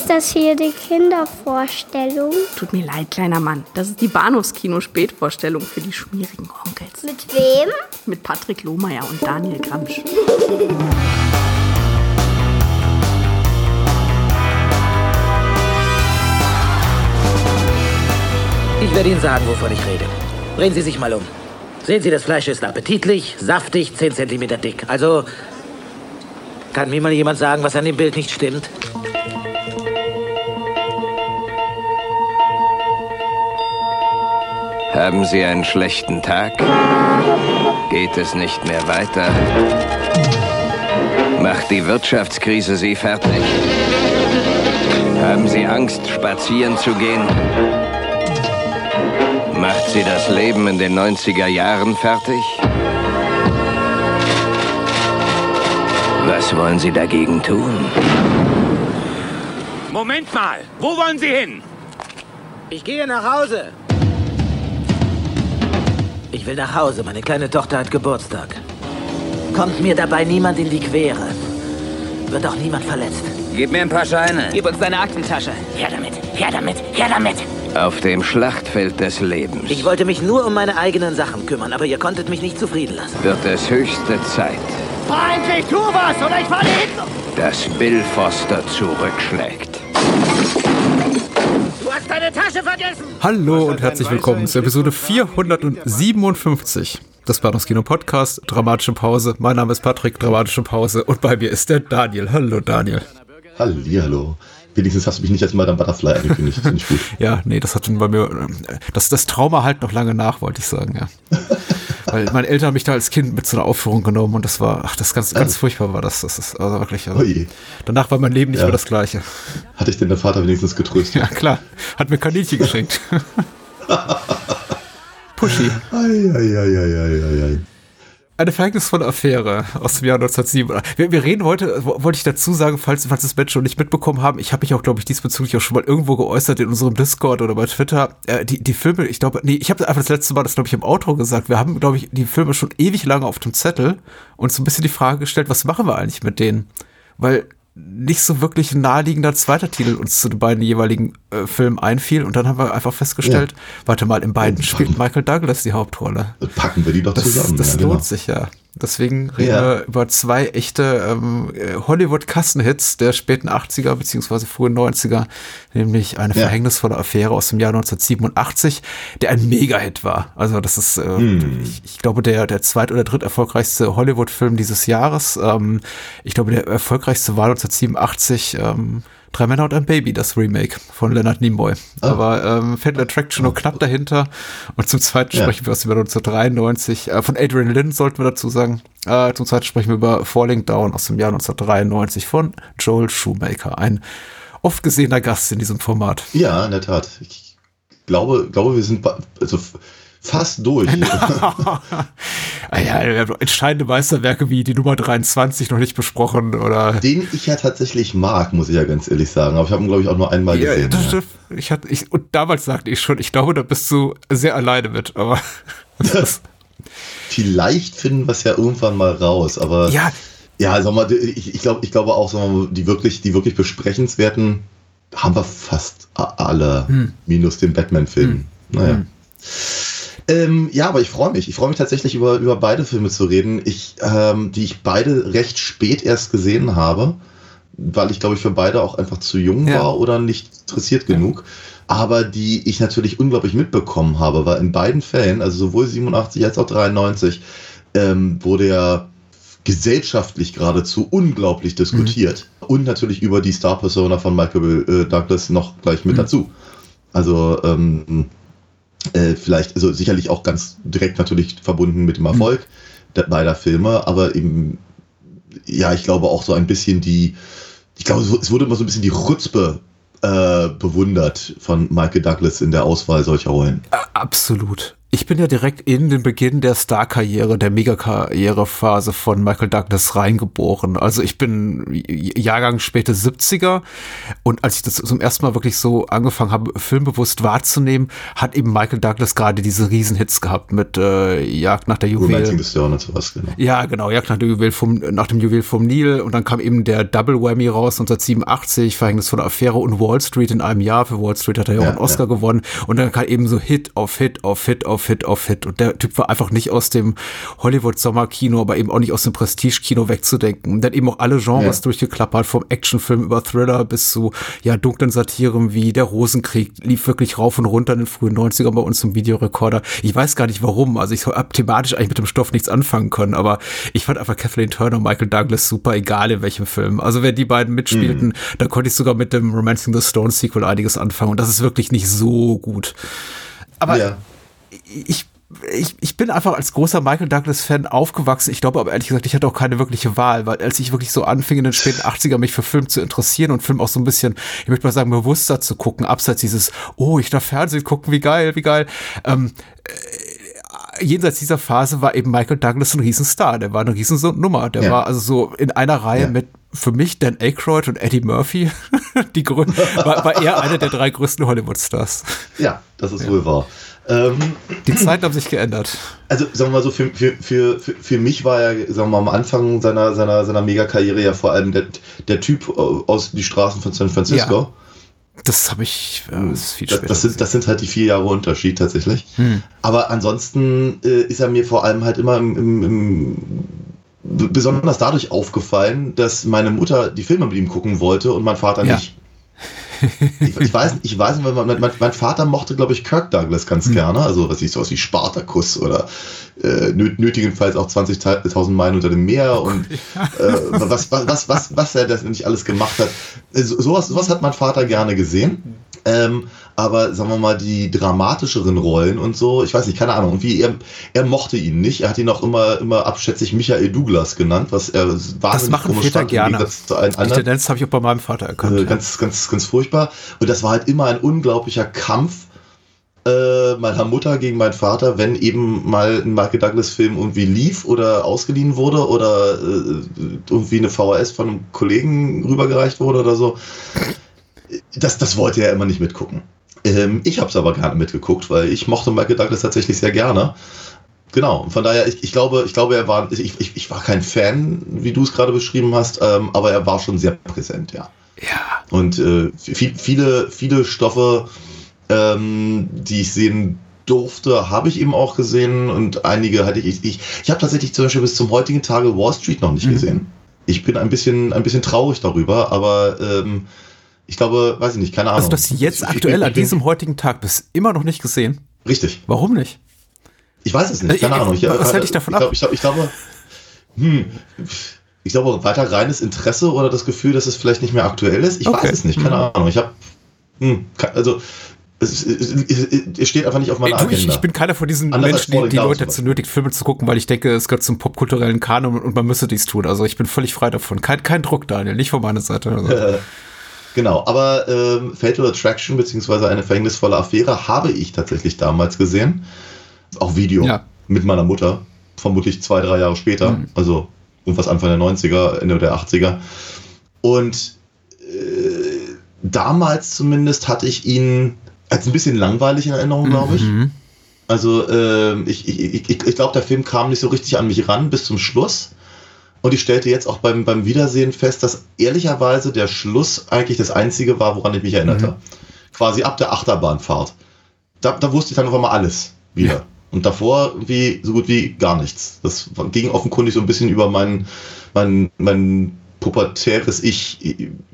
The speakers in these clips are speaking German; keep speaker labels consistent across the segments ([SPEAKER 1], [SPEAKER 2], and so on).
[SPEAKER 1] Ist das hier die Kindervorstellung?
[SPEAKER 2] Tut mir leid, kleiner Mann. Das ist die Bahnhofskino-Spätvorstellung für die schmierigen Onkels.
[SPEAKER 1] Mit wem?
[SPEAKER 2] Mit Patrick Lohmeier und Daniel Gramsch.
[SPEAKER 3] Ich werde Ihnen sagen, wovon ich rede. Drehen Sie sich mal um. Sehen Sie, das Fleisch ist appetitlich, saftig, 10 cm dick. Also, kann mir mal jemand sagen, was an dem Bild nicht stimmt?
[SPEAKER 4] Haben Sie einen schlechten Tag? Geht es nicht mehr weiter? Macht die Wirtschaftskrise Sie fertig? Haben Sie Angst, spazieren zu gehen? Macht Sie das Leben in den 90er Jahren fertig? Was wollen Sie dagegen tun?
[SPEAKER 5] Moment mal, wo wollen Sie hin?
[SPEAKER 3] Ich gehe nach Hause. Ich will nach Hause. Meine kleine Tochter hat Geburtstag. Kommt mir dabei niemand in die Quere. Wird auch niemand verletzt.
[SPEAKER 5] Gib mir ein paar Scheine.
[SPEAKER 3] Gib uns deine Aktentasche. Her damit, her damit, her damit.
[SPEAKER 4] Auf dem Schlachtfeld des Lebens
[SPEAKER 3] Ich wollte mich nur um meine eigenen Sachen kümmern, aber ihr konntet mich nicht zufrieden lassen.
[SPEAKER 4] wird es höchste Zeit,
[SPEAKER 3] Endlich, tu was, oder ich falle hinten!
[SPEAKER 4] dass Bill Foster zurückschlägt.
[SPEAKER 3] Hast deine Tasche vergessen!
[SPEAKER 6] Hallo und herzlich willkommen zur Episode 457 des Bahnhofskino Podcast. Dramatische Pause. Mein Name ist Patrick, dramatische Pause. Und bei mir ist der Daniel. Hallo Daniel.
[SPEAKER 7] Hallihallo. Wenigstens hast du mich nicht als Madame Butterfly angekündigt. Das finde ich gut.
[SPEAKER 6] Ja, nee, das hat schon bei mir, äh, das, das Trauma halt noch lange nach, wollte ich sagen, ja. Weil meine Eltern haben mich da als Kind mit zu einer Aufführung genommen und das war, ach, das ganz, ganz furchtbar war das. Das ist also wirklich, also,
[SPEAKER 7] Ui.
[SPEAKER 6] danach war mein Leben nicht
[SPEAKER 7] Ja.
[SPEAKER 6] mehr das gleiche.
[SPEAKER 7] Hatte ich denn der Vater wenigstens getröstet?
[SPEAKER 6] Ja, klar. Hat mir Kaninchen geschenkt. Pushy.
[SPEAKER 7] Ei, ei, ei, ei, ei, ei.
[SPEAKER 6] Eine verhängnisvolle Affäre aus dem Jahr 1907. Wir, wir reden heute, wo- wollte ich dazu sagen, falls, falls das Menschen schon nicht mitbekommen haben, ich habe mich auch, glaube ich, diesbezüglich auch schon mal irgendwo geäußert in unserem Discord oder bei Twitter. Äh, die, die Filme, ich glaube, nee, ich habe einfach das letzte Mal das, glaube ich, im Outro gesagt. Wir haben, glaube ich, die Filme schon ewig lange auf dem Zettel und so ein bisschen die Frage gestellt, was machen wir eigentlich mit denen? Weil nicht so wirklich naheliegender zweiter Titel uns zu den beiden jeweiligen äh, Filmen einfiel und dann haben wir einfach festgestellt, warte mal, in beiden spielt Michael Douglas die Hauptrolle.
[SPEAKER 7] Packen wir die doch
[SPEAKER 6] Das,
[SPEAKER 7] zusammen.
[SPEAKER 6] das
[SPEAKER 7] ja,
[SPEAKER 6] lohnt
[SPEAKER 7] genau.
[SPEAKER 6] sich ja. Deswegen reden
[SPEAKER 7] Ja.
[SPEAKER 6] wir über zwei echte ähm, äh, Hollywood-Kassenhits der späten 80er beziehungsweise frühen 90er, nämlich eine
[SPEAKER 7] Ja.
[SPEAKER 6] verhängnisvolle Affäre aus dem Jahr 1987, der ein Mega-Hit war. Also das ist, äh,
[SPEAKER 7] Hm.
[SPEAKER 6] ich, ich glaube, der, der zweit- oder dritt erfolgreichste Hollywood-Film dieses Jahres. Ähm, ich glaube, der erfolgreichste war 1987 ähm, Drei Männer und ein Baby, das Remake von Leonard Nimoy.
[SPEAKER 7] Ah.
[SPEAKER 6] Aber ähm, Fatal Attraction nur knapp dahinter. Und zum zweiten
[SPEAKER 7] Ja.
[SPEAKER 6] sprechen wir aus dem Jahr 1993. Äh, von Adrian Lynn sollten wir dazu sagen. Äh, zum zweiten sprechen wir über Falling Down aus dem Jahr 1993 von Joel Shoemaker. Ein oft gesehener Gast in diesem Format.
[SPEAKER 7] Ja, in der Tat. Ich glaube, glaube wir sind also fast durch.
[SPEAKER 6] Ah ja, haben entscheidende Meisterwerke wie die Nummer 23 noch nicht besprochen oder.
[SPEAKER 7] Den ich ja tatsächlich mag, muss ich ja ganz ehrlich sagen. Aber ich habe ihn, glaube ich, auch nur einmal
[SPEAKER 6] Ja,
[SPEAKER 7] gesehen.
[SPEAKER 6] das
[SPEAKER 7] ja.
[SPEAKER 6] Ich hatte, ich, und damals sagte ich schon, ich glaube, da bist du sehr alleine mit, aber.
[SPEAKER 7] Vielleicht finden wir es ja irgendwann mal raus, aber
[SPEAKER 6] ja,
[SPEAKER 7] ja, sag mal, ich, ich glaube, ich glaube auch, mal, die wirklich, die wirklich besprechenswerten haben wir fast alle,
[SPEAKER 6] Hm.
[SPEAKER 7] minus den Batman-Film. Naja. Ähm, ja, aber ich freue mich. Ich freue mich tatsächlich über, über beide Filme zu reden, ich, ähm, die ich beide recht spät erst gesehen habe, weil ich glaube ich für beide auch einfach zu jung
[SPEAKER 6] Ja.
[SPEAKER 7] war oder nicht interessiert genug. Aber die ich natürlich unglaublich mitbekommen habe, weil in beiden Fällen, also sowohl 87 als auch 93, ähm, wurde ja gesellschaftlich geradezu unglaublich diskutiert. Und natürlich über die Star-Persona von Michael äh, Douglas noch gleich mit dazu. Also ähm, äh, vielleicht, also sicherlich auch ganz direkt natürlich verbunden mit dem Erfolg der, beider Filme, aber eben, ja, ich glaube auch so ein bisschen die, ich glaube, es wu- es wurde immer so ein bisschen die Rutzpe äh, bewundert von Michael Douglas in der Auswahl solcher Rollen.
[SPEAKER 6] Absolut. Ich bin ja direkt in den Beginn der Star-Karriere, der Megakarrierephase von Michael Douglas reingeboren. Also ich bin Jahrgang späte 70er und als ich das zum ersten Mal wirklich so angefangen habe, filmbewusst wahrzunehmen, hat eben Michael Douglas gerade diese Riesenhits gehabt mit äh, Jagd nach der Juwel.
[SPEAKER 7] Und sowas, genau.
[SPEAKER 6] Ja, genau, Jagd nach, der Juwel vom, nach dem Juwel vom Nil und dann kam eben der Double Whammy raus 1987, Verhängnis von der Affäre und Wall Street in einem Jahr. Für Wall Street hat er ja auch einen Oscar
[SPEAKER 7] ja.
[SPEAKER 6] gewonnen und dann kam eben so Hit auf Hit auf Hit auf Hit auf Hit und der Typ war einfach nicht aus dem Hollywood-Sommerkino, aber eben auch nicht aus dem Prestige-Kino wegzudenken. Und dann eben auch alle Genres
[SPEAKER 7] Ja.
[SPEAKER 6] durchgeklappert, vom Actionfilm über Thriller bis zu ja dunklen Satiren wie Der Rosenkrieg, lief wirklich rauf und runter in den frühen 90ern bei uns im Videorekorder. Ich weiß gar nicht warum, also ich habe thematisch eigentlich mit dem Stoff nichts anfangen können, aber ich fand einfach Kathleen Turner und Michael Douglas super, egal in welchem Film. Also wenn die beiden mitspielten, da konnte ich sogar mit dem Romancing the Stone Sequel einiges anfangen und das ist wirklich nicht so gut. Aber
[SPEAKER 7] ja.
[SPEAKER 6] Ich, ich, ich bin einfach als großer Michael Douglas-Fan aufgewachsen. Ich glaube aber ehrlich gesagt, ich hatte auch keine wirkliche Wahl, weil als ich wirklich so anfing in den späten 80er mich für Film zu interessieren und Film auch so ein bisschen, ich möchte mal sagen, bewusster zu gucken, abseits dieses, oh, ich darf Fernsehen gucken, wie geil, wie geil. Ähm, äh, jenseits dieser Phase war eben Michael Douglas ein Riesenstar. Der war eine Riesennummer. Der
[SPEAKER 7] Ja.
[SPEAKER 6] war also so in einer Reihe
[SPEAKER 7] Ja.
[SPEAKER 6] mit für mich Dan Aykroyd und Eddie Murphy. Die grö war, war er einer der drei größten Hollywood-Stars.
[SPEAKER 7] ja, das ist wohl wahr. Ähm,
[SPEAKER 6] Die Zeiten haben sich geändert.
[SPEAKER 7] Also sagen wir mal so, für, für, für, für, mich war er, sagen wir mal, am Anfang seiner, seiner, seiner Megakarriere ja vor allem der, der Typ aus die Straßen von San Francisco.
[SPEAKER 6] Das habe ich, äh, das viel
[SPEAKER 7] Das,
[SPEAKER 6] später.
[SPEAKER 7] das, sind, das sind halt die vier Jahre Unterschied tatsächlich. Aber ansonsten äh, ist er mir vor allem halt immer im, im, im, besonders dadurch aufgefallen, dass meine Mutter die Filme mit ihm gucken wollte und mein Vater
[SPEAKER 6] Ja.
[SPEAKER 7] nicht. Ich, ich weiß, ich weiß nicht, mein, mein, mein Vater mochte, glaube ich, Kirk Douglas ganz gerne. Also, was ich so aus wie Spartacus oder äh, nöt, nötigenfalls auch 20.000 Meilen unter dem Meer und äh, was, was, was, was, was er das nicht alles gemacht hat. Äh, So, sowas, sowas hat mein Vater gerne gesehen. Ähm, aber sagen wir mal, die dramatischeren Rollen und so, ich weiß nicht, keine Ahnung, wie er, er mochte ihn nicht. Er hat ihn auch immer, immer abschätzig Michael Douglas genannt, was er wahnsinnig
[SPEAKER 6] das machen Väter gerne. Die. Tendenz habe ich auch bei meinem Vater erkannt.
[SPEAKER 7] Äh, ganz, ganz, ganz furchtbar. Und das war halt immer ein unglaublicher Kampf äh, meiner Mutter gegen meinen Vater, wenn eben mal ein Michael Douglas-Film irgendwie lief oder ausgeliehen wurde oder äh, irgendwie eine VHS von einem Kollegen rübergereicht wurde oder so. Das, das wollte er immer nicht mitgucken. Ähm, ich habe es aber gerne mitgeguckt, weil ich mochte Michael Douglas tatsächlich sehr gerne. Genau, von daher, ich, ich glaube, ich glaube, er war, ich, ich, ich war kein Fan, wie du es gerade beschrieben hast, ähm, aber er war schon sehr präsent, ja.
[SPEAKER 6] ja.
[SPEAKER 7] Und äh, viel, viele, viele Stoffe, ähm, die ich sehen durfte, habe ich eben auch gesehen und einige hatte ich. Ich, ich, habe tatsächlich zum Beispiel bis zum heutigen Tage Wall Street noch nicht
[SPEAKER 6] Mhm.
[SPEAKER 7] gesehen. Ich bin ein bisschen, ein bisschen traurig darüber, aber ähm, ich glaube, weiß ich nicht, keine Ahnung.
[SPEAKER 6] Also, dass sie jetzt aktuell an diesem heutigen Tag bis immer noch nicht gesehen.
[SPEAKER 7] Richtig.
[SPEAKER 6] Warum nicht?
[SPEAKER 7] Ich weiß es nicht, keine
[SPEAKER 6] Äh,
[SPEAKER 7] Ahnung. Ich,
[SPEAKER 6] was
[SPEAKER 7] äh,
[SPEAKER 6] hält dich davon
[SPEAKER 7] ich
[SPEAKER 6] ab?
[SPEAKER 7] Ich, glaub, ich glaube, hm, ich glaube, weiter reines Interesse oder das Gefühl, dass es vielleicht nicht mehr aktuell ist. Ich
[SPEAKER 6] Okay.
[SPEAKER 7] weiß es nicht, keine Ahnung. Ich habe, hm, also, es, steht einfach nicht auf meiner
[SPEAKER 6] Ey, du, ich,
[SPEAKER 7] Agenda.
[SPEAKER 6] ich bin keiner von diesen
[SPEAKER 7] Anders
[SPEAKER 6] Menschen, die, die Leute dazu nötigt, Filme zu gucken, weil ich denke, es gehört zum popkulturellen Kanon und man müsste dies tun. Also ich bin völlig frei davon. Kein, kein Druck, Daniel, nicht von meiner Seite. Also.
[SPEAKER 7] Genau, aber ähm, Fatal Attraction beziehungsweise eine verhängnisvolle Affäre habe ich tatsächlich damals gesehen. Auch Video
[SPEAKER 6] Ja.
[SPEAKER 7] mit meiner Mutter, vermutlich zwei, drei Jahre später,
[SPEAKER 6] Mhm.
[SPEAKER 7] also irgendwas Anfang der 90er, Ende der 80er. Und äh, damals zumindest hatte ich ihn als ein bisschen langweilig in Erinnerung, glaube ich.
[SPEAKER 6] Mhm.
[SPEAKER 7] Also ähm, ich, ich, ich, ich glaube, der Film kam nicht so richtig an mich ran bis zum Schluss. Und ich stellte jetzt auch beim, beim Wiedersehen fest, dass ehrlicherweise der Schluss eigentlich das Einzige war, woran ich mich erinnerte.
[SPEAKER 6] Mhm.
[SPEAKER 7] Quasi ab der Achterbahnfahrt. Da, da wusste ich dann auf einmal alles wieder.
[SPEAKER 6] Ja.
[SPEAKER 7] Und davor wie so gut wie gar nichts. Das ging offenkundig so ein bisschen über mein, mein, mein pubertäres Ich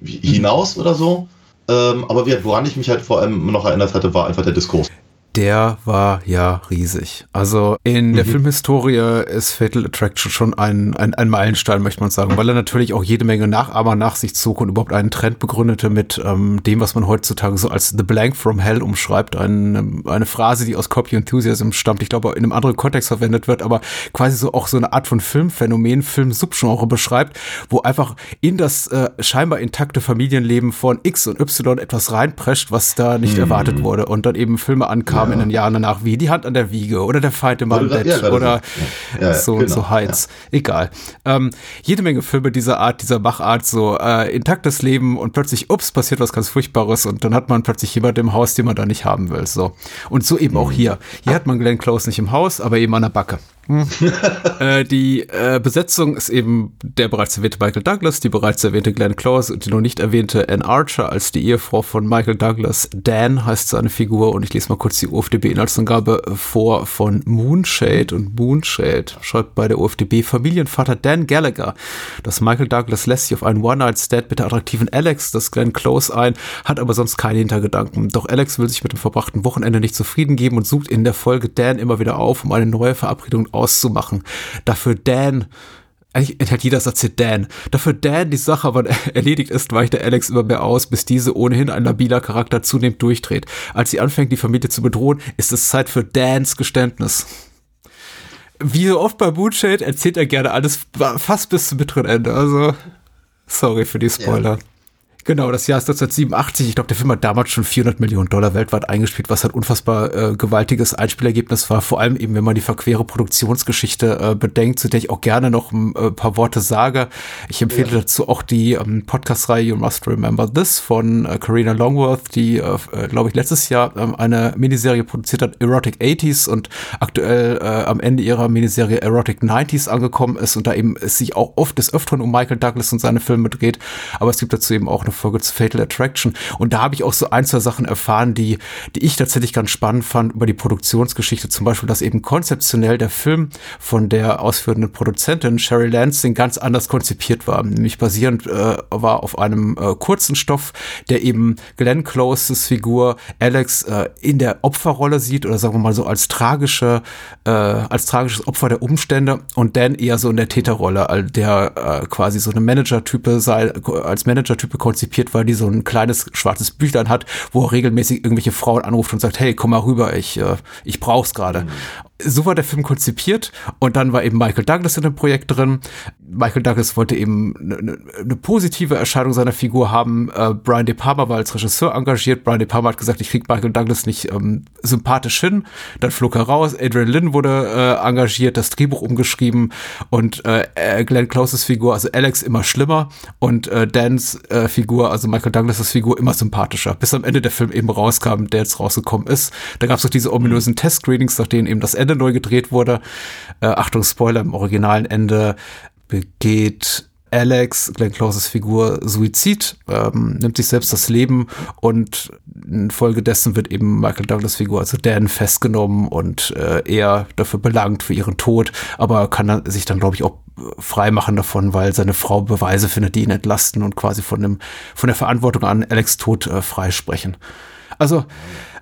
[SPEAKER 7] hinaus oder so. Ähm, aber woran ich mich halt vor allem noch erinnert hatte, war einfach der Diskurs.
[SPEAKER 6] Der war ja riesig. Also in der
[SPEAKER 7] Mhm.
[SPEAKER 6] Filmhistorie ist Fatal Attraction schon ein, ein, ein Meilenstein, möchte man sagen, weil er natürlich auch jede Menge Nachahmer nach sich zog und überhaupt einen Trend begründete mit ähm, dem, was man heutzutage so als The Blank from Hell umschreibt. Ein, eine Phrase, die aus Copy Enthusiasm stammt, ich glaube, in einem anderen Kontext verwendet wird, aber quasi so auch so eine Art von Filmphänomen, Film-Subgenre beschreibt, wo einfach in das äh, scheinbar intakte Familienleben von X und Y etwas reinprescht, was da nicht erwartet wurde und dann eben Filme ankamen, kam in den Jahren danach, wie die Hand an der Wiege oder der Feind im Bett
[SPEAKER 7] ja,
[SPEAKER 6] oder
[SPEAKER 7] so. Ja, ja,
[SPEAKER 6] so und
[SPEAKER 7] genau,
[SPEAKER 6] so Heights. Egal. Ähm, jede Menge Filme dieser Art, dieser Machart, so äh, intaktes Leben und plötzlich, ups, passiert was ganz Furchtbares und dann hat man plötzlich jemanden im Haus, den man da nicht haben will. So. Und so eben auch hier. Hier hat man Glenn Close nicht im Haus, aber eben an der Backe. äh, die äh, Besetzung ist eben der bereits erwähnte Michael Douglas, die bereits erwähnte Glenn Close und die noch nicht erwähnte Ann Archer als die Ehefrau von Michael Douglas. Dan heißt seine Figur und ich lese mal kurz die UFDB-Inhaltsangabe vor von Moonshade und Moonshade schreibt bei der UFDB Familienvater Dan Gallagher, dass Michael Douglas lässt sich auf einen One-Night-Stand mit der attraktiven Alex, das Glenn Close ein, hat aber sonst keine Hintergedanken. Doch Alex will sich mit dem verbrachten Wochenende nicht zufrieden geben und sucht in der Folge Dan immer wieder auf, um eine neue Verabredung auszumachen. Dafür Dan eigentlich enthält jeder Satz hier Dan. Dafür Dan die Sache aber erledigt ist, weicht der Alex immer mehr aus, bis diese ohnehin ein labiler Charakter zunehmend durchdreht. Als sie anfängt, die Familie zu bedrohen, ist es Zeit für Dans Geständnis. Wie so oft bei Moonshade erzählt er gerne alles fast bis zum bitteren Ende. Also, sorry für die Spoiler. Genau, das Jahr ist 1987. Ich glaube, der Film hat damals schon 400 Millionen Dollar weltweit eingespielt, was ein unfassbar äh, gewaltiges Einspielergebnis war. Vor allem eben, wenn man die verquere Produktionsgeschichte äh, bedenkt, zu der ich auch gerne noch ein äh, paar Worte sage. Ich empfehle ja. dazu auch die ähm, Podcast-Reihe You Must Remember This von äh, Karina Longworth, die, äh, glaube ich, letztes Jahr ähm, eine Miniserie produziert hat, Erotic 80s und aktuell äh, am Ende ihrer Miniserie Erotic 90s angekommen ist und da eben es sich auch oft des Öfteren um Michael Douglas und seine Filme dreht. Aber es gibt dazu eben auch eine Folge zu Fatal Attraction. Und da habe ich auch so ein, zwei Sachen erfahren, die, die ich tatsächlich ganz spannend fand über die Produktionsgeschichte. Zum Beispiel, dass eben konzeptionell der Film von der ausführenden Produzentin Sherry Lansing ganz anders konzipiert war. Nämlich basierend äh, war auf einem äh, kurzen Stoff, der eben Glenn Closes Figur Alex äh, in der Opferrolle sieht oder sagen wir mal so als tragische, äh, als tragisches Opfer der Umstände und Dan eher so in der Täterrolle, der äh, quasi so eine Manager-Type sei, als Manager-Type konzipiert konzipiert, weil die so ein kleines schwarzes Büchlein hat, wo er regelmäßig irgendwelche Frauen anruft und sagt, hey, komm mal rüber, ich, äh, ich brauch's gerade. Mhm. So war der Film konzipiert und dann war eben Michael Douglas in dem Projekt drin. Michael Douglas wollte eben eine, eine, eine positive Erscheinung seiner Figur haben. Äh, Brian De Palma war als Regisseur engagiert. Brian De Palma hat gesagt, ich krieg Michael Douglas nicht ähm, sympathisch hin. Dann flog er raus. Adrian Lynn wurde äh, engagiert, das Drehbuch umgeschrieben und äh, Glenn Closes Figur, also Alex, immer schlimmer und äh, Dans äh, Figur, also Michael Douglas' Figur, immer sympathischer. Bis am Ende der Film eben rauskam, der jetzt rausgekommen ist. Da gab es auch diese ominösen Test-Screenings, nach denen eben das Ende neu gedreht wurde. Äh, Achtung, Spoiler, im originalen Ende begeht Alex, Glenn Closes Figur, Suizid, ähm, nimmt sich selbst das Leben und infolgedessen wird eben Michael Douglas Figur, also Dan, festgenommen und äh, er dafür belangt für ihren Tod, aber kann dann, sich dann, glaube ich, auch freimachen davon, weil seine Frau Beweise findet, die ihn entlasten und quasi von, dem, von der Verantwortung an Alex Tod äh, freisprechen. Also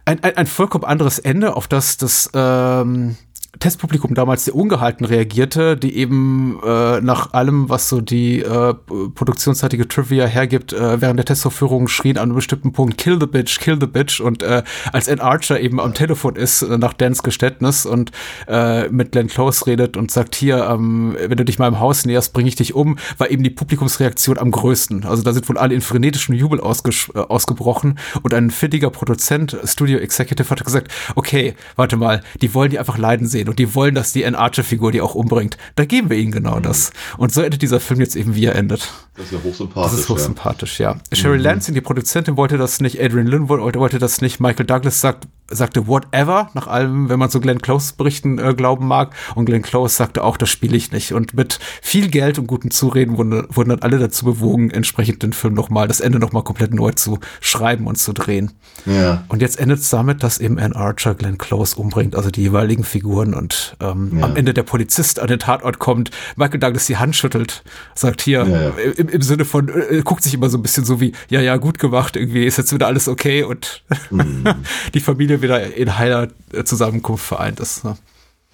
[SPEAKER 6] ein, ein, ein vollkommen anderes Ende, auf das das ähm, Testpublikum damals sehr ungehalten reagierte, die eben äh, nach allem, was so die äh, produktionsseitige Trivia hergibt, äh, während der Testvorführung schrien an einem bestimmten Punkt Kill the Bitch, Kill the Bitch und äh, als Ed Archer eben am Telefon ist, äh, nach Dans Geständnis und äh, mit Glenn Close redet und sagt, hier, ähm, wenn du dich meinem Haus näherst, bringe ich dich um, war eben die Publikumsreaktion am größten. Also da sind wohl alle in frenetischen Jubel äh, ausgebrochen und ein fittiger Produzent, Studio Executive, hat gesagt, okay, warte mal, die wollen die einfach leiden sehen und die wollen, dass die Ann Archer-Figur die auch umbringt. Da geben wir ihnen genau mhm. das. Und so endet dieser Film jetzt eben, wie er endet.
[SPEAKER 7] Das ist ja hochsympathisch.
[SPEAKER 6] Das ist hochsympathisch, ja. ja. Sherry mhm. Lansing, die Produzentin, wollte das nicht, Adrian Lynn wollte, wollte das nicht, Michael Douglas sagt, sagte whatever, nach allem, wenn man so Glenn Close Berichten äh, glauben mag. Und Glenn Close sagte auch, das spiele ich nicht. Und mit viel Geld und guten Zureden wurden, wurden dann alle dazu bewogen, entsprechend den Film nochmal, das Ende nochmal komplett neu zu schreiben und zu drehen.
[SPEAKER 7] Ja.
[SPEAKER 6] Und jetzt endet es damit, dass eben Ann Archer Glenn Close umbringt, also die jeweiligen Figuren. Und ähm, ja. am Ende der Polizist an den Tatort kommt, Michael Douglas die Hand schüttelt, sagt hier, ja, im, im, Sinne von, äh, guckt sich immer so ein bisschen so wie, ja, ja, gut gemacht, irgendwie ist jetzt wieder alles okay und mhm. die Familie wieder in heiler Zusammenkunft vereint ist. Ne?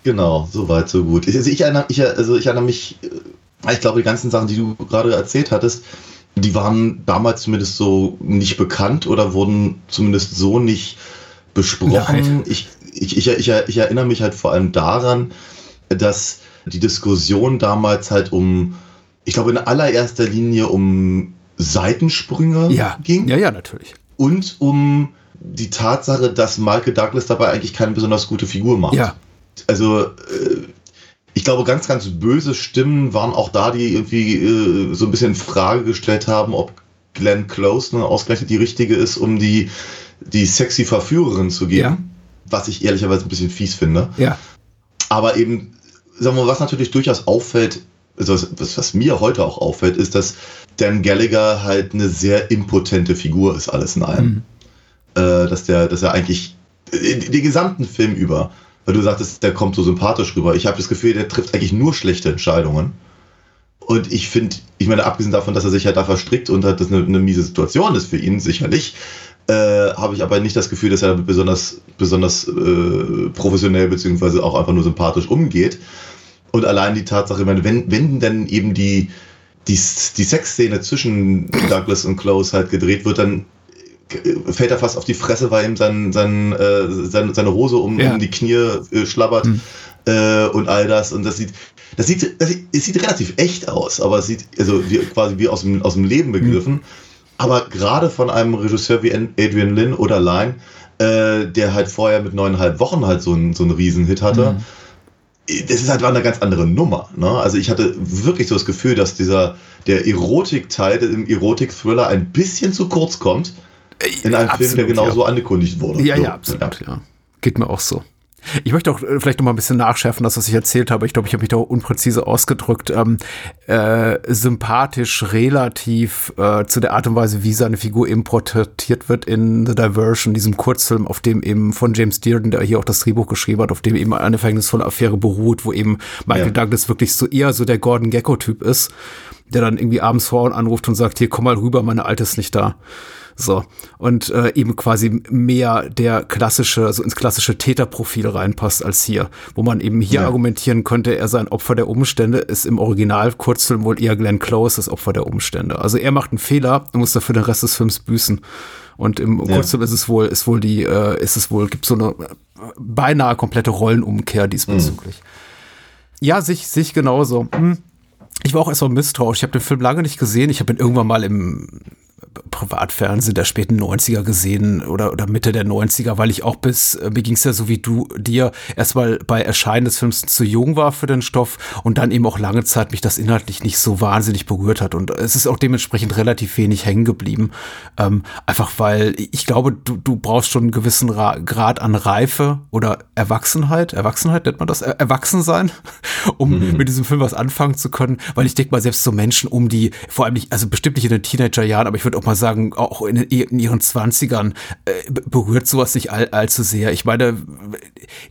[SPEAKER 7] Genau, so weit, so gut. Ich, also ich, erinnere, ich, also ich erinnere mich, äh, ich glaube, die ganzen Sachen, die du gerade erzählt hattest, die waren damals zumindest so nicht bekannt oder wurden zumindest so nicht besprochen. Ich, ich, ich, ich, ich erinnere mich halt vor allem daran, dass die Diskussion damals halt um, ich glaube in allererster Linie um Seitensprünge
[SPEAKER 6] ja.
[SPEAKER 7] ging.
[SPEAKER 6] Ja, ja, natürlich.
[SPEAKER 7] Und um die Tatsache, dass Michael Douglas dabei eigentlich keine besonders gute Figur macht.
[SPEAKER 6] Ja.
[SPEAKER 7] Also, äh, ich glaube, ganz, ganz böse Stimmen waren auch da, die irgendwie äh, so ein bisschen in Frage gestellt haben, ob Glenn Close ne, ausgerechnet die richtige ist, um die, die sexy Verführerin zu geben.
[SPEAKER 6] Ja.
[SPEAKER 7] Was ich ehrlicherweise ein bisschen fies finde.
[SPEAKER 6] Ja.
[SPEAKER 7] Aber eben, sagen wir mal, was natürlich durchaus auffällt, also was, was mir heute auch auffällt, ist, dass Dan Gallagher halt eine sehr impotente Figur ist, alles in allem.
[SPEAKER 6] Mhm.
[SPEAKER 7] Äh, dass, der, dass er eigentlich den, den gesamten Film über, weil du sagtest, der kommt so sympathisch rüber. Ich habe das Gefühl, der trifft eigentlich nur schlechte Entscheidungen. Und ich finde, ich meine, abgesehen davon, dass er sich halt da verstrickt und halt das eine, eine miese Situation ist für ihn, sicherlich, äh, habe ich aber nicht das Gefühl, dass er besonders, besonders äh, professionell beziehungsweise auch einfach nur sympathisch umgeht. Und allein die Tatsache, wenn, wenn denn eben die, die, die Sexszene zwischen Douglas und Close halt gedreht wird, dann äh, fällt er fast auf die Fresse, weil ihm sein, sein, äh, seine, seine Hose um,
[SPEAKER 6] Ja.
[SPEAKER 7] um die Knie äh, schlabbert
[SPEAKER 6] Mhm.
[SPEAKER 7] äh, und all das. Und das sieht, das sieht, das sieht, es sieht relativ echt aus, aber es sieht also wie, quasi wie aus dem, aus dem Leben begriffen. Aber gerade von einem Regisseur wie Adrian Lin oder Line, äh, der halt vorher mit neuneinhalb Wochen halt so einen, so einen Riesenhit hatte, das ist halt war eine ganz andere Nummer. Ne? Also ich hatte wirklich so das Gefühl, dass dieser der Erotikteil im Erotik-Thriller ein bisschen zu kurz kommt in einem Film, der
[SPEAKER 6] absolut,
[SPEAKER 7] genauso
[SPEAKER 6] ja.
[SPEAKER 7] angekündigt wurde.
[SPEAKER 6] Ja,
[SPEAKER 7] so,
[SPEAKER 6] ja, absolut, ja. Geht mir auch so. Ich möchte auch äh, vielleicht noch mal ein bisschen nachschärfen, das, was ich erzählt habe. Ich glaube, ich habe mich da unpräzise ausgedrückt. Ähm, äh, sympathisch relativ äh, zu der Art und Weise, wie seine Figur eben porträtiert wird in The Diversion, diesem Kurzfilm, auf dem eben von James Dearden, der hier auch das Drehbuch geschrieben hat, auf dem eben eine verhängnisvolle Affäre beruht, wo eben Michael
[SPEAKER 7] Ja.
[SPEAKER 6] Douglas wirklich so eher so der Gordon Gecko-Typ ist, der dann irgendwie abends Frauen anruft und sagt, hier, komm mal rüber, meine Alte ist nicht da. So. Und äh, eben quasi mehr der klassische, so ins klassische Täterprofil reinpasst als hier. Wo man eben hier
[SPEAKER 7] Ja.
[SPEAKER 6] argumentieren könnte, er sei ein Opfer der Umstände, ist im Original Kurzfilm wohl eher Glenn Close das Opfer der Umstände. Also er macht einen Fehler und muss dafür den Rest des Films büßen. Und im
[SPEAKER 7] Ja.
[SPEAKER 6] Kurzfilm ist es wohl, ist wohl die, äh, ist es wohl, gibt so eine äh, beinahe komplette Rollenumkehr diesbezüglich. Ja, sich, sich genauso. Hm. Ich war auch erstmal misstrauisch. Ich habe den Film lange nicht gesehen. Ich habe ihn irgendwann mal im Privatfernsehen der späten 90er gesehen oder, oder Mitte der 90er, weil ich auch bis, äh, mir ging es ja so wie du dir, erstmal bei Erscheinen des Films zu jung war für den Stoff und dann eben auch lange Zeit mich das inhaltlich nicht so wahnsinnig berührt hat. Und es ist auch dementsprechend relativ wenig hängen geblieben. Ähm, einfach weil ich glaube, du, du brauchst schon einen gewissen Ra Grad an Reife oder Erwachsenheit. Erwachsenheit nennt man das? Er Erwachsensein, um mit diesem Film was anfangen zu können. Weil ich denke mal, selbst so Menschen um die, vor allem nicht, also bestimmt nicht in den Teenagerjahren, aber ich würde auch mal sagen, auch in, in ihren Zwanzigern äh, be- berührt sowas nicht all, allzu sehr. Ich meine,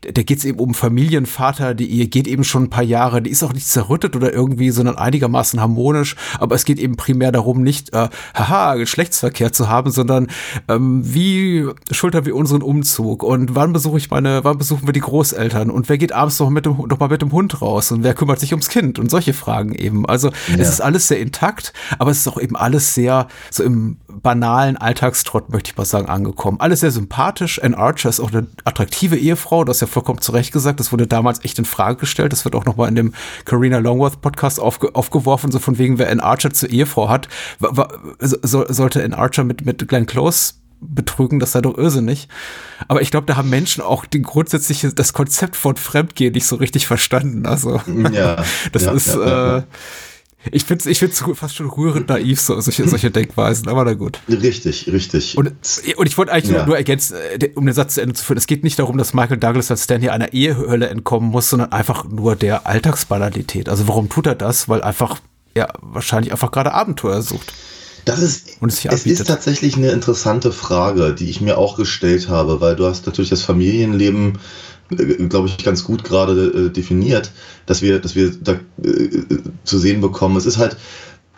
[SPEAKER 6] da geht es eben um Familienvater, die Ehe geht eben schon ein paar Jahre, die ist auch nicht zerrüttet oder irgendwie, sondern einigermaßen harmonisch, aber es geht eben primär darum, nicht, äh, haha, Geschlechtsverkehr zu haben, sondern ähm, wie schultern wir unseren Umzug und wann besuche ich meine, wann besuchen wir die Großeltern und wer geht abends noch mit dem, noch mal mit dem Hund raus und wer kümmert sich ums Kind und solche Fragen eben. Also es ist alles sehr intakt, aber es ist auch eben alles sehr so im banalen Alltagstrott, möchte ich mal sagen, angekommen. Alles sehr sympathisch. Anne Archer ist auch eine attraktive Ehefrau, das ist ja vollkommen zu Recht gesagt. Das wurde damals echt in Frage gestellt. Das wird auch noch mal in dem Carina Longworth Podcast aufge aufgeworfen, so von wegen, wer Anne Archer zur Ehefrau hat, so, sollte Anne Archer mit, mit Glenn Close betrügen, das sei doch irrsinnig. Aber ich glaube, da haben Menschen auch die grundsätzliche, das Konzept von Fremdgehen nicht so richtig verstanden. Also,
[SPEAKER 7] Ja,
[SPEAKER 6] das
[SPEAKER 7] ja,
[SPEAKER 6] ist,
[SPEAKER 7] ja,
[SPEAKER 6] äh, ich finde es ich find's fast schon rührend naiv, so, solche, solche Denkweisen, aber na gut.
[SPEAKER 7] Richtig, richtig.
[SPEAKER 6] Und, und ich wollte eigentlich
[SPEAKER 7] Ja.
[SPEAKER 6] nur, nur ergänzen, äh, um den Satz zu Ende zu führen, es geht nicht darum, dass Michael Douglas als Stan hier einer Ehehölle entkommen muss, sondern einfach nur der Alltagsbanalität. Also warum tut er das? Weil einfach, er wahrscheinlich einfach gerade Abenteuer sucht.
[SPEAKER 7] Das ist,
[SPEAKER 6] es
[SPEAKER 7] es ist tatsächlich eine interessante Frage, die ich mir auch gestellt habe, weil du hast natürlich das Familienleben, glaube ich, ganz gut gerade äh, definiert, dass wir, dass wir da äh, zu sehen bekommen. Es ist halt,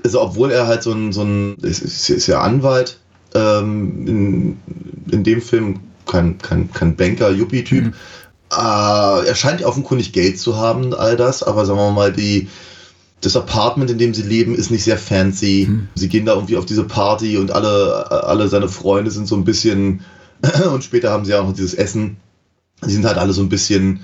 [SPEAKER 7] also obwohl er halt so ein, so ein ist, ist, ja Anwalt, ähm, in, in dem Film kein, kein, kein Banker, Yuppie-Typ, äh, er scheint offenkundig Geld zu haben, all das, aber sagen wir mal, die, das Apartment, in dem sie leben, ist nicht sehr fancy. Sie gehen da irgendwie auf diese Party und alle, alle seine Freunde sind so ein bisschen, und später haben sie auch noch dieses Essen. Die sind halt alle so ein bisschen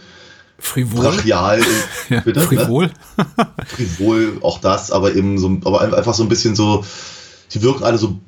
[SPEAKER 6] Frivol.
[SPEAKER 7] brachial.
[SPEAKER 6] Ja,
[SPEAKER 7] Bitte, ne?
[SPEAKER 6] frivol.
[SPEAKER 7] Frivol, auch das, aber eben so, aber einfach so ein bisschen so, sie wirken alle so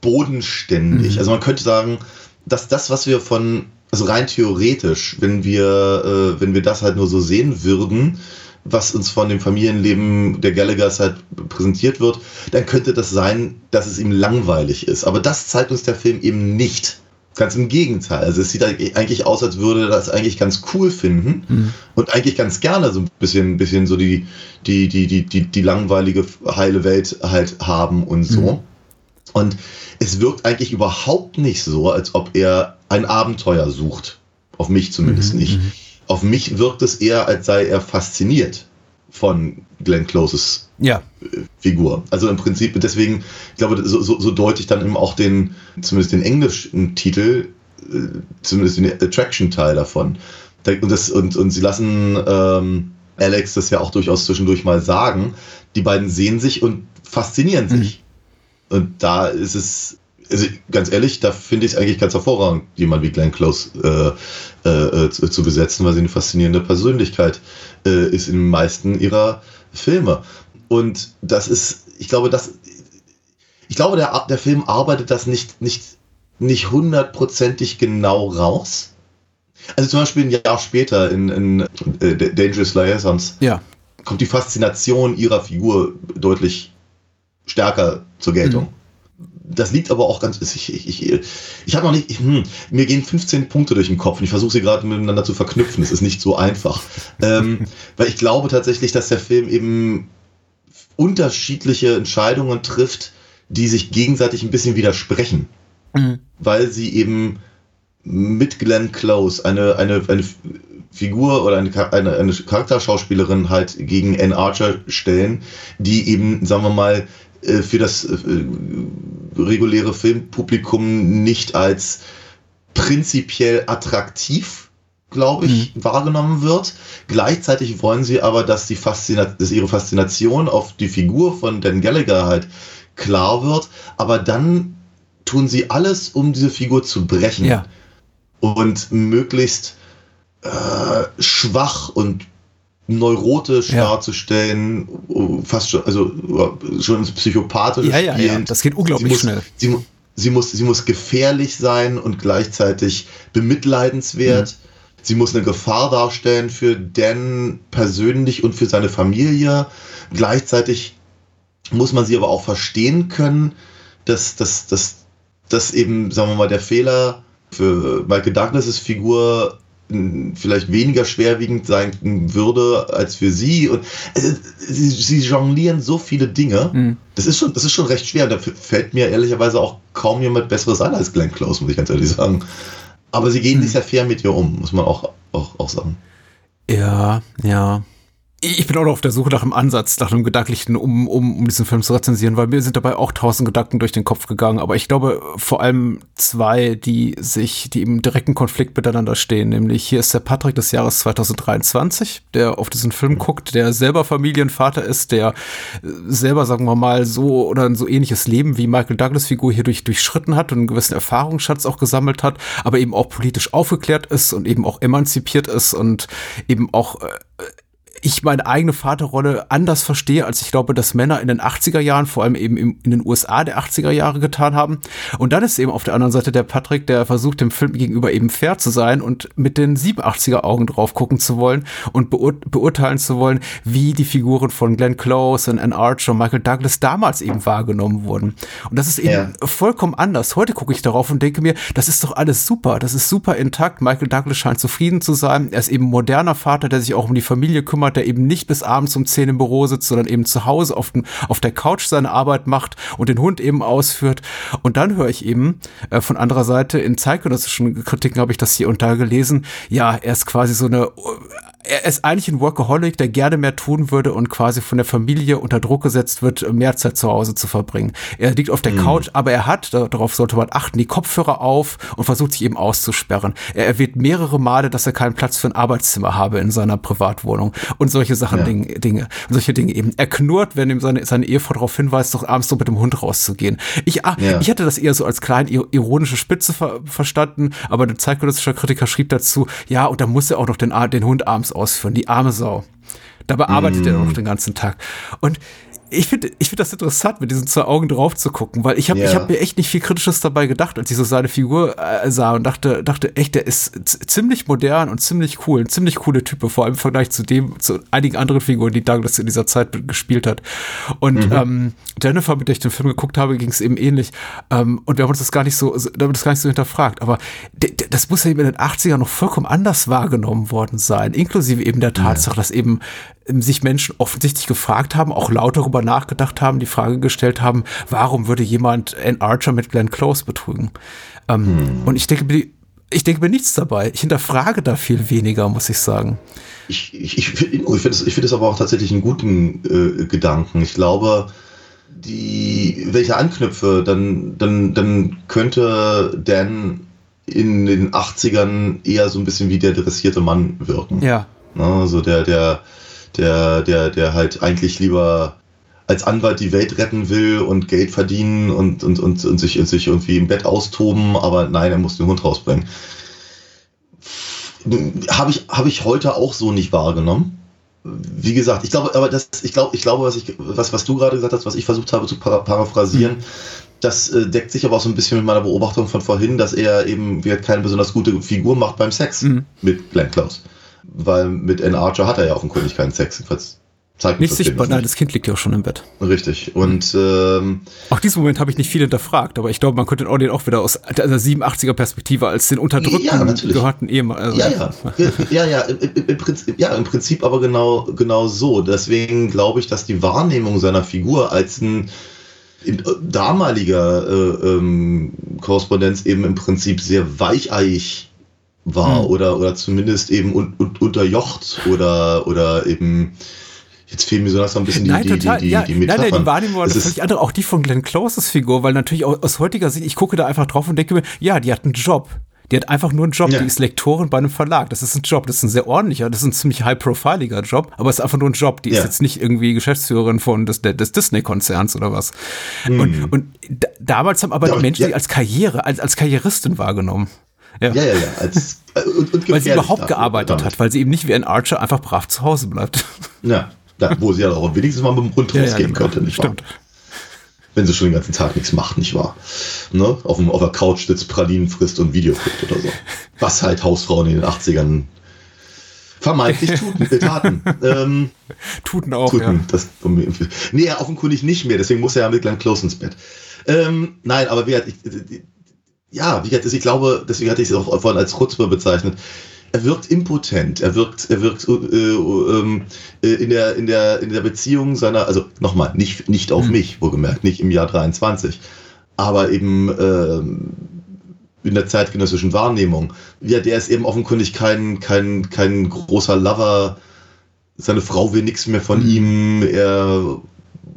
[SPEAKER 7] bodenständig.
[SPEAKER 6] Mhm.
[SPEAKER 7] Also man könnte sagen, dass das, was wir von, also rein theoretisch, wenn wir, äh, wenn wir das halt nur so sehen würden, was uns von dem Familienleben der Gallaghers halt präsentiert wird, dann könnte das sein, dass es ihm langweilig ist. Aber das zeigt uns der Film eben nicht. Ganz im Gegenteil. Also es sieht eigentlich aus, als würde er das eigentlich ganz cool finden mhm. und eigentlich ganz gerne so ein bisschen, bisschen so die, die, die, die, die, die langweilige, heile Welt halt haben und so. Mhm. Und es wirkt eigentlich überhaupt nicht so, als ob er ein Abenteuer sucht. Auf mich zumindest mhm. nicht. Mhm. Auf mich wirkt es eher, als sei er fasziniert von Glenn Closes
[SPEAKER 6] ja.
[SPEAKER 7] Äh, Figur. Also im Prinzip, deswegen, ich glaube, so, so, so deute ich dann eben auch den, zumindest den englischen Titel, äh, zumindest den Attraction-Teil davon. Und, das, und, und sie lassen ähm, Alex das ja auch durchaus zwischendurch mal sagen. Die beiden sehen sich und faszinieren mhm. sich. Und da ist es, also ganz ehrlich, da finde ich es eigentlich ganz hervorragend, jemand wie Glenn Close äh, äh, äh, zu, zu, besetzen, weil sie eine faszinierende Persönlichkeit äh, ist in den meisten ihrer Filme. Und das ist, ich glaube, das, ich glaube, der, der Film arbeitet das nicht, nicht, nicht hundertprozentig genau raus. Also zum Beispiel ein Jahr später in, in äh, Dangerous Liaisons
[SPEAKER 6] ja.
[SPEAKER 7] kommt die Faszination ihrer Figur deutlich stärker zur Geltung. Mhm. Das liegt aber auch ganz. Ich, ich, ich, ich habe noch nicht. Hm, mir gehen 15 Punkte durch den Kopf und ich versuche sie gerade miteinander zu verknüpfen. Es ist nicht so einfach. ähm, weil ich glaube tatsächlich, dass der Film eben unterschiedliche Entscheidungen trifft, die sich gegenseitig ein bisschen widersprechen. Mhm. Weil sie eben mit Glenn Close eine, eine, eine Figur oder eine, eine, eine Charakterschauspielerin halt gegen Anne Archer stellen, die eben, sagen wir mal, äh, für das äh, reguläre Filmpublikum nicht als prinzipiell attraktiv, glaube ich, mhm. wahrgenommen wird. Gleichzeitig wollen sie aber, dass, die Faszina dass ihre Faszination auf die Figur von Dan Gallagher halt klar wird, aber dann tun sie alles, um diese Figur zu brechen.
[SPEAKER 6] Ja.
[SPEAKER 7] Und möglichst äh, schwach und neurotisch ja. darzustellen, fast schon, also schon psychopathisch
[SPEAKER 6] ja, ja, ja, das geht unglaublich
[SPEAKER 7] sie muss,
[SPEAKER 6] schnell.
[SPEAKER 7] Sie, sie, muss, sie muss gefährlich sein und gleichzeitig bemitleidenswert. Mhm. Sie muss eine Gefahr darstellen für Dan persönlich und für seine Familie. Gleichzeitig muss man sie aber auch verstehen können, dass, dass, dass, dass eben, sagen wir mal, der Fehler für Michael Douglas' Figur vielleicht weniger schwerwiegend sein würde als für sie. Und also, sie, sie, jonglieren so viele Dinge. Mhm. Das, ist schon, das ist schon recht schwer. Da fällt mir ehrlicherweise auch kaum jemand Besseres ein als Glenn Close, muss ich ganz ehrlich sagen. Aber sie gehen mhm. nicht sehr fair mit ihr um, muss man auch, auch, auch sagen.
[SPEAKER 6] Ja, ja ich bin auch noch auf der Suche nach einem Ansatz, nach einem gedanklichen, um, um, um diesen Film zu rezensieren, weil mir sind dabei auch tausend Gedanken durch den Kopf gegangen. Aber ich glaube vor allem zwei, die sich, die im direkten Konflikt miteinander stehen. Nämlich hier ist der Patrick des Jahres 2023, der auf diesen Film guckt, der selber Familienvater ist, der äh, selber, sagen wir mal, so oder ein so ähnliches Leben wie Michael Douglas Figur hier durch, durchschritten hat und einen gewissen Erfahrungsschatz auch gesammelt hat, aber eben auch politisch aufgeklärt ist und eben auch emanzipiert ist und eben auch äh, ich meine eigene Vaterrolle anders verstehe, als ich glaube, dass Männer in den 80er Jahren, vor allem eben in den USA der 80er Jahre getan haben. Und dann ist eben auf der anderen Seite der Patrick, der versucht, dem Film gegenüber eben fair zu sein und mit den 87er Augen drauf gucken zu wollen und beur beurteilen zu wollen, wie die Figuren von Glenn Close und Ann Archer und Michael Douglas damals eben wahrgenommen wurden. Und das ist eben ja. vollkommen anders. Heute gucke ich darauf und denke mir, das ist doch alles super. Das ist super intakt. Michael Douglas scheint zufrieden zu sein. Er ist eben moderner Vater, der sich auch um die Familie kümmert jemand, der eben nicht bis abends um 10 im Büro sitzt, sondern eben zu Hause auf, den, auf der Couch seine Arbeit macht und den Hund eben ausführt. Und dann höre ich eben äh, von anderer Seite in zeitgenössischen Kritiken habe ich das hier und da gelesen, ja, er ist quasi so eine er ist eigentlich ein Workaholic, der gerne mehr tun würde und quasi von der Familie unter Druck gesetzt wird, mehr Zeit zu Hause zu verbringen. Er liegt auf der mhm. Couch, aber er hat, darauf sollte man achten, die Kopfhörer auf und versucht sich eben auszusperren. Er erwähnt mehrere Male, dass er keinen Platz für ein Arbeitszimmer habe in seiner Privatwohnung und solche Sachen, ja. Dinge, Dinge, solche Dinge eben. Er knurrt, wenn ihm seine, seine Ehefrau darauf hinweist, doch abends so mit dem Hund rauszugehen. Ich, ah, ja. ich hätte das eher so als klein ironische Spitze ver verstanden, aber der zeitgenössische Kritiker schrieb dazu, ja, und da muss er auch noch den, den Hund abends ausführen, die arme Sau. Dabei arbeitet mm. er noch den ganzen Tag. Und ich finde ich finde das interessant, mit diesen zwei Augen drauf zu gucken, weil ich habe
[SPEAKER 7] Ja.
[SPEAKER 6] ich hab mir echt nicht viel Kritisches dabei gedacht, als ich so seine Figur äh, sah und dachte, dachte echt, der ist ziemlich modern und ziemlich cool, ein ziemlich coole Type, vor allem im Vergleich zu dem, zu einigen anderen Figuren, die Douglas in dieser Zeit gespielt hat. Und ähm, Jennifer, mit der ich den Film geguckt habe, ging es eben ähnlich. Ähm, und wir haben uns das gar nicht so, haben das gar nicht so hinterfragt. Aber das muss ja eben in den 80ern noch vollkommen anders wahrgenommen worden sein, inklusive eben der Tatsache, dass eben ähm, sich Menschen offensichtlich gefragt haben, auch laut darüber nachgedacht haben, die Frage gestellt haben, warum würde jemand Ann Archer mit Glenn Close betrügen? Ähm, Und ich denke, mir- ich denke mir nichts dabei. Ich hinterfrage da viel weniger, muss ich sagen.
[SPEAKER 7] Ich, ich, ich finde ich find es find aber auch tatsächlich einen guten äh, Gedanken. Ich glaube, die, wenn ich da anknüpfe, dann, dann, dann könnte Dan in den 80ern eher so ein bisschen wie der dressierte Mann wirken.
[SPEAKER 6] Ja.
[SPEAKER 7] Also der, der, der, der, der halt eigentlich lieber als Anwalt die Welt retten will und Geld verdienen und, und, und, und, sich, und sich irgendwie im Bett austoben, aber nein, er muss den Hund rausbringen. Habe ich, habe ich heute auch so nicht wahrgenommen. Wie gesagt, ich glaube, aber das, ich glaube, ich glaube, was ich, was, was du gerade gesagt hast, was ich versucht habe zu para paraphrasieren, das äh, deckt sich aber auch so ein bisschen mit meiner Beobachtung von vorhin, dass er eben wie keine besonders gute Figur macht beim Sex
[SPEAKER 6] Mhm.
[SPEAKER 7] mit Glenn Close. Weil mit Ann Archer hat er ja offenkundig keinen Sex. Jedenfalls zeigt
[SPEAKER 6] Nicht sichtbar, nein, das Kind liegt ja auch schon im Bett.
[SPEAKER 7] Richtig. Und ähm,
[SPEAKER 6] Auch diesen Moment habe ich nicht viel hinterfragt, aber ich glaube, man könnte den Audio auch wieder aus der 87er Perspektive als den unterdrückten,
[SPEAKER 7] Ja,
[SPEAKER 6] gehörten Ehemann. Also,
[SPEAKER 7] ja, ja, ja, ja, im, Prinzip, ja, im Prinzip aber genau, genau so. Deswegen glaube ich, dass die Wahrnehmung seiner Figur als ein in damaliger äh, ähm, Korrespondenz eben im Prinzip sehr weicheiig war
[SPEAKER 6] Hm.
[SPEAKER 7] oder, oder zumindest eben un, un, unterjocht oder, oder eben jetzt fehlen mir so langsam ein bisschen die,
[SPEAKER 6] Nein,
[SPEAKER 7] die,
[SPEAKER 6] total.
[SPEAKER 7] die, die,
[SPEAKER 6] ja,
[SPEAKER 7] die
[SPEAKER 6] nein, nein,
[SPEAKER 7] Metaphern.
[SPEAKER 6] die Wahrnehmung war
[SPEAKER 7] ist-
[SPEAKER 6] völlig andere. Auch die von Glenn Closes Figur, weil natürlich auch aus heutiger Sicht, ich gucke da einfach drauf und denke mir, ja, die hat einen Job. Die hat einfach nur einen Job.
[SPEAKER 7] Ja.
[SPEAKER 6] Die ist Lektorin bei einem Verlag. Das ist ein Job. Das ist ein sehr ordentlicher, das ist ein ziemlich high-profiliger Job, aber es ist einfach nur ein Job. Die ist
[SPEAKER 7] Ja.
[SPEAKER 6] jetzt nicht irgendwie Geschäftsführerin von des, des Disney-Konzerns oder was. Und, und da, damals haben aber
[SPEAKER 7] Hm. Ja,
[SPEAKER 6] die Menschen sie als Karriere, als, als Karrieristin wahrgenommen. Ja.
[SPEAKER 7] ja, ja. Als, äh, und, und
[SPEAKER 6] Weil sie überhaupt gearbeitet
[SPEAKER 7] damit.
[SPEAKER 6] hat, weil sie eben nicht wie ein Archer einfach brav zu Hause bleibt.
[SPEAKER 7] Ja, ja, wo sie ja auch wenigstens mal mit dem Hund rausgehen
[SPEAKER 6] genau.
[SPEAKER 7] könnte, nicht wahr?
[SPEAKER 6] Stimmt.
[SPEAKER 7] Wenn sie schon den ganzen Tag nichts macht, nicht wahr? Ne? Auf, dem, auf der Couch sitzt, Pralinen frisst und Video guckt oder so. Was halt Hausfrauen in den 80ern vermeintlich tuten, äh, taten. Ähm,
[SPEAKER 6] Tuten auch,
[SPEAKER 7] tuten.
[SPEAKER 6] ja.
[SPEAKER 7] Das, nee, ja, offenkundig nicht mehr, deswegen muss er ja mit Glenn Close ins Bett. Ähm, nein, aber wie gesagt, ich, ja, wie gesagt, ich glaube, deswegen hatte ich es auch vorhin als Chutzpe bezeichnet. Er wirkt impotent, er wirkt, er wirkt äh, ähm, äh, in, der, in, der, in der Beziehung seiner, also nochmal, nicht, nicht auf mich, wohlgemerkt, nicht im Jahr 23, aber eben ähm, in der zeitgenössischen Wahrnehmung. Ja, der ist eben offenkundig kein, kein, kein großer Lover. Seine Frau will nichts mehr von ihm. Er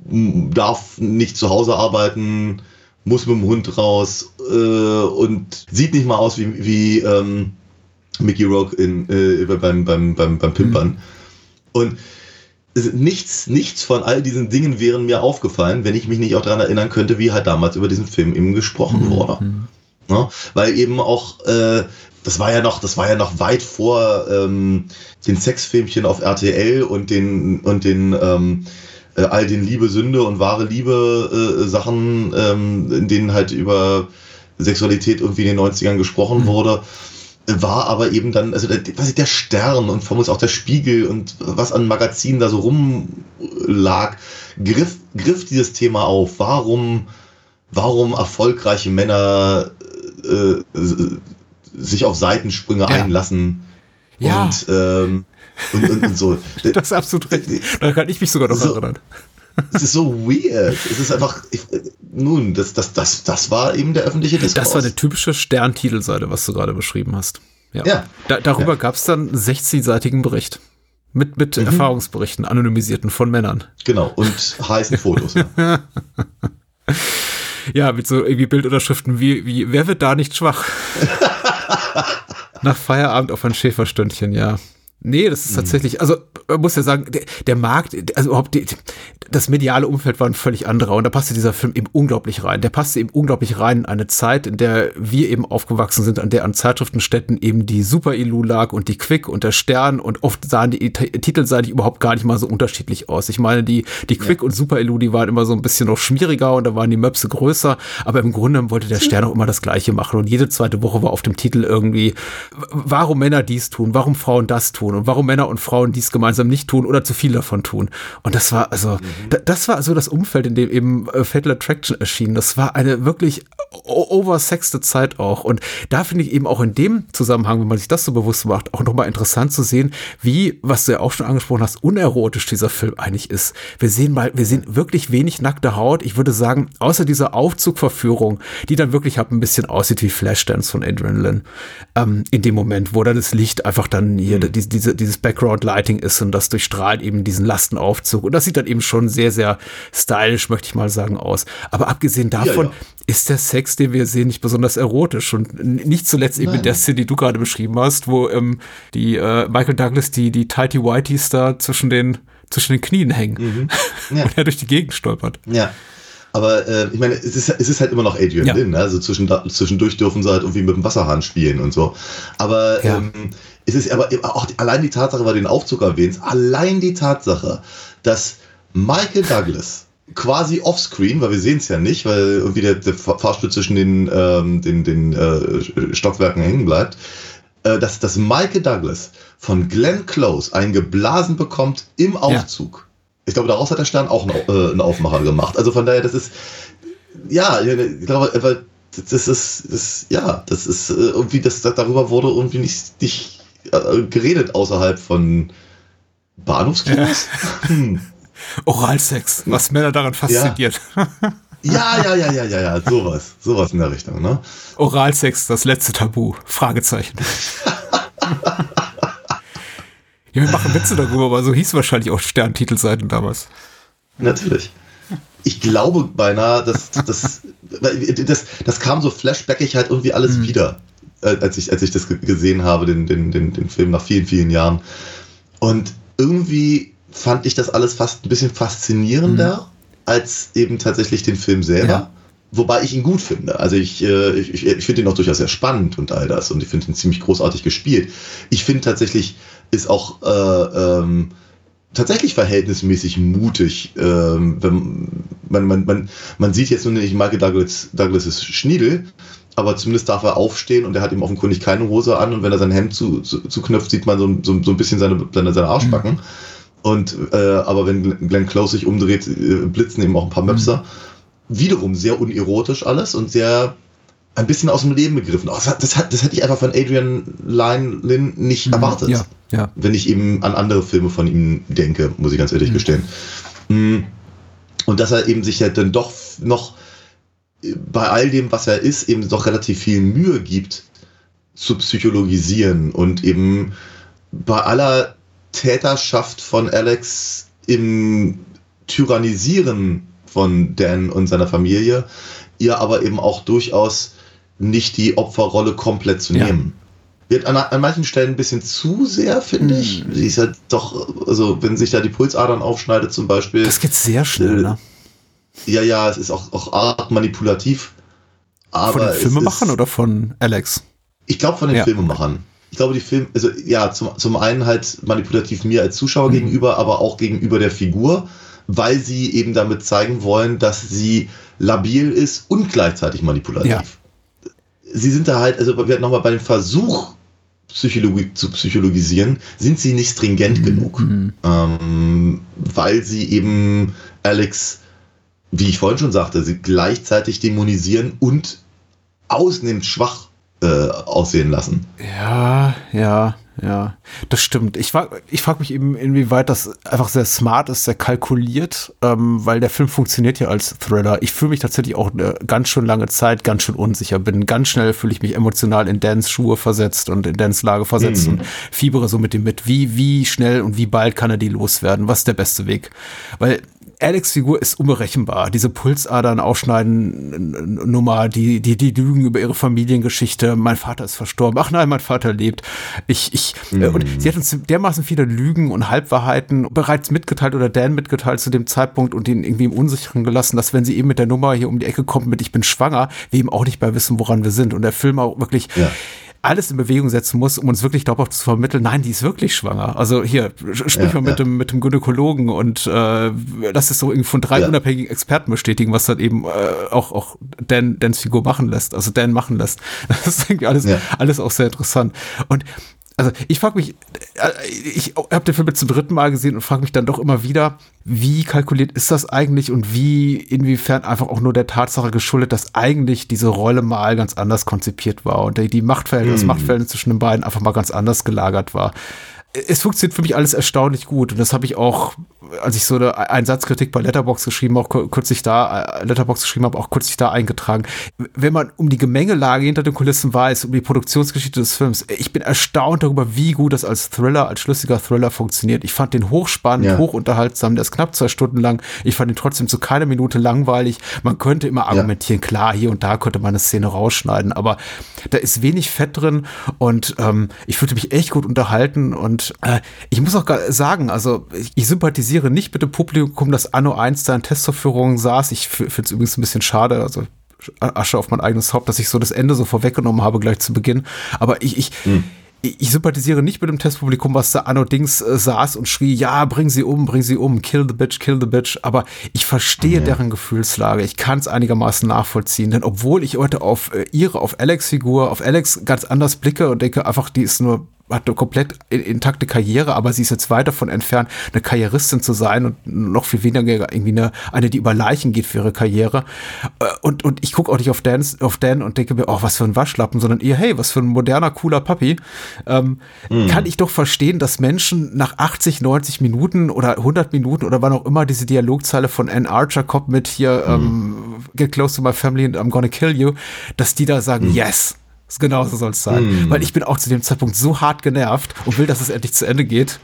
[SPEAKER 7] darf nicht zu Hause arbeiten, muss mit dem Hund raus äh, und sieht nicht mal aus wie, wie ähm, Mickey Rourke in, äh, beim, beim, beim, beim Pimpern. Und es- nichts, nichts von all diesen Dingen wären mir aufgefallen, wenn ich mich nicht auch daran erinnern könnte, wie halt damals über diesen Film eben gesprochen wurde. Ne? Weil eben auch, äh, das war ja noch, das war ja noch weit vor ähm, den Sexfilmchen auf RTL und den und den ähm, äh, all den Liebe, Sünde und wahre Liebe äh, Sachen, ähm, in denen halt über Sexualität irgendwie in den 90ern gesprochen wurde. War aber eben dann, also der, was der Stern und von uns auch der Spiegel und was an Magazinen da so rumlag, griff, griff dieses Thema auf. Warum, warum erfolgreiche Männer äh, sich auf Seitensprünge einlassen
[SPEAKER 6] Ja.
[SPEAKER 7] und, ähm, und, und, und so.
[SPEAKER 6] Das ist absolut recht. Da kann ich mich sogar noch
[SPEAKER 7] So.
[SPEAKER 6] erinnern.
[SPEAKER 7] Es ist so weird. Es ist einfach, ich, nun, das, das, das, das war eben der öffentliche Diskurs.
[SPEAKER 6] Das war eine typische Sterntitelseite, was du gerade beschrieben hast. Ja.
[SPEAKER 7] Ja.
[SPEAKER 6] Da, darüber
[SPEAKER 7] Ja.
[SPEAKER 6] gab es dann einen 16-seitigen Bericht. Mit, mit
[SPEAKER 7] Mhm.
[SPEAKER 6] Erfahrungsberichten, anonymisierten von Männern.
[SPEAKER 7] Genau, und heißen Fotos. Ja.
[SPEAKER 6] Ja, mit so irgendwie Bildunterschriften wie, wie wer wird da nicht schwach? Nach Feierabend auf ein Schäferstündchen, ja. Nee, das
[SPEAKER 7] Mhm.
[SPEAKER 6] ist tatsächlich, also man muss ja sagen, der, der Markt, also überhaupt die, das mediale Umfeld war ein völlig anderer und da passte dieser Film eben unglaublich rein. Der passte eben unglaublich rein in eine Zeit, in der wir eben aufgewachsen sind, an der an Zeitschriftenstätten eben die Super Ilu lag und die Quick und der Stern und oft sahen die T Titel seitig überhaupt gar nicht mal so unterschiedlich aus. Ich meine, die, die Quick ja. und Super Ilu, die waren immer so ein bisschen noch schmieriger und da waren die Möpse größer, aber im Grunde wollte der Stern auch immer das Gleiche machen und jede zweite Woche war auf dem Titel irgendwie, warum Männer dies tun, warum Frauen das tun und warum Männer und Frauen dies gemeinsam nicht tun oder zu viel davon tun. Und das war also, mhm. das war so das Umfeld, in dem eben äh, Fatal Attraction erschien. Das war eine wirklich oversexte Zeit auch. Und da finde ich eben auch in dem Zusammenhang, wenn man sich das so bewusst macht, auch nochmal interessant zu sehen, wie, was du ja auch schon angesprochen hast, unerotisch dieser Film eigentlich ist. Wir sehen mal, wir sehen wirklich wenig nackte Haut. Ich würde sagen, außer dieser Aufzugverführung, die dann wirklich halt ein bisschen aussieht wie Flashdance von Adrian Lynn, ähm, in dem Moment, wo dann das Licht einfach dann hier, mhm. Diese, dieses Background Lighting ist und das durchstrahlt eben diesen Lastenaufzug. Und das sieht dann eben schon sehr, sehr stylisch, möchte ich mal sagen, aus. Aber abgesehen davon, ja, ja ist der Sex, den wir sehen, nicht besonders erotisch. Und nicht zuletzt eben in der Szene, die du gerade beschrieben hast, wo ähm, die äh, Michael Douglas die, die Tighty Whiteys da zwischen den, zwischen den Knien hängen mhm. ja. und er durch die Gegend stolpert.
[SPEAKER 7] Ja. Aber äh, ich meine, es ist, es ist halt immer noch Adrian ja. Lynn, ne? also zwischen, zwischendurch dürfen sie halt irgendwie mit dem Wasserhahn spielen und so. Aber ja. ähm, es ist aber auch allein die Tatsache, weil du den Aufzug erwähnst, allein die Tatsache, dass Michael Douglas quasi offscreen, weil wir sehen es ja nicht, weil irgendwie der, der Fahrstuhl zwischen den, ähm, den, den äh, Stockwerken hängen bleibt, äh, dass, dass Michael Douglas von Glenn Close eingeblasen bekommt im Aufzug. Ja. Ich glaube, daraus hat der Stern auch einen, äh, einen Aufmacher gemacht. Also von daher, das ist, ja, ich glaube, das ist, das, ja, das ist äh, irgendwie, das, darüber wurde irgendwie nicht, nicht geredet außerhalb von Bahnhofskinos.
[SPEAKER 6] Ja. Hm. Oralsex, was Männer daran fasziniert.
[SPEAKER 7] Ja. ja, ja, ja, ja, ja, sowas. Sowas in der Richtung, ne?
[SPEAKER 6] Oralsex, das letzte Tabu. Fragezeichen. ja, wir machen Witze darüber, aber so hieß wahrscheinlich auch Sterntitelseiten damals.
[SPEAKER 7] Natürlich. Ich glaube beinahe, dass das, das, das kam so flashbackig halt irgendwie alles mhm. wieder, äh, als ich, als ich das gesehen habe, den, den, den, den Film nach vielen, vielen Jahren. Und irgendwie fand ich das alles fast ein bisschen faszinierender mhm. als eben tatsächlich den Film selber. Ja. Wobei ich ihn gut finde. Also ich, äh, ich, ich finde ihn auch durchaus sehr spannend und all das. Und ich finde ihn ziemlich großartig gespielt. Ich finde tatsächlich ist auch äh, ähm, tatsächlich verhältnismäßig mutig. Ähm, wenn, man, man, man, man sieht jetzt nur nicht Michael Douglas, Douglas Schniedel, aber zumindest darf er aufstehen und er hat ihm offenkundig keine Hose an und wenn er sein Hemd zu, zu, zuknöpft, sieht man so, so, so ein bisschen seine, seine, seine Arschbacken. Mhm. Und äh, aber wenn Glenn Close sich umdreht, äh, blitzen eben auch ein paar Möpse. Mhm. Wiederum sehr unerotisch alles und sehr ein bisschen aus dem Leben begriffen. Oh, das, das, das, hätte ich einfach von Adrian Lynn nicht mhm, erwartet. Ja, ja. Wenn ich eben an andere Filme von ihm denke, muss ich ganz ehrlich mhm. gestehen. Mm. Und dass er eben sich ja dann doch noch bei all dem, was er ist, eben doch relativ viel Mühe gibt, zu psychologisieren und eben bei aller Täterschaft von Alex im Tyrannisieren von Dan und seiner Familie, ihr aber eben auch durchaus nicht die Opferrolle komplett zu nehmen. Ja. Wird an, an, manchen Stellen ein bisschen zu sehr, finde hm. ich. Sie ist ja doch, also wenn sich da die Pulsadern aufschneidet zum Beispiel.
[SPEAKER 6] Das geht sehr schnell, äh, ne?
[SPEAKER 7] Ja, ja, es ist auch, auch arg manipulativ.
[SPEAKER 6] Aber von den Filmemachern ist, oder von Alex?
[SPEAKER 7] Ich glaube von den ja. Filmemachern ich glaube, die Film, also ja, zum, zum einen halt manipulativ mir als Zuschauer mhm. gegenüber, aber auch gegenüber der Figur, weil sie eben damit zeigen wollen, dass sie labil ist und gleichzeitig manipulativ. Ja. Sie sind da halt, also wir hatten nochmal bei dem Versuch, Psychologie zu psychologisieren, sind sie nicht stringent mhm. genug. Mhm. Ähm, weil sie eben Alex, wie ich vorhin schon sagte, sie gleichzeitig dämonisieren und ausnehmend schwach äh, aussehen lassen.
[SPEAKER 6] Ja, ja, ja, das stimmt. Ich frage ich frag mich eben, inwieweit das einfach sehr smart ist, sehr kalkuliert, ähm, weil der Film funktioniert ja als Thriller. Ich fühle mich tatsächlich auch eine ganz schön lange Zeit ganz schön unsicher. Bin ganz schnell, fühle ich mich emotional in Dans Schuhe versetzt und in Dans Lage versetzt mhm. und fiebere so mit dem mit. Wie, wie schnell und wie bald kann er die loswerden? Was ist der beste Weg? Weil Alex Figur ist unberechenbar. Diese Pulsadern aufschneiden Nummer, die, die, die lügen über ihre Familiengeschichte. Mein Vater ist verstorben. Ach nein, mein Vater lebt. Ich, ich, mhm. und sie hat uns dermaßen viele Lügen und Halbwahrheiten bereits mitgeteilt oder Dan mitgeteilt zu dem Zeitpunkt und ihn irgendwie im Unsicheren gelassen, dass wenn sie eben mit der Nummer hier um die Ecke kommt mit Ich bin schwanger, wir eben auch nicht mehr wissen, woran wir sind. Und der Film auch wirklich, ja alles in Bewegung setzen muss, um uns wirklich glaubhaft zu vermitteln, nein, die ist wirklich schwanger. Also hier, sprich ja, mal mit, ja. dem, mit dem Gynäkologen und äh, lass es so irgendwie von drei ja. unabhängigen Experten bestätigen, was dann eben äh, auch, auch Dan, Dans Figur machen lässt, also Dan machen lässt. Das ist irgendwie alles, alles auch sehr interessant. Und also ich frage mich, äh, ich habe den Film jetzt zum dritten Mal gesehen und frage mich dann doch immer wieder, wie kalkuliert ist das eigentlich und wie inwiefern einfach auch nur der Tatsache geschuldet, dass eigentlich diese Rolle mal ganz anders konzipiert war und die Machtverhältnis, das mhm. Machtverhältnis zwischen den beiden einfach mal ganz anders gelagert war es funktioniert für mich alles erstaunlich gut. Und das habe ich auch, als ich so eine Einsatzkritik bei Letterbox geschrieben, auch kürzlich da, äh, Letterbox geschrieben habe, auch kürzlich da eingetragen. Wenn man um die Gemengelage hinter den Kulissen weiß, um die Produktionsgeschichte des Films, ich bin erstaunt darüber, wie gut das als Thriller, als schlüssiger Thriller funktioniert. Ich fand den hochspannend, ja. hochunterhaltsam, der ist knapp zwei Stunden lang. Ich fand ihn trotzdem zu keiner Minute langweilig. Man könnte immer argumentieren, ja. klar, hier und da könnte man eine Szene rausschneiden, aber da ist wenig Fett drin und ähm, ich fühlte mich echt gut unterhalten und äh, ich muss auch sagen, also ich, ich, sympathisiere nicht mit dem Publikum, das Anno 1 da in Testaufführungen saß. Ich finde es übrigens ein bisschen schade, also Asche auf mein eigenes Haupt, dass ich so das Ende so vorweggenommen habe gleich zu Beginn. Aber ich, ich, hm ich sympathisiere nicht mit dem Testpublikum, was da Anno Dings äh, saß und schrie, ja, bring sie um, bring sie um, kill the bitch, kill the bitch. Aber ich verstehe mhm. deren Gefühlslage. Ich kann es einigermaßen nachvollziehen. Denn obwohl ich heute auf äh, ihre, auf Alex Figur, auf Alex ganz anders blicke und denke einfach, die ist nur hat eine komplett intakte Karriere, aber sie ist jetzt weit davon entfernt, eine Karrieristin zu sein und noch viel weniger irgendwie eine, eine die über Leichen geht für ihre Karriere. Äh, und, und ich gucke auch nicht auf Dan, auf Dan und denke mir, oh, was für ein Waschlappen, sondern eher, hey, was für ein moderner, cooler Papi. Ähm, mhm. Kann ich doch verstehen, dass Menschen nach 80, 90 Minuten oder 100 Minuten oder wann auch immer diese Dialogzeile von Ann Archer kommt mit hier, mhm. ähm, get close to my family and I'm gonna kill you, dass die da sagen, mhm. yes, Genau so soll es sein. Mm. Weil ich bin auch zu dem Zeitpunkt so hart genervt und will, dass es endlich zu Ende geht.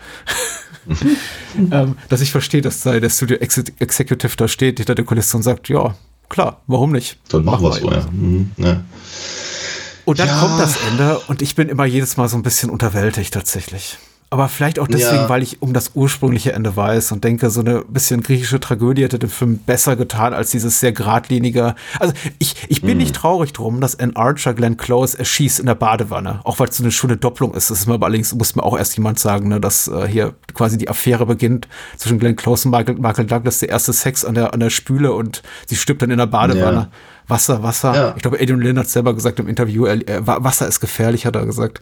[SPEAKER 6] ähm, dass ich verstehe, dass da der Studio Executive da steht, hinter der Kulisse und sagt, ja, klar, warum nicht?
[SPEAKER 7] Dann machen wir es vorher. Mhm, ne.
[SPEAKER 6] Und dann ja. kommt das Ende und ich bin immer jedes Mal so ein bisschen unterwältigt tatsächlich. Aber vielleicht auch deswegen, ja. weil ich um das ursprüngliche Ende weiß und denke, so eine bisschen griechische Tragödie hätte den Film besser getan als dieses sehr geradlinige. Also ich, ich bin mhm. nicht traurig drum, dass Ann Archer Glenn Close erschießt in der Badewanne, auch weil es so eine schöne Doppelung ist. Das ist mir aber allerdings, muss mir auch erst jemand sagen, ne, dass äh, hier quasi die Affäre beginnt zwischen Glenn Close und Michael, Michael Douglas, der erste Sex an der, an der Spüle und sie stirbt dann in der Badewanne. Ja. Wasser, Wasser. Ja. Ich glaube, Adrian Lynn hat selber gesagt im Interview, er, Wasser ist gefährlich, hat er gesagt.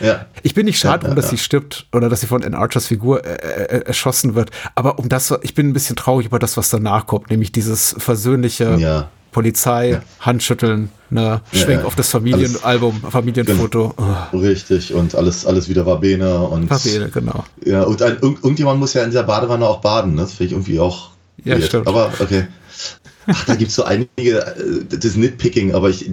[SPEAKER 6] Ja. Ich bin nicht schade, um dass sie stirbt oder dass sie von Ann Archers Figur äh, äh, erschossen wird. Aber um das, ich bin ein bisschen traurig über das, was danach kommt, nämlich dieses versöhnliche Polizei, Handschütteln, ne, Schwenk auf das Familienalbum, Familienfoto.
[SPEAKER 7] Oh. Richtig, und alles, alles wieder war Bene und.
[SPEAKER 6] War Bene, genau.
[SPEAKER 7] Ja, und ein, irgendjemand muss ja in dieser Badewanne auch baden, ne? Das finde ich irgendwie auch.
[SPEAKER 6] Ja, weird. stimmt.
[SPEAKER 7] Aber okay. Ach, da gibt es so einige, äh, das Nitpicking, aber ich,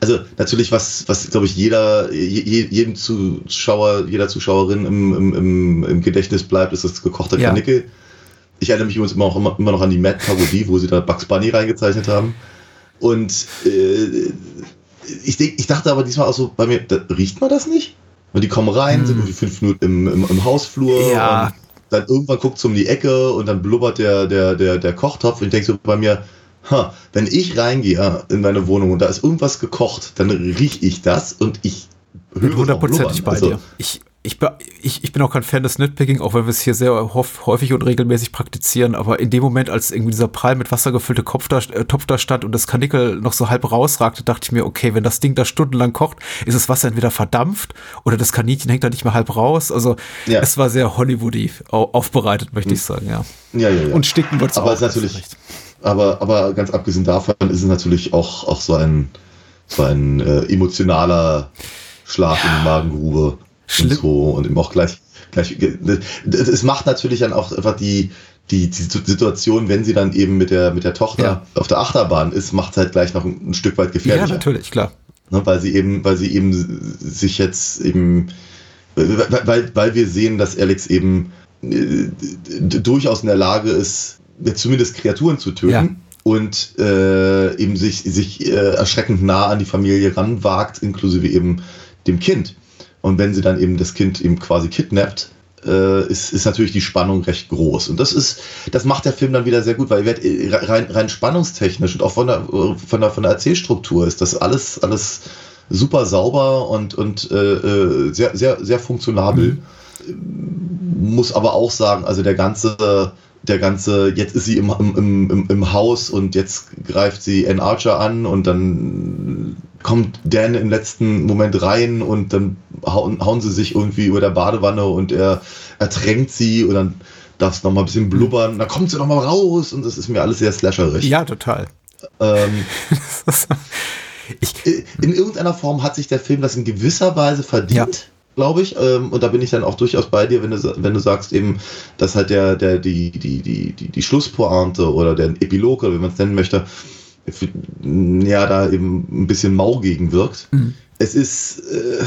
[SPEAKER 7] also natürlich, was, was glaube ich, jeder, jedem Zuschauer, jeder Zuschauerin im, im, im, Gedächtnis bleibt, ist das gekochte ja. Karnickel. Ich erinnere mich übrigens immer, auch, immer, immer noch an die Mad-Parodie, wo sie da Bugs Bunny reingezeichnet haben. Und äh, ich, denk, ich dachte aber diesmal auch so, bei mir, da, riecht man das nicht? Und die kommen rein, hm. sind irgendwie fünf Minuten im, im, im Hausflur.
[SPEAKER 6] Ja
[SPEAKER 7] dann irgendwann guckt es um die Ecke und dann blubbert der, der, der, der Kochtopf und ich denke so bei mir, ha, wenn ich reingehe in meine Wohnung und da ist irgendwas gekocht, dann rieche ich das und ich
[SPEAKER 6] höre hundertprozentig bei also, dir. Ich, ich, ich, ich bin auch kein Fan des Nitpicking, auch wenn wir es hier sehr häufig und regelmäßig praktizieren, aber in dem Moment, als irgendwie dieser prall mit Wasser gefüllte Kopf da, äh, Topf da stand und das Kanickel noch so halb rausragte, dachte ich mir, okay, wenn das Ding da stundenlang kocht, ist das Wasser entweder verdampft oder das Kaninchen hängt da nicht mehr halb raus. Also ja. es war sehr Hollywoody aufbereitet, möchte ich hm. sagen, ja.
[SPEAKER 7] Ja, ja, ja.
[SPEAKER 6] Und sticken wird es
[SPEAKER 7] auch. Aber ist natürlich, aber, aber ganz abgesehen davon ist es natürlich auch, auch so ein, so ein äh, emotionaler Schlag in die Magengrube. Schlimm. Und so und eben auch gleich, gleich, es macht natürlich dann auch einfach die, die, die Situation, wenn sie dann eben mit der, mit der Tochter ja. auf der Achterbahn ist, macht es halt gleich noch ein, ein Stück weit gefährlicher.
[SPEAKER 6] Ja, natürlich, klar.
[SPEAKER 7] Ne, weil sie eben, weil sie eben sich jetzt eben, weil, weil wir sehen, dass Alex eben äh, durchaus in der Lage ist, zumindest Kreaturen zu töten. Ja. Und äh, eben sich, sich äh, erschreckend nah an die Familie ranwagt, inklusive eben dem Kind. Und wenn sie dann eben das Kind eben quasi kidnappt, äh, ist, ist natürlich die Spannung recht groß. Und das ist, das macht der Film dann wieder sehr gut, weil wird, äh, rein, rein spannungstechnisch und auch von der, von der, von der Erzählstruktur ist das alles, alles super sauber und, und äh, äh sehr, sehr, sehr funktionabel. Mhm. Muss aber auch sagen, also der ganze, der ganze, jetzt ist sie im, im, im, im Haus und jetzt greift sie Ann Archer an und dann kommt Dan im letzten Moment rein und dann hauen, hauen sie sich irgendwie über der Badewanne und er ertränkt sie und dann darf es nochmal ein bisschen blubbern, dann kommt sie nochmal raus und das ist mir alles sehr slasherig.
[SPEAKER 6] Ja, total.
[SPEAKER 7] Ähm, in irgendeiner Form hat sich der Film das in gewisser Weise verdient. Ja glaube ich. Ähm, und da bin ich dann auch durchaus bei dir, wenn du, wenn du sagst eben, dass halt der, der, die, die, die, die, die Schlusspointe oder der Epilog, oder wie man es nennen möchte, ja, da eben ein bisschen mau gegen wirkt. Mhm. Es ist, äh,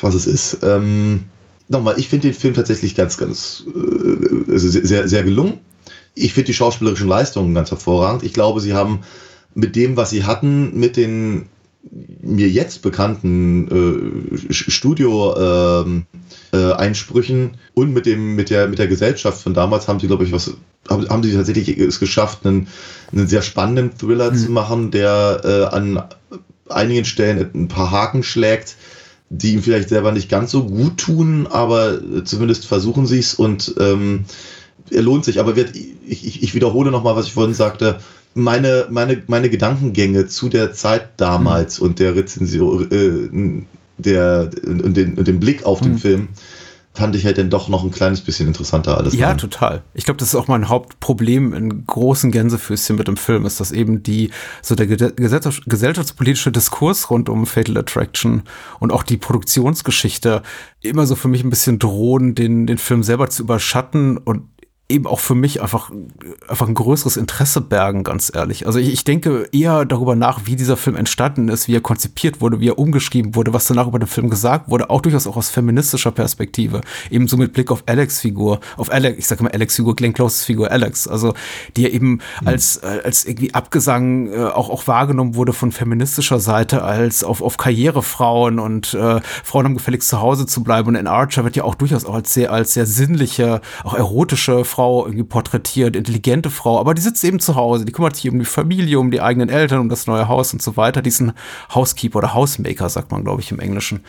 [SPEAKER 7] was es ist. Ähm, nochmal, ich finde den Film tatsächlich ganz, ganz äh, also sehr, sehr gelungen. Ich finde die schauspielerischen Leistungen ganz hervorragend. Ich glaube, sie haben mit dem, was sie hatten, mit den mir jetzt bekannten äh, Studio-Einsprüchen ähm, äh, und mit dem mit der mit der Gesellschaft von damals haben sie glaube ich was haben, haben sie tatsächlich es geschafft einen, einen sehr spannenden Thriller mhm. zu machen, der äh, an einigen Stellen ein paar Haken schlägt, die ihm vielleicht selber nicht ganz so gut tun, aber zumindest versuchen sie es und ähm, er lohnt sich. Aber wird, ich, ich, ich wiederhole nochmal, was ich vorhin sagte meine, meine, meine Gedankengänge zu der Zeit damals mhm. und der Rezension, äh, der, und den, und den Blick auf den mhm. Film fand ich halt dann doch noch ein kleines bisschen interessanter alles.
[SPEAKER 6] Ja, an. total. Ich glaube, das ist auch mein Hauptproblem in großen Gänsefüßchen mit dem Film, ist, dass eben die, so der gesellschaftspolitische Diskurs rund um Fatal Attraction und auch die Produktionsgeschichte immer so für mich ein bisschen drohen, den, den Film selber zu überschatten und eben auch für mich einfach, einfach ein größeres Interesse bergen, ganz ehrlich. Also ich, ich, denke eher darüber nach, wie dieser Film entstanden ist, wie er konzipiert wurde, wie er umgeschrieben wurde, was danach über den Film gesagt wurde, auch durchaus auch aus feministischer Perspektive. Eben so mit Blick auf Alex Figur, auf Alex, ich sage immer Alex Figur, Glenn Closes Figur Alex, also die ja eben mhm. als, äh, als irgendwie Abgesang äh, auch, auch wahrgenommen wurde von feministischer Seite, als auf, auf Karrierefrauen und äh, Frauen haben gefälligst zu Hause zu bleiben. Und in Archer wird ja auch durchaus auch als sehr, als sehr sinnliche, auch erotische Frau Frau irgendwie porträtiert, intelligente Frau, aber die sitzt eben zu Hause, die kümmert sich um die Familie, um die eigenen Eltern, um das neue Haus und so weiter. Diesen Housekeeper oder Housemaker, sagt man, glaube ich, im Englischen.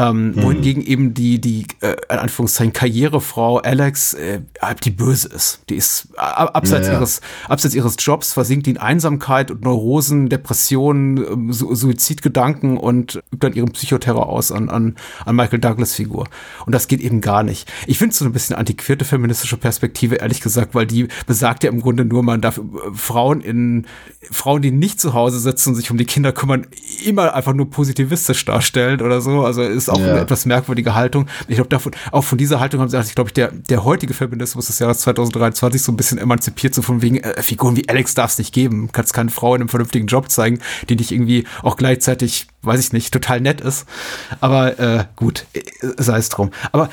[SPEAKER 6] Ähm, mhm. Wohingegen eben die, die äh, in Anführungszeichen Karrierefrau Alex äh, die böse ist. Die ist äh, abseits, ja, ja. Ihres, abseits ihres Jobs versinkt die in Einsamkeit und Neurosen, Depressionen, ähm, Su Suizidgedanken und übt dann ihren Psychoterror aus an, an, an Michael Douglas Figur. Und das geht eben gar nicht. Ich finde es so ein bisschen antiquierte feministische Perspektive, ehrlich gesagt, weil die besagt ja im Grunde nur, man darf äh, Frauen in Frauen, die nicht zu Hause sitzen und sich um die Kinder kümmern, immer einfach nur positivistisch darstellen oder so. Also ist auch ja. eine etwas merkwürdige Haltung. Ich glaube, davon, auch von dieser Haltung haben sie, also ich glaube, der, der heutige Feminismus des Jahres 2023 so ein bisschen emanzipiert, so von wegen äh, Figuren wie Alex darf es nicht geben. Kannst keine Frau in einem vernünftigen Job zeigen, die dich irgendwie auch gleichzeitig, weiß ich nicht, total nett ist. Aber äh, gut, äh, sei es drum. Aber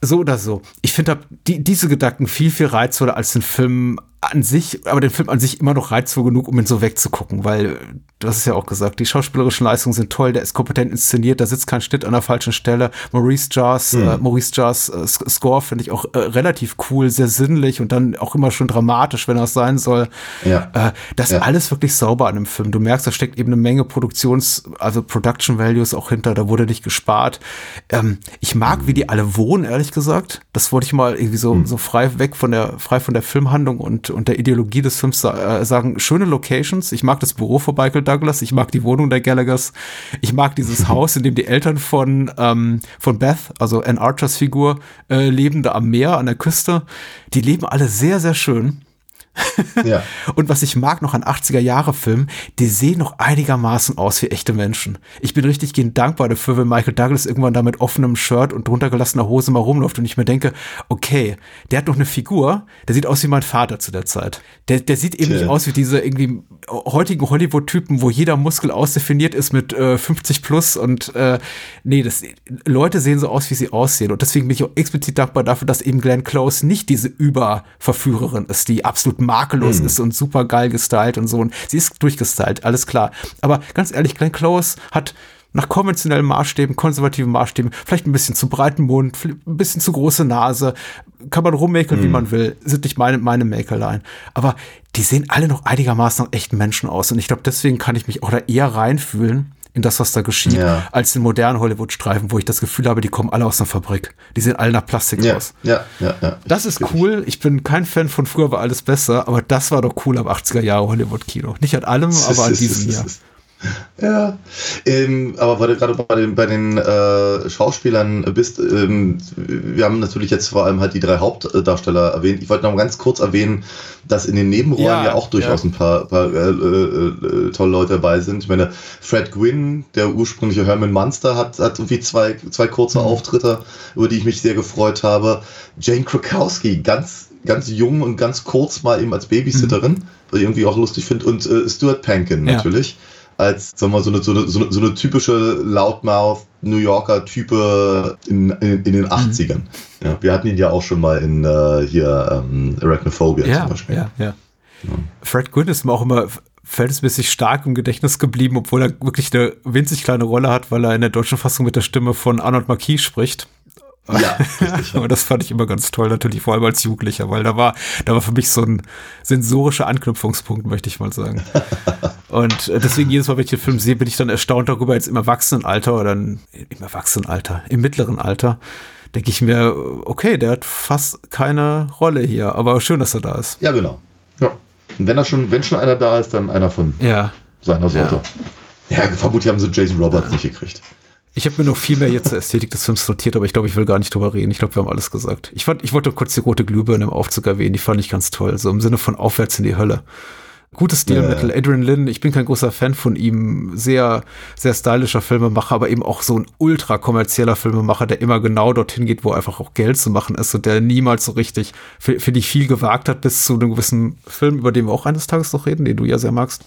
[SPEAKER 6] so oder so. Ich finde die, diese Gedanken viel, viel reizvoller als den Film an sich, aber den Film an sich immer noch reizvoll genug, um ihn so wegzugucken, weil du hast es ja auch gesagt, die schauspielerischen Leistungen sind toll, der ist kompetent inszeniert, da sitzt kein Schnitt an der falschen Stelle. Maurice Jars, mhm. äh, Maurice Jars äh, Score finde ich auch äh, relativ cool, sehr sinnlich und dann auch immer schon dramatisch, wenn es sein soll. Ja. Äh, das ja. ist alles wirklich sauber an dem Film. Du merkst, da steckt eben eine Menge Produktions-, also Production Values auch hinter, da wurde nicht gespart. Ähm, ich mag, mhm. wie die alle wohnen, ehrlich gesagt. Das wollte ich mal irgendwie so, mhm. so frei weg von der, frei von der Filmhandlung und, und der Ideologie des Films äh, sagen. Schöne Locations. Ich mag das Büro Michael Douglas. Ich mag die Wohnung der Gallaghers. Ich mag dieses Haus, in dem die Eltern von, ähm, von Beth, also Ann Archers Figur, äh, leben, da am Meer, an der Küste. Die leben alle sehr, sehr schön
[SPEAKER 7] Ja.
[SPEAKER 6] Und was ich mag noch an 80er-Jahre-Filmen, die sehen noch einigermaßen aus wie echte Menschen. Ich bin richtig gehend dankbar dafür, wenn Michael Douglas irgendwann da mit offenem Shirt und runtergelassener Hose mal rumläuft und ich mir denke, okay, der hat noch eine Figur, der sieht aus wie mein Vater zu der Zeit. Der, der sieht eben
[SPEAKER 7] Tja.
[SPEAKER 6] nicht aus wie diese irgendwie heutigen Hollywood-Typen, wo jeder Muskel ausdefiniert ist mit äh, 50 plus und äh, nee, das, Leute sehen so aus, wie sie aussehen. Und deswegen bin ich auch explizit dankbar dafür, dass eben Glenn Close nicht diese Überverführerin ist, die absolut makellos ist und super geil gestylt und so. Und sie ist durchgestylt, alles klar. Aber ganz ehrlich, Glenn Close hat nach konventionellen Maßstäben, konservativen Maßstäben, vielleicht ein bisschen zu breiten Mund, ein bisschen zu große Nase, kann man rummäkeln, wie man will, sind nicht meine, meine Mäkeleien. Aber die sehen alle noch einigermaßen nach echten Menschen aus. Und ich glaube, deswegen kann ich mich auch da eher reinfühlen in das, was da geschieht,
[SPEAKER 7] Ja.
[SPEAKER 6] als in modernen Hollywood-Streifen, wo ich das Gefühl habe, die kommen alle aus einer Fabrik. Die sehen alle nach Plastik
[SPEAKER 7] Ja,
[SPEAKER 6] aus.
[SPEAKER 7] ja, ja, ja.
[SPEAKER 6] Das ist cool. Ich bin kein Fan von früher war alles besser, aber das war doch cool am 80er Jahre Hollywood-Kino. Nicht an allem, aber an diesem Jahr.
[SPEAKER 7] Ja, ähm, aber weil du gerade bei den, bei den äh, Schauspielern bist, ähm, wir haben natürlich jetzt vor allem halt die drei Hauptdarsteller erwähnt. Ich wollte noch mal ganz kurz erwähnen, dass in den Nebenrollen
[SPEAKER 6] Ja,
[SPEAKER 7] ja, auch durchaus
[SPEAKER 6] ja.
[SPEAKER 7] ein paar, paar äh, äh, äh, tolle Leute dabei sind. Ich meine, Fred Gwynn, der ursprüngliche Herman Munster, hat, hat irgendwie zwei, zwei kurze Auftritte, über die ich mich sehr gefreut habe. Jane Krakowski, ganz, ganz jung und ganz kurz mal eben als Babysitterin, was ich irgendwie auch lustig finde. Und äh, Stuart Pankin
[SPEAKER 6] Ja.
[SPEAKER 7] Als sagen wir, mal, so, eine, so, eine, so, eine, typische Loudmouth New Yorker Type in, in, in den 80ern. Ja, wir hatten ihn ja auch schon mal in äh, hier ähm, Arachnophobia
[SPEAKER 6] Ja,
[SPEAKER 7] zum Beispiel.
[SPEAKER 6] ja, ja. Fred Gwynn ist mir auch immer verhältnismäßig stark im Gedächtnis geblieben, obwohl er wirklich eine winzig kleine Rolle hat, weil er in der deutschen Fassung mit der Stimme von Arnold Marquis spricht.
[SPEAKER 7] Ja, richtig.
[SPEAKER 6] Aber das fand ich immer ganz toll, natürlich vor allem als Jugendlicher, weil da war, da war für mich so ein sensorischer Anknüpfungspunkt, möchte ich mal sagen. Und äh, deswegen jedes Mal, wenn ich den Film sehe, bin ich dann erstaunt darüber, jetzt im Erwachsenenalter oder im Erwachsenenalter, im mittleren Alter, denke ich mir, okay, der hat fast keine Rolle hier, aber schön, dass er da ist.
[SPEAKER 7] Ja, genau. Ja. Und wenn er schon, wenn schon einer da ist, dann einer von
[SPEAKER 6] Ja.
[SPEAKER 7] seiner Sorte. Ja, vermutlich haben sie Jason Roberts nicht gekriegt.
[SPEAKER 6] Ich habe mir noch viel mehr jetzt zur Ästhetik des Films notiert, aber ich glaube, ich will gar nicht drüber reden. Ich glaube, wir haben alles gesagt. Ich, fand, ich wollte kurz die rote Glühbirne im Aufzug erwähnen, die fand ich ganz toll. So im Sinne von aufwärts in die Hölle. Gutes Stilmittel.
[SPEAKER 7] Ja.
[SPEAKER 6] Adrian Lynn, ich bin kein großer Fan von ihm. Sehr, sehr stylischer Filmemacher, aber eben auch so ein ultra kommerzieller Filmemacher, der immer genau dorthin geht, wo einfach auch Geld zu machen ist und der niemals so richtig, fi- finde ich, viel gewagt hat bis zu einem gewissen Film, über den wir auch eines Tages noch reden, den du ja sehr magst.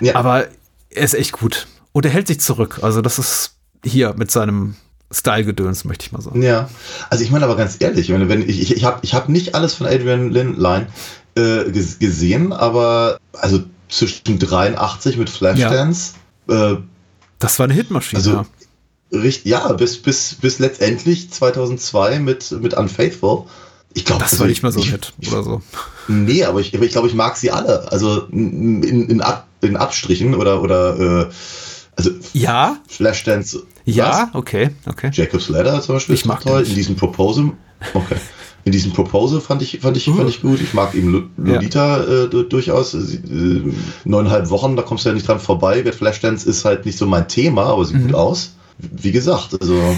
[SPEAKER 7] Ja,
[SPEAKER 6] Aber er ist echt gut. Und er hält sich zurück. Also das ist hier mit seinem Style-Gedöns, möchte ich mal sagen.
[SPEAKER 7] Ja, also ich meine aber ganz ehrlich, ich, wenn ich, ich, ich habe ich hab nicht alles von Adrian Lindline äh, ges- gesehen, aber also zwischen 83 mit Flashdance, äh,
[SPEAKER 6] Das war eine Hitmaschine.
[SPEAKER 7] Also,
[SPEAKER 6] ja.
[SPEAKER 7] richtig, ja, bis, bis, bis letztendlich 2002 mit, mit Unfaithful. Ich glaube,
[SPEAKER 6] das war nicht mehr so
[SPEAKER 7] ich,
[SPEAKER 6] Hit oder so.
[SPEAKER 7] Nee, aber ich, aber ich glaube, ich mag sie alle. Also in, in, Ab, in Abstrichen oder, oder äh, also
[SPEAKER 6] Ja,
[SPEAKER 7] Flashdance.
[SPEAKER 6] Ja, okay, okay.
[SPEAKER 7] Was? Jacob's Ladder zum Beispiel
[SPEAKER 6] Ich mag
[SPEAKER 7] toll. In diesem Proposal. Okay. In diesem Proposal fand ich, fand ich, fand ich gut. Ich mag eben Lu-
[SPEAKER 6] Ja.
[SPEAKER 7] Lolita äh, du- durchaus. Sie, äh, neuneinhalb Wochen, da kommst du ja nicht dran vorbei. Wer Flashdance ist halt nicht so mein Thema, aber sieht
[SPEAKER 6] Mhm.
[SPEAKER 7] gut aus. Wie gesagt, also.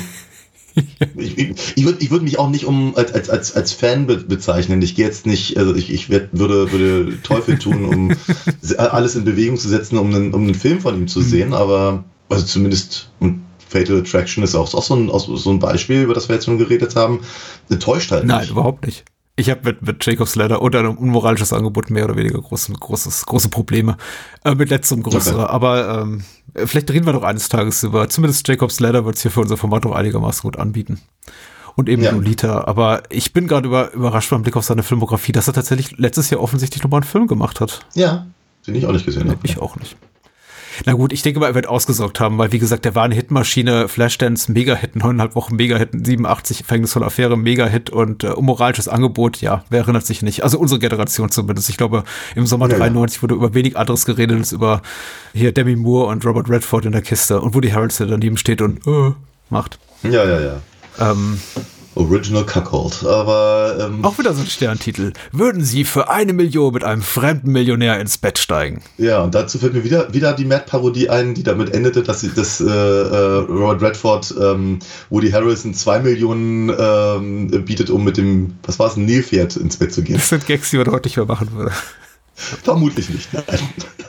[SPEAKER 7] Ich, ich, ich würde ich würd mich auch nicht um als, als, als, als Fan be bezeichnen. Ich gehe jetzt nicht, also ich, ich werd, würde, würde Teufel tun, um alles in Bewegung zu setzen, um einen, um einen Film von ihm zu
[SPEAKER 6] Mhm.
[SPEAKER 7] sehen, aber also zumindest und Fatal Attraction ist auch, ist auch so, ein, auch so ein Beispiel, über das wir jetzt schon geredet haben. Enttäuscht halt
[SPEAKER 6] Nein,
[SPEAKER 7] nicht.
[SPEAKER 6] überhaupt nicht. Ich habe mit, mit Jacob's Ladder oder einem unmoralisches Angebot mehr oder weniger große, großes, große Probleme. Äh, mit letzterem größere.
[SPEAKER 7] Okay.
[SPEAKER 6] Aber ähm, vielleicht reden wir doch eines Tages über. Zumindest Jacob's Ladder wird es hier für unser Format auch einigermaßen gut anbieten. Und eben
[SPEAKER 7] Ja.
[SPEAKER 6] Lolita. Aber ich bin gerade über, überrascht beim Blick auf seine Filmografie, dass er tatsächlich letztes Jahr offensichtlich nochmal einen Film gemacht hat.
[SPEAKER 7] Ja, den ich auch nicht gesehen habe.
[SPEAKER 6] Ich auch nicht. Na gut, ich denke mal, er wird ausgesorgt haben, weil wie gesagt, der war eine Hitmaschine, Flashdance, Mega-Hit, neuneinhalb Wochen Mega-Hit, 87, Verhängnisvolle Affäre, Mega-Hit und äh, unmoralisches Angebot, ja, wer erinnert sich nicht? Also unsere Generation zumindest. Ich glaube, im Sommer
[SPEAKER 7] Ja, ja.
[SPEAKER 6] 93 wurde über wenig anderes geredet als über hier Demi Moore und Robert Redford in der Kiste und Woody Harrelson, daneben steht und äh, macht.
[SPEAKER 7] Ja, ja, ja.
[SPEAKER 6] Ähm,
[SPEAKER 7] Original Cuckold. Aber ähm,
[SPEAKER 6] Auch wieder so ein Sterntitel. Würden Sie für eine Million mit einem fremden Millionär ins Bett steigen?
[SPEAKER 7] ja, und dazu fällt mir wieder, wieder die Matt-Parodie ein, die damit endete, dass sie das äh, äh, Robert Redford ähm, Woody Harrison zwei Millionen ähm, bietet, um mit dem, was war es, Nilpferd ins Bett zu gehen.
[SPEAKER 6] Das sind Gags, die man heute nicht mehr machen würde.
[SPEAKER 7] Vermutlich nicht.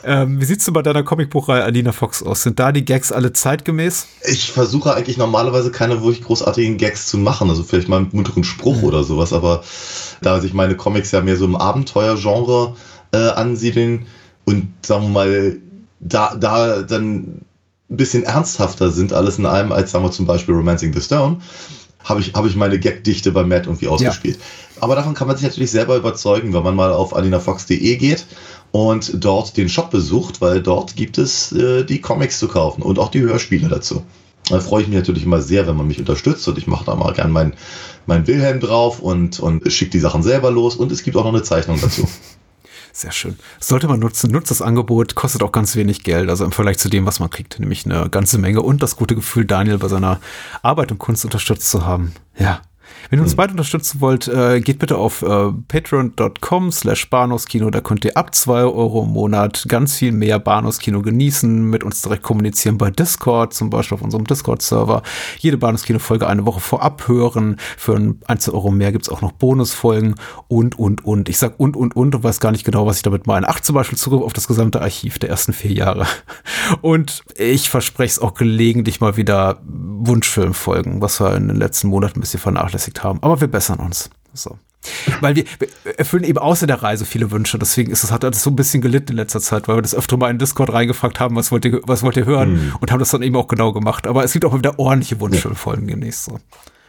[SPEAKER 6] Ähm, wie sieht's denn bei deiner Comicbuchreihe Alina Fox aus? Sind da die Gags alle zeitgemäß?
[SPEAKER 7] Ich versuche eigentlich normalerweise keine wirklich großartigen Gags zu machen, also vielleicht mal einen munteren Spruch oder sowas, aber da sich meine Comics ja mehr so im Abenteuergenre äh, ansiedeln und sagen wir mal, da, da dann ein bisschen ernsthafter sind alles in allem als sagen wir zum Beispiel Romancing the Stone, habe ich, habe ich meine Gagdichte bei Matt irgendwie ausgespielt. Aber davon kann man sich natürlich selber überzeugen, wenn man mal auf alinafox.de geht und dort den Shop besucht, weil dort gibt es äh, die Comics zu kaufen und auch die Hörspiele dazu. Da freue ich mich natürlich immer sehr, wenn man mich unterstützt und ich mache da mal gern mein, mein Wilhelm drauf und, und schicke die Sachen selber los und es gibt auch noch eine Zeichnung dazu.
[SPEAKER 6] Sehr schön. Sollte man nutzen. Nutzt das Angebot, kostet auch ganz wenig Geld, also im Vergleich zu dem, was man kriegt, nämlich eine ganze Menge und das gute Gefühl, Daniel bei seiner Arbeit und Kunst unterstützt zu haben. Ja. Wenn ihr uns beide unterstützen wollt, äh, geht bitte auf äh, patreon.com slash Bahnhofskino. Da könnt ihr ab zwei Euro im Monat ganz viel mehr Bahnhofskino genießen, mit uns direkt kommunizieren bei Discord, zum Beispiel auf unserem Discord-Server. Jede Bahnhofskino-Folge eine Woche vorab hören. Für ein, zwei Euro mehr gibt's auch noch Bonusfolgen und, und, und. Ich sag und, und, und und weiß gar nicht genau, was ich damit meine. Ach, zum Beispiel Zugriff auf das gesamte Archiv der ersten vier Jahre. Und ich verspreche es auch gelegentlich mal wieder Wunschfilmfolgen, was wir in den letzten Monaten ein bisschen vernachlässigt haben. Aber wir bessern uns. So. Weil wir, wir erfüllen eben außer der Reise viele Wünsche. Deswegen ist es, hat das so ein bisschen gelitten in letzter Zeit, weil wir das öfter mal in Discord reingefragt haben, was wollt ihr, was wollt ihr hören?
[SPEAKER 7] Mhm.
[SPEAKER 6] Und haben das dann eben auch genau gemacht. Aber es gibt auch wieder ordentliche Wunschfilmfolgen demnächst so.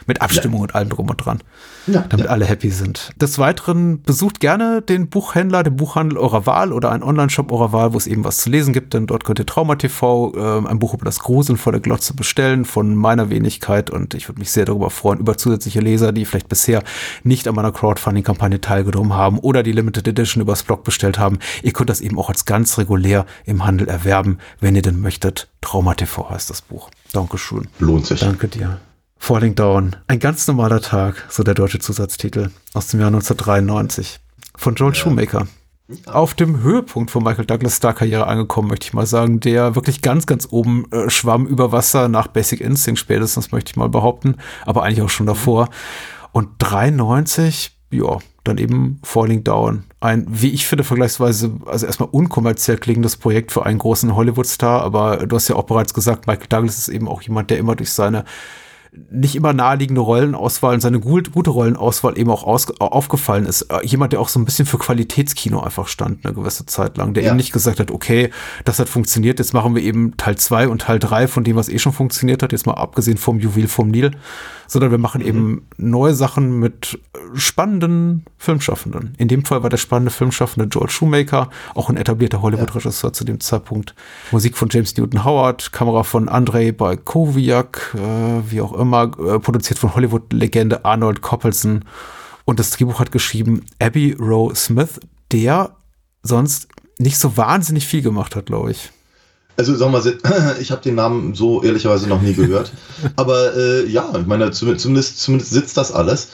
[SPEAKER 6] Mit Abstimmung und allem drum und dran.
[SPEAKER 7] Ja,
[SPEAKER 6] damit
[SPEAKER 7] ja.
[SPEAKER 6] alle happy sind. Des Weiteren besucht gerne den Buchhändler, den Buchhandel eurer Wahl oder einen Online-Shop eurer Wahl, wo es eben was zu lesen gibt, denn dort könnt ihr Trauma TV, äh, ein Buch über das der Glotze bestellen von meiner Wenigkeit und ich würde mich sehr darüber freuen, über zusätzliche Leser, die vielleicht bisher nicht an meiner Crowdfunding-Kampagne teilgenommen haben oder die Limited Edition übers Blog bestellt haben. Ihr könnt das eben auch als ganz regulär im Handel erwerben, wenn ihr denn möchtet. Trauma TV heißt das Buch. Dankeschön.
[SPEAKER 7] Lohnt sich.
[SPEAKER 6] Danke dir. Falling Down. Ein ganz normaler Tag, so der deutsche Zusatztitel aus dem Jahr 1993 von Joel Shoemaker. Auf dem Höhepunkt von Michael Douglas Star-Karriere angekommen, möchte ich mal sagen, der wirklich ganz, ganz oben äh, schwamm über Wasser nach Basic Instinct spätestens, möchte ich mal behaupten, aber eigentlich auch schon davor. Und 93, ja, dann eben Falling Down. Ein, wie ich finde, vergleichsweise, also erstmal unkommerziell klingendes Projekt für einen großen Hollywood-Star, aber du hast ja auch bereits gesagt, Michael Douglas ist eben auch jemand, der immer durch seine nicht immer naheliegende Rollenauswahl und seine gut, gute Rollenauswahl eben auch aus, aufgefallen ist. Äh, Jemand, der auch so ein bisschen für Qualitätskino einfach stand, eine gewisse Zeit lang, der
[SPEAKER 7] Ja.
[SPEAKER 6] eben nicht gesagt hat, okay, das hat funktioniert, jetzt machen wir eben Teil zwei und Teil drei von dem, was eh schon funktioniert hat, jetzt mal abgesehen vom Juwel vom Nil, sondern wir machen eben neue Sachen mit spannenden Filmschaffenden. In dem Fall war der spannende Filmschaffende George Shoemaker, auch ein etablierter Hollywood-Regisseur zu dem Zeitpunkt. Musik von James Newton Howard, Kamera von Andrei Balkowiak, äh, wie auch immer, äh, produziert von Hollywood-Legende Arnold Coppelson. Und das Drehbuch hat geschrieben Abby Rowe Smith, der sonst nicht so wahnsinnig viel gemacht hat, glaube ich.
[SPEAKER 7] Also sag mal, ich habe den Namen so ehrlicherweise noch nie gehört. Aber äh, ja, ich meine, zum- zumindest, zumindest sitzt das alles.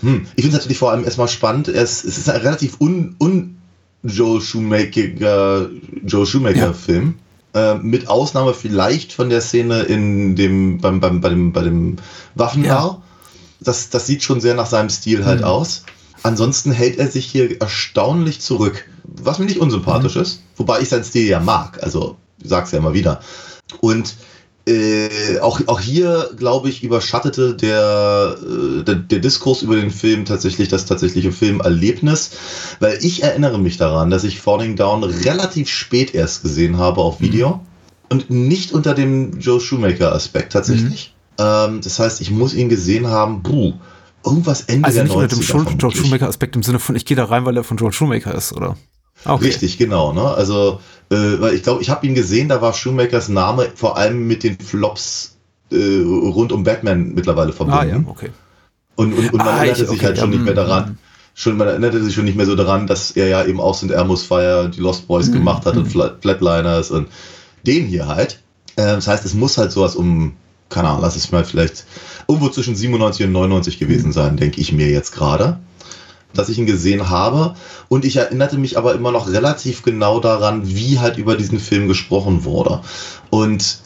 [SPEAKER 7] Hm. Ich finde es natürlich vor allem erstmal spannend. Es, es ist ein relativ un, un Joe Shoemaker, Joe Shoemaker
[SPEAKER 6] Ja.
[SPEAKER 7] Film. Äh, mit Ausnahme vielleicht von der Szene in dem, beim, beim, bei dem, bei dem Waffenbau. Das, das sieht schon sehr nach seinem Stil halt aus. Ansonsten hält er sich hier erstaunlich zurück, was mir nicht unsympathisch ist, wobei ich seinen Stil ja mag, also ich sag's ja immer wieder. Und äh, auch, auch hier, glaube ich, überschattete der, äh, der, der Diskurs über den Film tatsächlich das tatsächliche Filmerlebnis, weil ich erinnere mich daran, dass ich Falling Down relativ spät erst gesehen habe auf Video und nicht unter dem Joe Shoemaker-Aspekt tatsächlich. Ähm, das heißt, ich muss ihn gesehen haben, puh, irgendwas Ende
[SPEAKER 6] Also
[SPEAKER 7] der
[SPEAKER 6] nicht unter
[SPEAKER 7] 90er
[SPEAKER 6] dem
[SPEAKER 7] vermutlich.
[SPEAKER 6] Shoemaker-Aspekt im Sinne von, ich gehe da rein, weil er von George Shoemaker ist, oder? Okay.
[SPEAKER 7] Richtig, genau. Ne? Also, äh, weil ich glaube, ich habe ihn gesehen, da war Shoemakers Name vor allem mit den Flops äh, rund um Batman mittlerweile verbunden.
[SPEAKER 6] Ah ja, okay.
[SPEAKER 7] Und, und, und man
[SPEAKER 6] Ah,
[SPEAKER 7] erinnerte
[SPEAKER 6] ich-
[SPEAKER 7] sich
[SPEAKER 6] okay,
[SPEAKER 7] halt schon nicht mehr
[SPEAKER 6] mm,
[SPEAKER 7] daran. Schon, man erinnerte sich schon nicht mehr so daran, dass er ja eben auch St. Elmo's Fire, die Lost Boys
[SPEAKER 6] Mm,
[SPEAKER 7] gemacht hat und Flat, Flatliners und den hier halt. Äh, das heißt, es muss halt sowas um keine Ahnung, lass es mal vielleicht irgendwo zwischen 97 und 99 gewesen sein, denke ich mir jetzt gerade, dass ich ihn gesehen habe. Und ich erinnerte mich aber immer noch relativ genau daran, wie halt über diesen Film gesprochen wurde. Und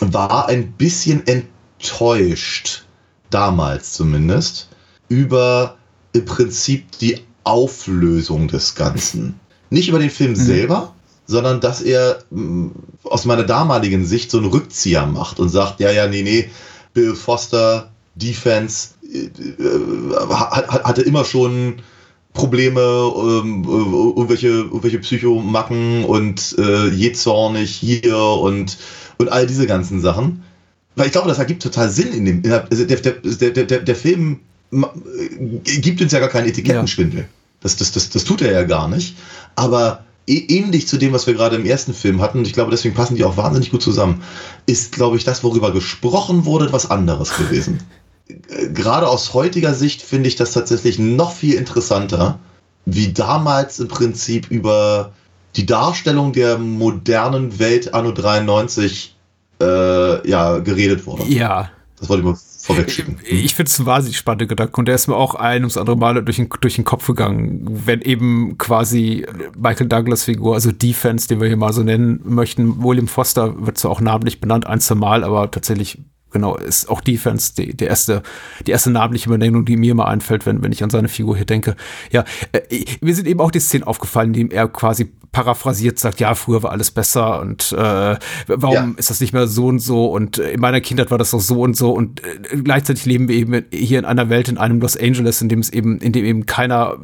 [SPEAKER 7] war ein bisschen enttäuscht, damals zumindest, über im Prinzip die Auflösung des Ganzen. Nicht über den Film selber, sondern dass er mh, aus meiner damaligen Sicht so einen Rückzieher macht und sagt, ja, ja, nee, nee, Bill Foster, Defense, äh, äh, hat, hat- hatte immer schon Probleme, ähm, äh, irgendwelche, irgendwelche Psychomacken und äh, jähzornig hier und, und all diese ganzen Sachen. Weil ich glaube, das ergibt total Sinn in dem. Also der, der, der, der, der Film gibt uns ja gar keinen Etikettenschwindel. Das, das, das, das tut er ja gar nicht. Aber ä- ähnlich zu dem, was wir gerade im ersten Film hatten, und ich glaube, deswegen passen die auch wahnsinnig gut zusammen, ist, glaube ich, das, worüber gesprochen wurde, was anderes gewesen. Gerade aus heutiger Sicht finde ich das tatsächlich noch viel interessanter, wie damals im Prinzip über die Darstellung der modernen Welt anno 93 äh, ja, geredet wurde.
[SPEAKER 6] Ja.
[SPEAKER 7] Das wollte ich mal vorweg schicken.
[SPEAKER 6] Ich finde es ein wahnsinnig spannender Gedanke und der ist mir auch ein ums andere Mal durch den, durch den Kopf gegangen, wenn eben quasi Michael Douglas Figur, also Defense, den wir hier mal so nennen möchten, William Foster wird zwar auch namentlich benannt, ein, zwei Mal, aber tatsächlich genau, ist auch Defense die, die erste, die erste namentliche Benennung, die mir mal einfällt, wenn, wenn ich an seine Figur hier denke. Ja, äh, mir sind eben auch die Szenen aufgefallen, in denen er quasi paraphrasiert sagt, ja, früher war alles besser und äh, warum
[SPEAKER 7] Ja.
[SPEAKER 6] ist das nicht mehr so und so und in meiner Kindheit war das doch so und so und äh, gleichzeitig leben wir eben hier in einer Welt, in einem Los Angeles, in dem es eben, in dem eben keiner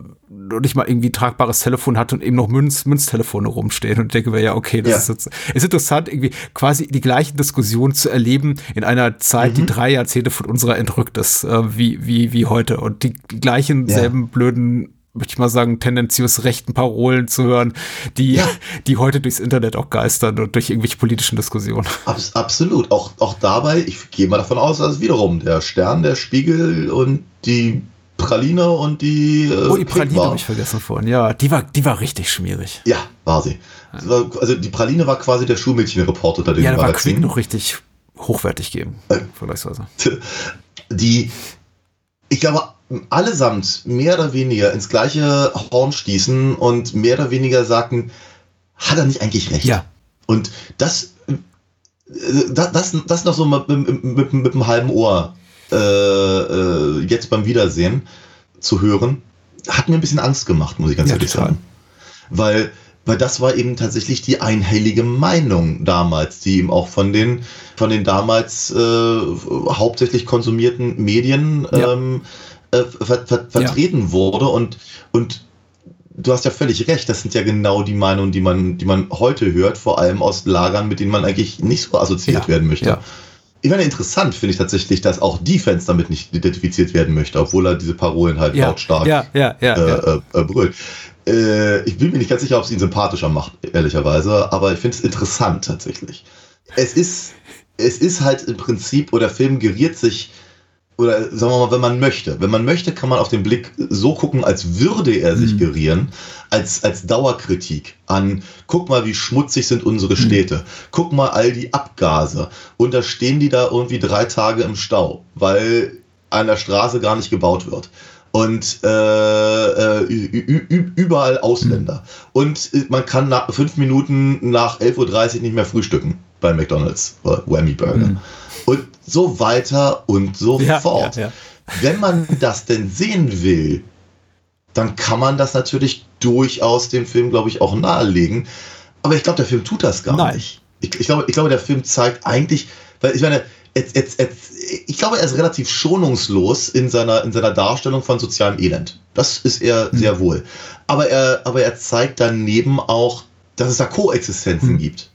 [SPEAKER 6] nicht mal irgendwie tragbares Telefon hat und eben noch Münz, Münztelefone rumstehen und denke mir, ja, okay, das
[SPEAKER 7] Ja.
[SPEAKER 6] ist jetzt, ist interessant, irgendwie quasi die gleichen Diskussionen zu erleben in einer Zeit,
[SPEAKER 7] Mhm.
[SPEAKER 6] die drei Jahrzehnte von unserer entrückt ist, äh, wie, wie, wie heute und die gleichen
[SPEAKER 7] Ja.
[SPEAKER 6] selben blöden möchte ich mal sagen, tendenziös rechten Parolen zu hören, die,
[SPEAKER 7] Ja.
[SPEAKER 6] die heute durchs Internet auch geistern und durch irgendwelche politischen Diskussionen.
[SPEAKER 7] Abs absolut. Auch, auch dabei, ich gehe mal davon aus, dass es wiederum der Stern, der Spiegel und die Praline und die. Äh,
[SPEAKER 6] Oh, die Praline habe ich vergessen vorhin. Ja, die war, die war richtig schmierig.
[SPEAKER 7] Ja, war sie. Also die Praline war quasi der Schulmädchenreport unter den
[SPEAKER 6] Ja, da war. Quick noch richtig hochwertig geben,
[SPEAKER 7] Äh.
[SPEAKER 6] vergleichsweise.
[SPEAKER 7] die, ich glaube, allesamt mehr oder weniger ins gleiche Horn stießen und mehr oder weniger sagten, hat er nicht eigentlich recht?
[SPEAKER 6] Ja.
[SPEAKER 7] Und das, äh, das, das, das noch so mit, mit, mit, mit einem halben Ohr äh, äh, jetzt beim Wiedersehen zu hören, hat mir ein bisschen Angst gemacht, muss ich ganz
[SPEAKER 6] Ja,
[SPEAKER 7] ehrlich sagen. Weil, weil das war eben tatsächlich die einhellige Meinung damals, die ihm auch von den, von den damals äh, hauptsächlich konsumierten Medien
[SPEAKER 6] Ja.
[SPEAKER 7] ähm, äh, ver, ver, vertreten wurde. Und, und du hast ja völlig recht, das sind ja genau die Meinungen, die man, die man heute hört, vor allem aus Lagern, mit denen man eigentlich nicht so assoziiert
[SPEAKER 6] Ja,
[SPEAKER 7] werden möchte.
[SPEAKER 6] ja.
[SPEAKER 7] Ich meine, interessant finde ich tatsächlich, dass auch Defense damit nicht identifiziert werden möchte, obwohl er diese Parolen halt
[SPEAKER 6] Ja,
[SPEAKER 7] lautstark
[SPEAKER 6] ja, ja, ja,
[SPEAKER 7] äh,
[SPEAKER 6] ja.
[SPEAKER 7] äh, äh, brüllt. Äh, ich bin mir nicht ganz sicher, ob es ihn sympathischer macht, ehrlicherweise, aber ich finde es interessant tatsächlich. Es ist, es ist halt im Prinzip, oder der Film geriert sich, oder sagen wir mal, wenn man möchte. Wenn man möchte, kann man auf den Blick so gucken, als würde er sich
[SPEAKER 6] Mhm.
[SPEAKER 7] gerieren, als, als Dauerkritik an, guck mal, wie schmutzig sind unsere
[SPEAKER 6] Mhm.
[SPEAKER 7] Städte, guck mal all die Abgase. Und da stehen die da irgendwie drei Tage im Stau, weil an der Straße gar nicht gebaut wird. Und äh, äh, überall Ausländer. Und äh, man kann nach fünf Minuten nach 11.30 Uhr nicht mehr frühstücken bei McDonalds oder Whammy Burger. Und so weiter und so
[SPEAKER 6] Ja,
[SPEAKER 7] fort.
[SPEAKER 6] ja, ja.
[SPEAKER 7] Wenn man das denn sehen will, dann kann man das natürlich durchaus dem Film, glaube ich, auch nahelegen. Aber ich glaube, der Film tut das gar
[SPEAKER 6] Nein.
[SPEAKER 7] nicht. Ich, ich, glaube, ich glaube, der Film zeigt eigentlich, weil ich meine, jetzt, jetzt, jetzt, ich glaube, er ist relativ schonungslos in seiner, in seiner Darstellung von sozialem Elend. Das ist er
[SPEAKER 6] Hm.
[SPEAKER 7] sehr wohl. Aber er, aber er zeigt daneben auch, dass es da Koexistenzen
[SPEAKER 6] Hm.
[SPEAKER 7] gibt.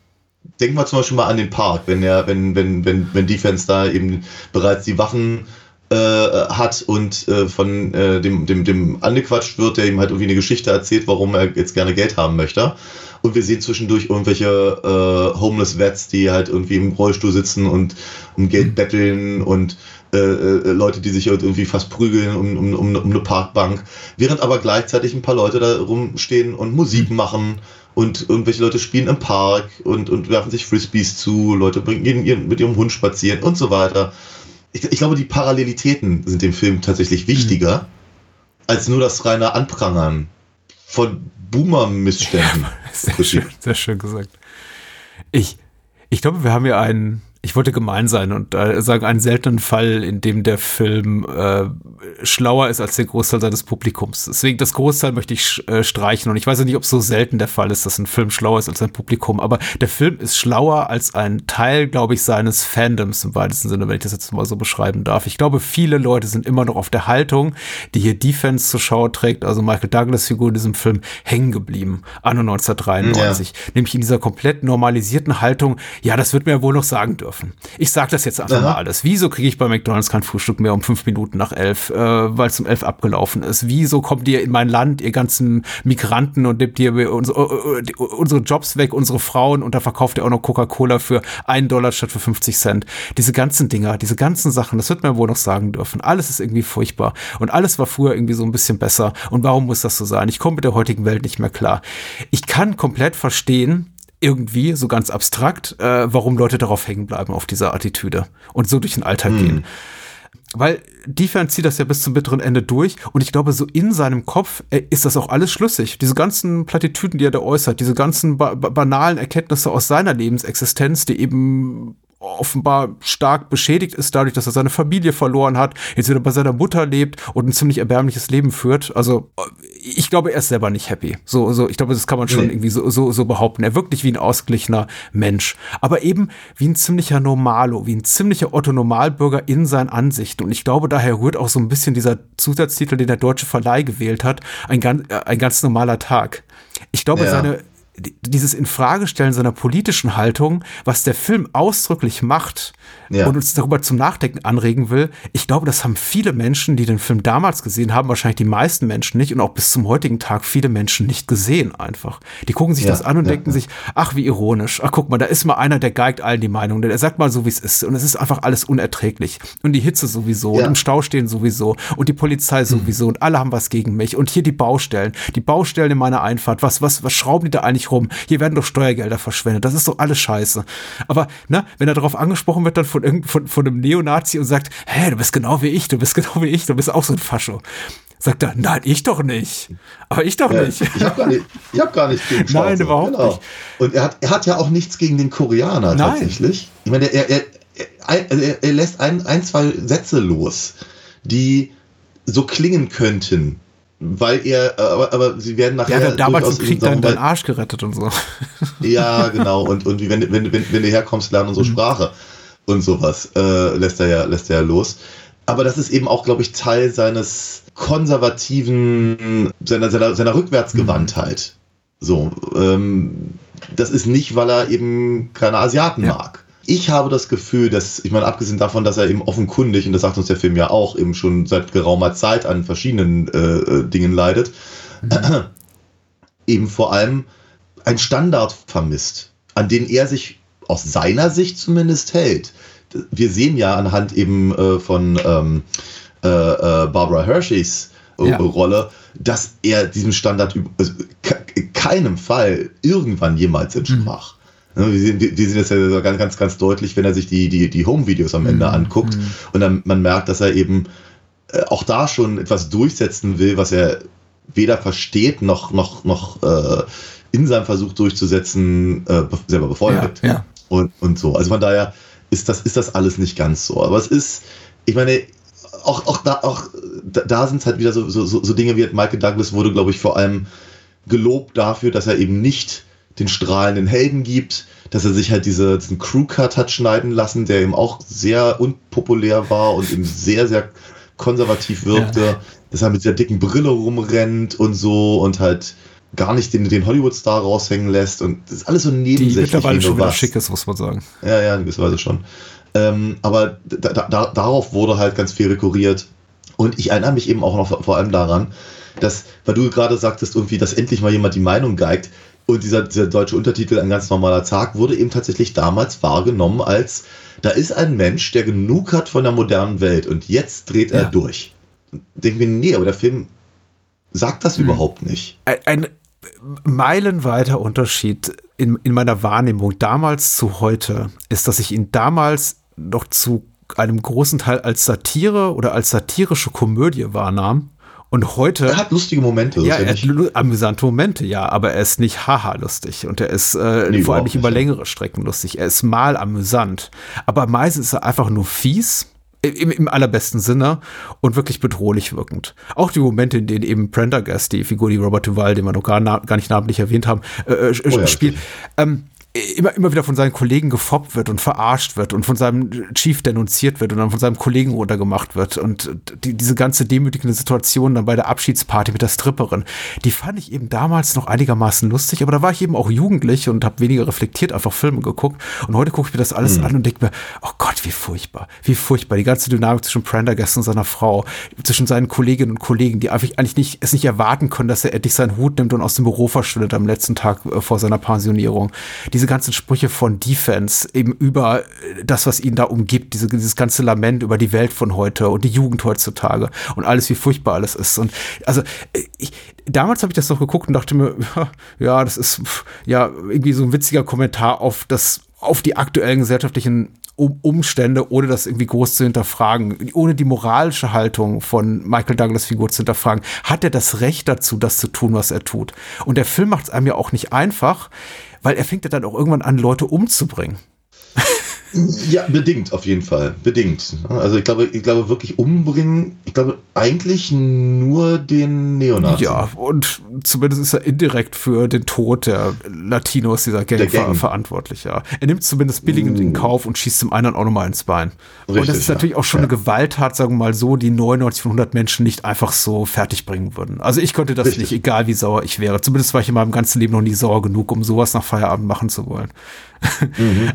[SPEAKER 7] Denken wir zum Beispiel mal an den Park, wenn er, wenn, wenn, wenn, wenn Defense da eben bereits die Waffen äh, hat und äh, von äh, dem, dem, dem angequatscht wird, der ihm halt irgendwie eine Geschichte erzählt, warum er jetzt gerne Geld haben möchte. Und wir sehen zwischendurch irgendwelche äh, Homeless Vets, die halt irgendwie im Rollstuhl sitzen und um Geld betteln und äh, äh, Leute, die sich halt irgendwie fast prügeln um, um, um, um eine Parkbank, während aber gleichzeitig ein paar Leute da rumstehen und Musik machen und irgendwelche Leute spielen im Park und, und werfen sich Frisbees zu, Leute bringen, gehen ihren, mit ihrem Hund spazieren und so weiter. Ich, ich glaube, die Parallelitäten sind dem Film tatsächlich wichtiger, mhm. als nur das reine Anprangern von Boomer-Missständen. Ja,
[SPEAKER 6] sehr, schön, sehr schön gesagt. Ich, ich glaube, wir haben hier einen ich wollte gemein sein und äh, sagen, einen seltenen Fall, in dem der Film äh, schlauer ist als der Großteil seines Publikums. Deswegen das Großteil möchte ich äh, streichen und ich weiß ja nicht, ob es so selten der Fall ist, dass ein Film schlauer ist als sein Publikum, aber der Film ist schlauer als ein Teil, glaube ich, seines Fandoms im weitesten Sinne, wenn ich das jetzt mal so beschreiben darf. Ich glaube, viele Leute sind immer noch auf der Haltung, die hier Defense zur Schau trägt, also Michael Douglas Figur in diesem Film, hängen geblieben, anno 1993. Ja. Nämlich in dieser komplett normalisierten Haltung, ja, das wird mir ja wohl noch sagen dürfen dürfen. Ich sage das jetzt einfach Aha. mal alles. Wieso kriege ich bei McDonalds kein Frühstück mehr um fünf Minuten nach elf, äh, weil es um elf abgelaufen ist? Wieso kommt ihr in mein Land, ihr ganzen Migranten und nehmt ihr unsere, uh, unsere Jobs weg, unsere Frauen und da verkauft ihr auch noch Coca-Cola für einen Dollar statt für 50 Cent? Diese ganzen Dinger, diese ganzen Sachen, das wird man wohl noch sagen dürfen. Alles ist irgendwie furchtbar und alles war früher irgendwie so ein bisschen besser. Und warum muss das so sein? Ich komme mit der heutigen Welt nicht mehr klar. Ich kann komplett verstehen, irgendwie, so ganz abstrakt, äh, warum Leute darauf hängen bleiben, auf dieser Attitüde und so durch den Alltag hm. gehen. Weil Defense zieht das ja bis zum bitteren Ende durch und ich glaube, so in seinem Kopf äh, ist das auch alles schlüssig. Diese ganzen Plattitüden, die er da äußert, diese ganzen ba banalen Erkenntnisse aus seiner Lebensexistenz, die eben offenbar stark beschädigt ist dadurch, dass er seine Familie verloren hat, jetzt wieder bei seiner Mutter lebt und ein ziemlich erbärmliches Leben führt. Also ich glaube, er ist selber nicht happy. So, so, ich glaube, das kann man schon nee. irgendwie so, so, so behaupten. Er wirkt nicht wie ein ausgeglichener Mensch, aber eben wie ein ziemlicher Normalo, wie ein ziemlicher Otto-Normalbürger in seinen Ansichten. Und ich glaube, daher rührt auch so ein bisschen dieser Zusatztitel, den der deutsche Verleih gewählt hat, ein ganz, äh, ein ganz normaler Tag. Ich glaube, ja. seine dieses Infragestellen seiner politischen Haltung, was der Film ausdrücklich macht ja. und uns darüber zum Nachdenken anregen will, ich glaube, das haben viele Menschen, die den Film damals gesehen haben, wahrscheinlich die meisten Menschen nicht und auch bis zum heutigen Tag viele Menschen nicht gesehen einfach. Die gucken sich ja, das an und ja, denken sich, ach, wie ironisch. Ach, guck mal, da ist mal einer, der geigt allen die Meinung. Der sagt mal so, wie es ist. Und es ist einfach alles unerträglich. Und die Hitze sowieso und im Stau stehen sowieso und die Polizei sowieso mhm. und alle haben was gegen mich. Und hier die Baustellen. Die Baustellen in meiner Einfahrt. Was, was, was schrauben die da eigentlich rum. Hier werden doch Steuergelder verschwendet. Das ist doch alles scheiße. Aber, ne, wenn er darauf angesprochen wird, dann von, von, von einem Neonazi und sagt, hä, du bist genau wie ich, du bist genau wie ich, du bist auch so ein Fascho. Sagt er, nein, ich doch nicht. Aber ich doch ja, nicht.
[SPEAKER 7] Ich habe gar, nicht, hab gar nichts gegen
[SPEAKER 6] Schwarze. Nein, überhaupt genau. nicht.
[SPEAKER 7] Und er hat, er hat ja auch nichts gegen den Koreaner nein. tatsächlich. Ich meine, er, er, er, er lässt ein, ein, zwei Sätze los, die so klingen könnten weil er, aber, aber sie werden nachher.
[SPEAKER 6] Ja, damals im Krieg deinen, deinen Arsch gerettet und so.
[SPEAKER 7] Ja, genau. Und, und wenn, wenn, wenn, wenn du herkommst, lernen unsere mhm. Sprache und sowas, äh, lässt er ja, lässt er ja los. Aber das ist eben auch, glaube ich, Teil seines konservativen, seiner, seiner, seiner Rückwärtsgewandtheit. Mhm. So, ähm, das ist nicht, weil er eben keine Asiaten ja. mag ich habe das Gefühl, dass, ich meine, abgesehen davon, dass er eben offenkundig, und das sagt uns der Film ja auch, eben schon seit geraumer Zeit an verschiedenen äh, äh Dingen leidet, mhm. eben vor allem ein Standard vermisst, an den er sich aus seiner Sicht zumindest hält. Wir sehen ja anhand eben äh, von ähm, äh, äh Barbara Hershey's äh, ja. Rolle, dass er diesem Standard also, keinem Fall irgendwann jemals entsprach. Mhm. Ne, wir sehen, wir sehen das ja ganz, ganz, ganz deutlich, wenn er sich die, die, die Home-Videos am Ende mhm. anguckt mhm. und dann man merkt, dass er eben äh, auch da schon etwas durchsetzen will, was er weder versteht noch, noch, noch äh, in seinem Versuch durchzusetzen äh, selber befeuert.
[SPEAKER 6] Ja, ja.
[SPEAKER 7] Und, und so. Also von daher ist das, ist das alles nicht ganz so. Aber es ist, ich meine, auch, auch da, auch da, sind es halt wieder so, so, so Dinge wie Michael Douglas wurde, glaube ich, vor allem gelobt dafür, dass er eben nicht den strahlenden Helden gibt, dass er sich halt diese, diesen Crew-Cut hat schneiden lassen, der eben auch sehr unpopulär war und eben sehr, sehr konservativ wirkte, ja. dass er mit der dicken Brille rumrennt und so und halt gar nicht den, den Hollywood-Star raushängen lässt und das ist alles so nebensächlich. Die
[SPEAKER 6] mittlerweile schon wieder schick ist, muss man sagen.
[SPEAKER 7] Ja, ja, in gewisser Weise schon. Ähm, aber da, da, darauf wurde halt ganz viel rekurriert und ich erinnere mich eben auch noch vor allem daran, dass, weil du gerade sagtest, irgendwie, dass endlich mal jemand die Meinung geigt, und dieser, dieser deutsche Untertitel, ein ganz normaler Tag, wurde eben tatsächlich damals wahrgenommen als, da ist ein Mensch, der genug hat von der modernen Welt und jetzt dreht er ja. durch. Denken wir, nee, aber der Film sagt das hm. überhaupt nicht.
[SPEAKER 6] Ein, ein meilenweiter Unterschied in, in meiner Wahrnehmung damals zu heute ist, dass ich ihn damals noch zu einem großen Teil als Satire oder als satirische Komödie wahrnahm. Und heute.
[SPEAKER 7] Er hat lustige Momente.
[SPEAKER 6] Ja, er hat amüsante Momente, ja, aber er ist nicht haha lustig. Und er ist äh,
[SPEAKER 7] Nee,
[SPEAKER 6] vor allem nicht über längere Strecken lustig. Er ist mal amüsant. Aber meistens ist er einfach nur fies. Im, Im allerbesten Sinne und wirklich bedrohlich wirkend. Auch die Momente, in denen eben Prendergast, die Figur, die Robert Duval, den wir noch gar, gar nicht namentlich erwähnt haben, äh, äh,
[SPEAKER 7] Oh ja,
[SPEAKER 6] spielt, ähm, immer, immer wieder von seinen Kollegen gefoppt wird und verarscht wird und von seinem Chief denunziert wird und dann von seinem Kollegen runtergemacht wird. Und die, diese ganze demütigende Situation dann bei der Abschiedsparty mit der Stripperin, die fand ich eben damals noch einigermaßen lustig, aber da war ich eben auch jugendlich und habe weniger reflektiert einfach Filme geguckt. Und heute gucke ich mir das alles an und denke mir, oh Gott, wie furchtbar, wie furchtbar. Die ganze Dynamik zwischen Prendergast und seiner Frau, zwischen seinen Kolleginnen und Kollegen, die einfach eigentlich nicht, es nicht erwarten können, dass er endlich seinen Hut nimmt und aus dem Büro verschwindet am letzten Tag äh, vor seiner Pensionierung. Diese ganzen Sprüche von Defense eben über äh, das, was ihn da umgibt, diese, dieses ganze Lament über die Welt von heute und die Jugend heutzutage und alles, wie furchtbar alles ist. Und also äh, ich, damals habe ich das noch geguckt und dachte mir, ja, das ist ja irgendwie so ein witziger Kommentar auf das, auf die aktuellen gesellschaftlichen um Umstände, ohne das irgendwie groß zu hinterfragen, ohne die moralische Haltung von Michael Douglas Figur zu hinterfragen, hat er das Recht dazu, das zu tun, was er tut. Und der Film macht es einem ja auch nicht einfach, weil er fängt ja dann auch irgendwann an, Leute umzubringen.
[SPEAKER 7] Ja, bedingt auf jeden Fall. Bedingt. Also ich glaube, ich glaube wirklich umbringen, ich glaube eigentlich nur den Neonazi.
[SPEAKER 6] Ja, und zumindest ist er indirekt für den Tod der Latinos dieser Gang,
[SPEAKER 7] Der Gang.
[SPEAKER 6] ver verantwortlich, ja. Er nimmt zumindest billigend in Kauf und schießt dem einen auch nochmal ins Bein. und das
[SPEAKER 7] Richtig,
[SPEAKER 6] ist natürlich
[SPEAKER 7] ja.
[SPEAKER 6] auch schon
[SPEAKER 7] Ja.
[SPEAKER 6] eine Gewalttat, sagen wir mal so, die 99 von 100 Menschen nicht einfach so fertig bringen würden. Also ich konnte das
[SPEAKER 7] Richtig.
[SPEAKER 6] nicht, egal wie sauer ich wäre. Zumindest war ich in meinem ganzen Leben noch nie sauer genug, um sowas nach Feierabend machen zu wollen.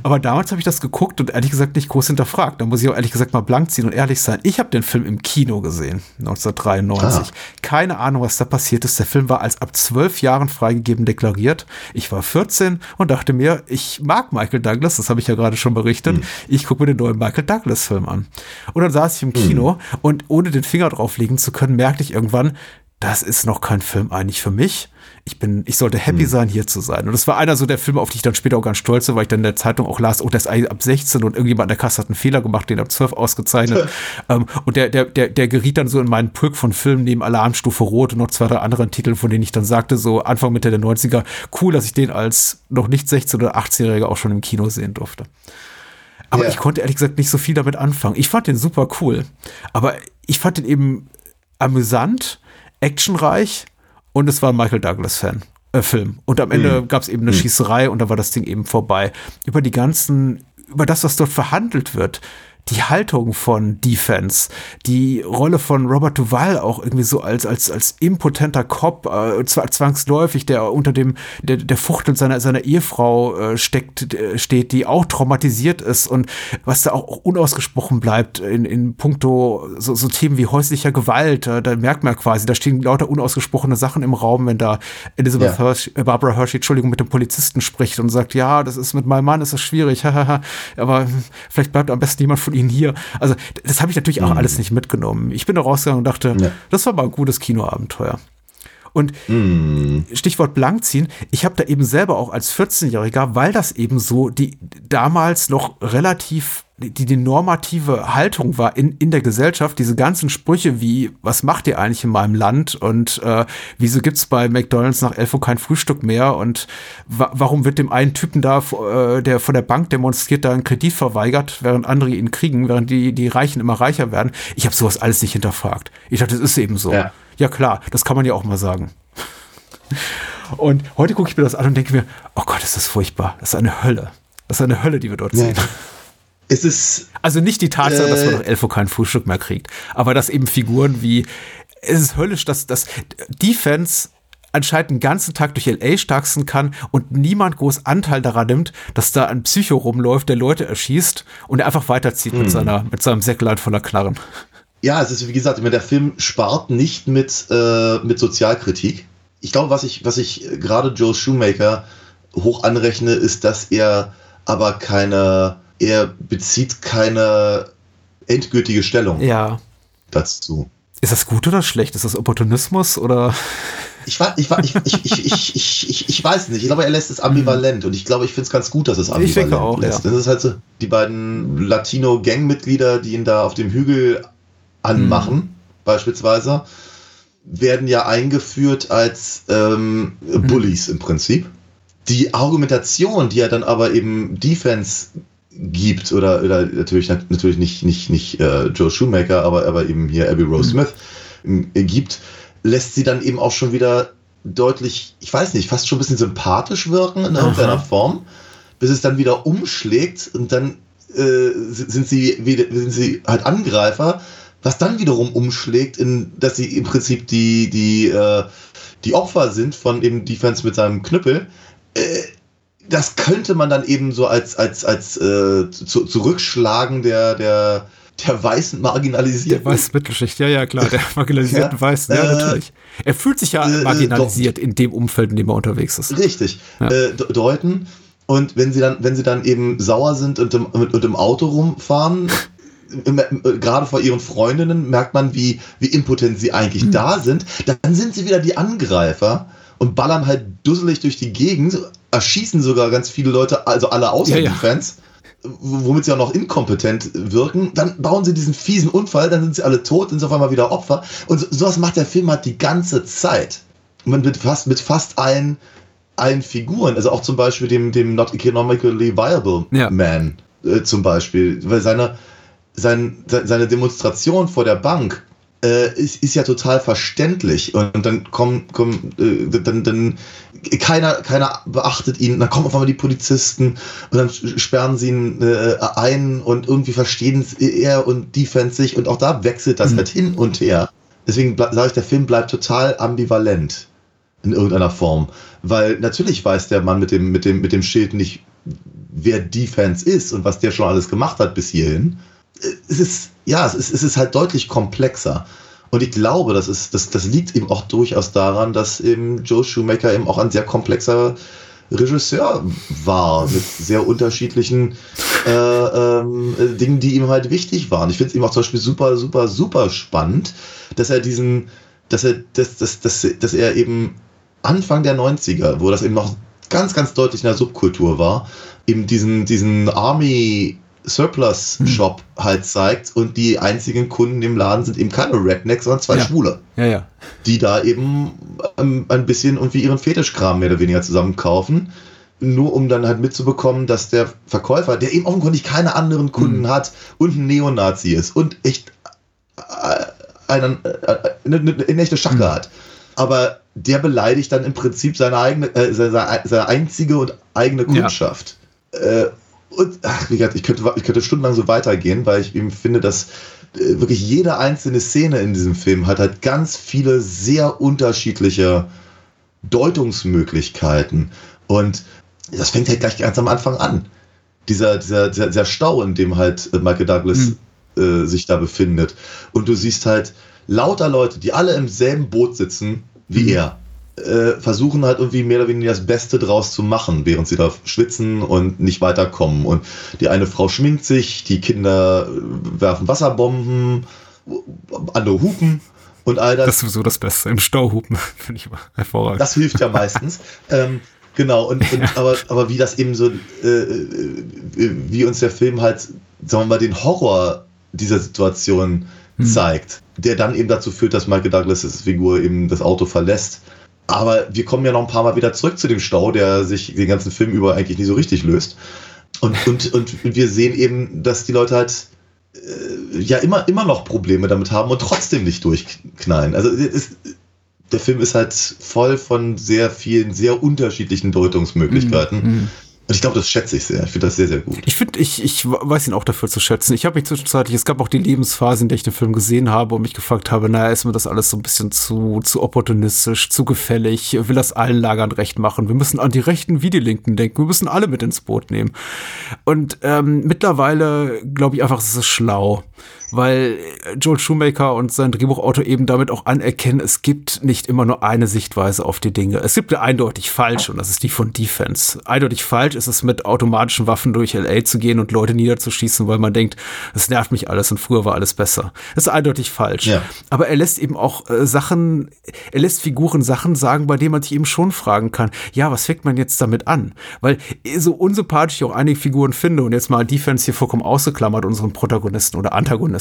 [SPEAKER 6] Aber damals habe ich das geguckt und ehrlich gesagt nicht groß hinterfragt. Da muss ich auch ehrlich gesagt mal blank ziehen und ehrlich sein. Ich habe den Film im Kino gesehen, 1993. Keine Ahnung, was da passiert ist. Der Film war als ab zwölf Jahren freigegeben deklariert. Ich war 14 und dachte mir, ich mag Michael Douglas, das habe ich ja gerade schon berichtet. Ich gucke mir den neuen Michael Douglas Film an. Und dann saß ich im Kino und ohne den Finger drauflegen zu können, merkte ich irgendwann, das ist noch kein Film eigentlich für mich. Ich bin, ich sollte happy sein, hier zu sein. Und das war einer so der Filme, auf die ich dann später auch ganz stolz war, weil ich dann in der Zeitung auch las, oh, der ist ab 16 und irgendjemand an der Kasse hat einen Fehler gemacht, den ab 12 ausgezeichnet. ähm, und der, der, der, der geriet dann so in meinen Pulk von Filmen neben Alarmstufe Rot und noch zwei, drei anderen Titeln, von denen ich dann sagte, so Anfang Mitte der 90er, cool, dass ich den als noch nicht 16- oder 18-Jähriger auch schon im Kino sehen durfte. Aber
[SPEAKER 7] Ja.
[SPEAKER 6] ich konnte ehrlich gesagt nicht so viel damit anfangen. Ich fand den super cool. Aber ich fand den eben amüsant, actionreich und es war ein Michael Douglas-Fan. Äh, Film. Und am Ende gab es eben eine Schießerei und da war das Ding eben vorbei. Über die ganzen, über das, was dort verhandelt wird, die Haltung von Defense, die Rolle von Robert Duval auch irgendwie so als, als, als impotenter Cop, äh, zwangsläufig, der unter dem, der, der Fuchtel seiner, seiner Ehefrau äh, steckt, äh, steht, die auch traumatisiert ist und was da auch unausgesprochen bleibt in, in puncto so, so Themen wie häuslicher Gewalt, äh, da merkt man quasi, da stehen lauter unausgesprochene Sachen im Raum, wenn da Elizabeth
[SPEAKER 7] Ja.
[SPEAKER 6] Hershey, äh, Barbara Hershey, Entschuldigung, mit dem Polizisten spricht und sagt, ja, das ist mit meinem Mann, ist das schwierig, aber hm, vielleicht bleibt am besten jemand von Ihnen hier. Also das habe ich natürlich auch alles nicht mitgenommen. Ich bin da rausgegangen und dachte,
[SPEAKER 7] Ja.
[SPEAKER 6] das war mal ein gutes Kinoabenteuer. Und Stichwort Blankziehen, ich habe da eben selber auch als 14-Jähriger, weil das eben so die damals noch relativ die, die normative Haltung war in, in der Gesellschaft, diese ganzen Sprüche wie, was macht ihr eigentlich in meinem Land und äh, wieso gibt's bei McDonalds nach 11 Uhr kein Frühstück mehr und wa warum wird dem einen Typen da, äh, der von der Bank demonstriert, da einen Kredit verweigert, während andere ihn kriegen, während die, die Reichen immer reicher werden. Ich habe sowas alles nicht hinterfragt. Ich dachte, das ist eben so.
[SPEAKER 7] Ja.
[SPEAKER 6] Ja klar, das kann man ja auch mal sagen. Und heute gucke ich mir das an und denke mir, oh Gott, ist das furchtbar. Das ist eine Hölle. Das ist eine Hölle, die wir dort
[SPEAKER 7] Ja. Es ist,
[SPEAKER 6] Also nicht die Tatsache, dass man
[SPEAKER 7] Äh.
[SPEAKER 6] nach 11 Uhr kein Frühstück mehr kriegt, aber dass eben Figuren wie, es ist höllisch, dass das Defense anscheinend den ganzen Tag durch LA starksten kann und niemand groß Anteil daran nimmt, dass da ein Psycho rumläuft, der Leute erschießt und er einfach weiterzieht
[SPEAKER 7] Hm.
[SPEAKER 6] mit seiner, mit seinem Säcklein voller Knarren.
[SPEAKER 7] ja, es ist wie gesagt, der Film spart nicht mit, äh, mit Sozialkritik. Ich glaube, was ich, was ich gerade Joe Shoemaker hoch anrechne, ist, dass er aber keine, er bezieht keine endgültige Stellung
[SPEAKER 6] Ja.
[SPEAKER 7] dazu.
[SPEAKER 6] Ist das gut oder schlecht? Ist das Opportunismus oder?
[SPEAKER 7] Ich, ich, ich, ich, ich, ich, ich, ich, weiß nicht. Ich glaube, er lässt es ambivalent und ich glaube, ich finde es ganz gut, dass es ambivalent
[SPEAKER 6] Ich denke auch,
[SPEAKER 7] lässt.
[SPEAKER 6] ja.
[SPEAKER 7] Das ist halt so, die beiden Latino-Gangmitglieder, die ihn da auf dem Hügel anmachen,
[SPEAKER 6] Mhm.
[SPEAKER 7] beispielsweise, werden ja eingeführt als ähm,
[SPEAKER 6] Mhm.
[SPEAKER 7] Bullies im Prinzip. Die Argumentation, die er dann aber eben Defense gibt, oder, oder natürlich, natürlich nicht, nicht, nicht äh, Joe Shoemaker, aber, aber eben hier Abby Rose Smith äh, gibt, lässt sie dann eben auch schon wieder deutlich, ich weiß nicht, fast schon ein bisschen sympathisch wirken in irgendeiner Form, bis es dann wieder umschlägt und dann äh, sind sie wieder, sind sie halt Angreifer, was dann wiederum umschlägt, in, dass sie im Prinzip die, die, äh, die Opfer sind von eben Defense mit seinem Knüppel. Äh, das könnte man dann eben so als, als, als äh, zu, Zurückschlagen der, der, der weißen
[SPEAKER 6] Der
[SPEAKER 7] Marginalisierten.
[SPEAKER 6] weiße Mittelschicht, ja, ja, klar, der marginalisierten
[SPEAKER 7] Ja.
[SPEAKER 6] Weißen, ja,
[SPEAKER 7] Äh,
[SPEAKER 6] natürlich. Er fühlt sich ja
[SPEAKER 7] äh,
[SPEAKER 6] marginalisiert in dem Umfeld, in dem er unterwegs ist.
[SPEAKER 7] Richtig.
[SPEAKER 6] Ja.
[SPEAKER 7] Äh, de- deuten. Und wenn sie dann, wenn sie dann eben sauer sind und im, und, im Auto rumfahren, äh, gerade vor ihren Freundinnen, merkt man, wie, wie impotent sie eigentlich
[SPEAKER 6] Hm.
[SPEAKER 7] da sind. Dann sind sie wieder die Angreifer und ballern halt dusselig durch die Gegend, erschießen sogar ganz viele Leute, also alle außer
[SPEAKER 6] Ja, ja.
[SPEAKER 7] die Fans, womit sie auch noch inkompetent wirken. Dann bauen sie diesen fiesen Unfall, dann sind sie alle tot, sind sie auf einmal wieder Opfer. Und so, sowas macht der Film halt die ganze Zeit. Und mit fast, mit fast allen, allen Figuren, also auch zum Beispiel dem, dem Not Economically Viable
[SPEAKER 6] Ja.
[SPEAKER 7] Man äh, zum Beispiel, weil seine, sein, se- seine Demonstration vor der Bank äh, ist, ist ja total verständlich und dann kommen, kommen äh, dann, dann keiner, keiner beachtet ihn, dann kommen auf einmal die Polizisten und dann sperren sie ihn äh, ein und irgendwie verstehen es er und Defense sich und auch da wechselt das halt hin und her. Deswegen sage ich, der Film bleibt total ambivalent in irgendeiner Form. Weil natürlich weiß der Mann mit dem, mit dem, mit dem Schild nicht, wer Defense ist und was der schon alles gemacht hat bis hierhin. Es ist, ja, es ist, es ist halt deutlich komplexer. Und ich glaube, das, ist, das, das liegt eben auch durchaus daran, dass eben Joe Shoemaker eben auch ein sehr komplexer Regisseur war, mit sehr unterschiedlichen äh, ähm, äh, Dingen, die ihm halt wichtig waren. Ich finde es ihm auch zum Beispiel super, super, super spannend, dass er diesen, dass er, dass, dass, dass, dass er eben Anfang der 90er, wo das eben noch ganz, ganz deutlich in der Subkultur war, eben diesen, diesen Army Surplus Shop halt zeigt und die einzigen Kunden im Laden sind eben keine Rednecks, sondern zwei
[SPEAKER 6] Ja.
[SPEAKER 7] Schwule
[SPEAKER 6] Ja, ja.
[SPEAKER 7] die da eben ähm, ein bisschen irgendwie ihren Fetischkram mehr oder weniger zusammen kaufen. Nur um dann halt mitzubekommen, dass der Verkäufer, der eben offenkundig keine anderen Kunden hat und ein Neonazi ist und echt äh, einen, äh, eine, eine, eine echte Schacke hat. Aber der beleidigt dann im Prinzip seine eigene, äh, seine, seine einzige und eigene
[SPEAKER 6] Ja.
[SPEAKER 7] Kundschaft. Äh, und ach, wie gesagt, ich könnte, ich könnte stundenlang so weitergehen, weil ich eben finde, dass äh, wirklich jede einzelne Szene in diesem Film hat halt ganz viele sehr unterschiedliche Deutungsmöglichkeiten. Und das fängt halt gleich ganz am Anfang an. Dieser, dieser, dieser, dieser Stau, in dem halt äh, Michael Douglas äh, sich da befindet. Und du siehst halt lauter Leute, die alle im selben Boot sitzen wie er, äh, versuchen halt irgendwie mehr oder weniger das Beste draus zu machen, während sie da schwitzen und nicht weiterkommen. Und die eine Frau schminkt sich, die Kinder äh, werfen Wasserbomben, andere hupen und all das.
[SPEAKER 6] Das ist sowieso das Beste. Im Stauhupen finde ich immer hervorragend.
[SPEAKER 7] Das hilft ja meistens. ähm, genau, und, und aber, aber wie das eben so, äh, äh, wie uns der Film halt, sagen wir mal, den Horror dieser Situation zeigt, der dann eben dazu führt, dass Michael Douglas' Figur eben das Auto verlässt. Aber wir kommen ja noch ein paar Mal wieder zurück zu dem Stau, der sich den ganzen Film über eigentlich nie so richtig löst. Und, und, und wir sehen eben, dass die Leute halt äh, ja immer, immer noch Probleme damit haben und trotzdem nicht durchknallen. Also es, der Film ist halt voll von sehr vielen, sehr unterschiedlichen Deutungsmöglichkeiten. Und ich glaube, das schätze ich sehr. Ich finde das sehr, sehr gut.
[SPEAKER 6] Ich finde, ich, ich weiß ihn auch dafür zu schätzen. Ich habe mich zwischenzeitlich, es gab auch die Lebensphase, in der ich den Film gesehen habe und mich gefragt habe, naja, ist mir das alles so ein bisschen zu, zu opportunistisch, zu gefällig, will das allen Lagern recht machen. Wir müssen an die Rechten wie die Linken denken. Wir müssen alle mit ins Boot nehmen. Und ähm, mittlerweile glaube ich einfach, es ist schlau. Weil Joel Shoemaker und sein Drehbuchautor eben damit auch anerkennen, es gibt nicht immer nur eine Sichtweise auf die Dinge. Es gibt eine eindeutig falsch und das ist die von Defense. Eindeutig falsch ist es mit automatischen Waffen durch LA zu gehen und Leute niederzuschießen, weil man denkt, es nervt mich alles und früher war alles besser. Das ist eindeutig falsch. Ja. Aber er lässt eben auch äh, Sachen, er lässt Figuren Sachen sagen, bei denen man sich eben schon fragen kann, ja, was fängt man jetzt damit an? Weil so unsympathisch ich auch einige Figuren finde und jetzt mal Defense hier vollkommen ausgeklammert, unseren Protagonisten oder Antagonisten,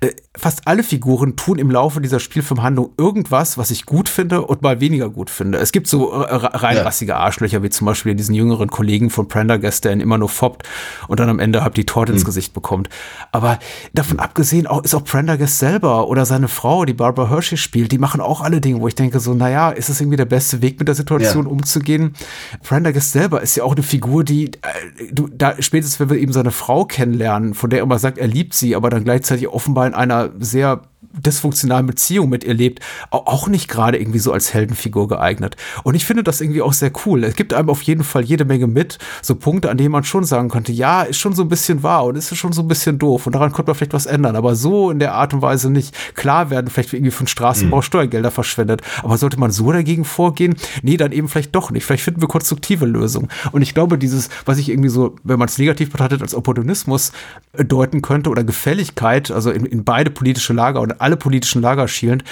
[SPEAKER 6] äh, fast alle Figuren tun im Laufe dieser Spielfilmhandlung irgendwas, was ich gut finde und mal weniger gut finde. Es gibt so äh, reinrassige ja. Arschlöcher, wie zum Beispiel diesen jüngeren Kollegen von Prendergast, der ihn immer nur foppt und dann am Ende halt die Torte ins mhm. Gesicht bekommt. Aber davon abgesehen auch, ist auch Prendergast selber oder seine Frau, die Barbara Hershey spielt, die machen auch alle Dinge, wo ich denke so, naja, ist es irgendwie der beste Weg mit der Situation ja. umzugehen? Prendergast selber ist ja auch eine Figur, die, äh, du, da spätestens, wenn wir eben seine Frau kennenlernen, von der er immer sagt, er liebt sie, aber dann gleichzeitig offenbar in einer sehr dysfunktionalen Beziehung mit ihr lebt, auch nicht gerade irgendwie so als Heldenfigur geeignet. Und ich finde das irgendwie auch sehr cool. Es gibt einem auf jeden Fall jede Menge mit, so Punkte, an denen man schon sagen könnte, ja, ist schon so ein bisschen wahr und ist schon so ein bisschen doof und daran könnte man vielleicht was ändern, aber so in der Art und Weise nicht. Klar werden vielleicht irgendwie von Straßenbau mhm. Steuergelder verschwendet, aber sollte man so dagegen vorgehen? Nee, dann eben vielleicht doch nicht. Vielleicht finden wir konstruktive Lösungen. Und ich glaube, dieses, was ich irgendwie so, wenn man es negativ betrachtet, als Opportunismus äh, deuten könnte oder Gefälligkeit, also in, in beide politische Lager und alle politischen Lager schielend,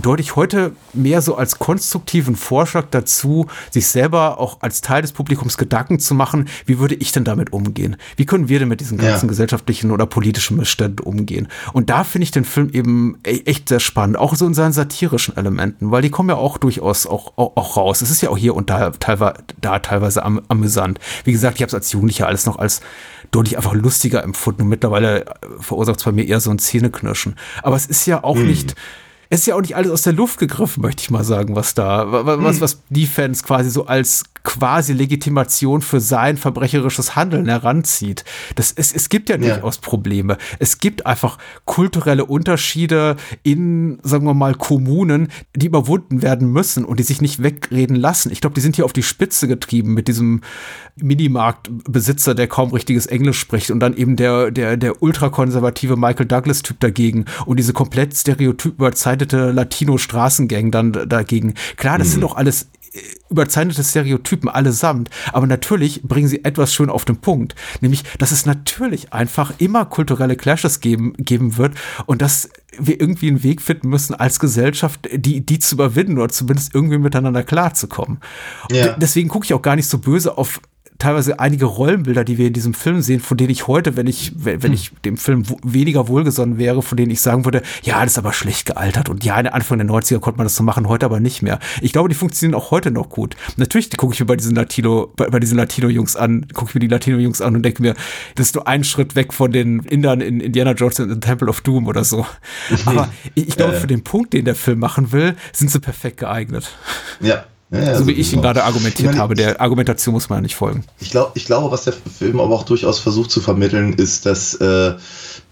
[SPEAKER 6] deute ich heute mehr so als konstruktiven Vorschlag dazu, sich selber auch als Teil des Publikums Gedanken zu machen, wie würde ich denn damit umgehen? Wie können wir denn mit diesen ganzen ja. gesellschaftlichen oder politischen Missständen umgehen? Und da finde ich den Film eben e-, echt sehr spannend, auch so in seinen satirischen Elementen, weil die kommen ja auch durchaus auch, auch, auch raus. Es ist ja auch hier und da teilweise, da teilweise am, amüsant. Wie gesagt, ich habe es als Jugendlicher alles noch als deutlich einfach lustiger empfunden. Und mittlerweile verursacht es bei mir eher so ein Zähneknirschen. Aber es ist ja auch hm. nicht es ist ja auch nicht alles aus der Luft gegriffen, möchte ich mal sagen, was da, was, hm. was die Fans quasi so als quasi Legitimation für sein verbrecherisches Handeln heranzieht. Das, es, es gibt ja durchaus ja. Probleme. Es gibt einfach kulturelle Unterschiede in, sagen wir mal, Kommunen, die überwunden werden müssen und die sich nicht wegreden lassen. Ich glaube, die sind hier auf die Spitze getrieben mit diesem Minimarktbesitzer, der kaum richtiges Englisch spricht und dann eben der, der, der ultrakonservative Michael Douglas-Typ dagegen und diese komplett stereotyp überzeichnete Latino-Straßengang dann dagegen. Klar, das mhm. sind doch alles überzeichnete Stereotypen allesamt, aber natürlich bringen sie etwas schön auf den Punkt, nämlich, dass es natürlich einfach immer kulturelle Clashes geben, geben wird und dass wir irgendwie einen Weg finden müssen als Gesellschaft, die, die zu überwinden oder zumindest irgendwie miteinander klarzukommen. Ja. Deswegen gucke ich auch gar nicht so böse auf teilweise einige Rollenbilder, die wir in diesem Film sehen, von denen ich heute, wenn ich, wenn hm. ich dem Film weniger wohlgesonnen wäre, von denen ich sagen würde, ja, das ist aber schlecht gealtert und ja, Anfang der 90er konnte man das so machen, heute aber nicht mehr. Ich glaube, die funktionieren auch heute noch gut. Natürlich gucke ich mir bei diesen Latino, bei, bei diesen Latino-Jungs an, gucke ich mir die Latino-Jungs an und denke mir, das ist nur ein Schritt weg von den Indern in Indiana Jones in the Temple of Doom oder so. Aber ich, ich glaube, für den Punkt, den der Film machen will, sind sie perfekt geeignet.
[SPEAKER 7] Ja, ja, so
[SPEAKER 6] wie ich ihn gerade argumentiert meine, habe. Der Argumentation muss man ja nicht folgen.
[SPEAKER 7] Ich, glaub, ich glaube, was der Film aber auch durchaus versucht zu vermitteln, ist, dass, äh,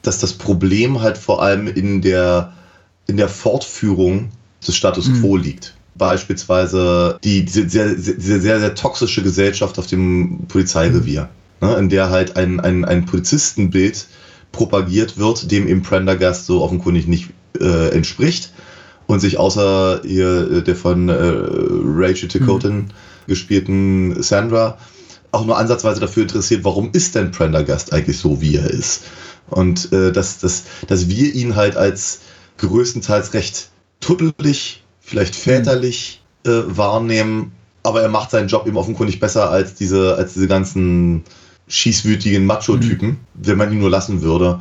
[SPEAKER 7] dass das Problem halt vor allem in der, in der Fortführung des Status mhm. quo liegt. Beispielsweise die, diese, sehr, diese sehr, sehr toxische Gesellschaft auf dem Polizeirevier, mhm. ne, in der halt ein, ein, ein Polizistenbild propagiert wird, dem im Prendergast so offenkundig nicht äh, entspricht und sich außer ihr, äh, der von äh, Rachel Ticotin mhm. gespielten Sandra auch nur ansatzweise dafür interessiert, warum ist denn Prendergast eigentlich so, wie er ist? Und äh, dass, dass, dass wir ihn halt als größtenteils recht tuttelig, vielleicht väterlich äh, wahrnehmen, aber er macht seinen Job eben offenkundig besser als diese, als diese ganzen schießwütigen Macho-Typen, mhm. wenn man ihn nur lassen würde.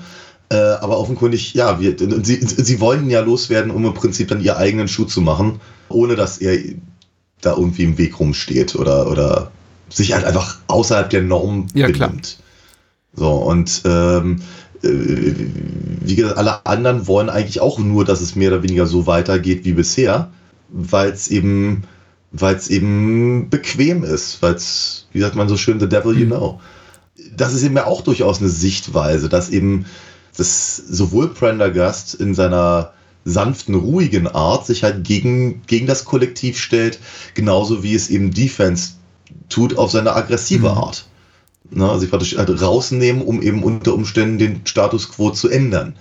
[SPEAKER 7] Äh, aber offenkundig, ja, wir, sie, sie wollen ja loswerden, um im Prinzip dann ihren eigenen Schuh zu machen, ohne dass er da irgendwie im Weg rumsteht oder, oder sich halt einfach außerhalb der Norm
[SPEAKER 6] ja, benimmt. Klar.
[SPEAKER 7] So, und ähm, äh, wie gesagt, alle anderen wollen eigentlich auch nur, dass es mehr oder weniger so weitergeht wie bisher, weil es eben, eben bequem ist, weil es, wie sagt man so schön, the devil you mhm. know. Das ist eben ja auch durchaus eine Sichtweise, dass eben dass sowohl Prendergast in seiner sanften, ruhigen Art sich halt gegen, gegen das Kollektiv stellt, genauso wie es eben Defense tut auf seine aggressive mhm. Art. Na, sich praktisch halt rausnehmen, um eben unter Umständen den Status quo zu ändern.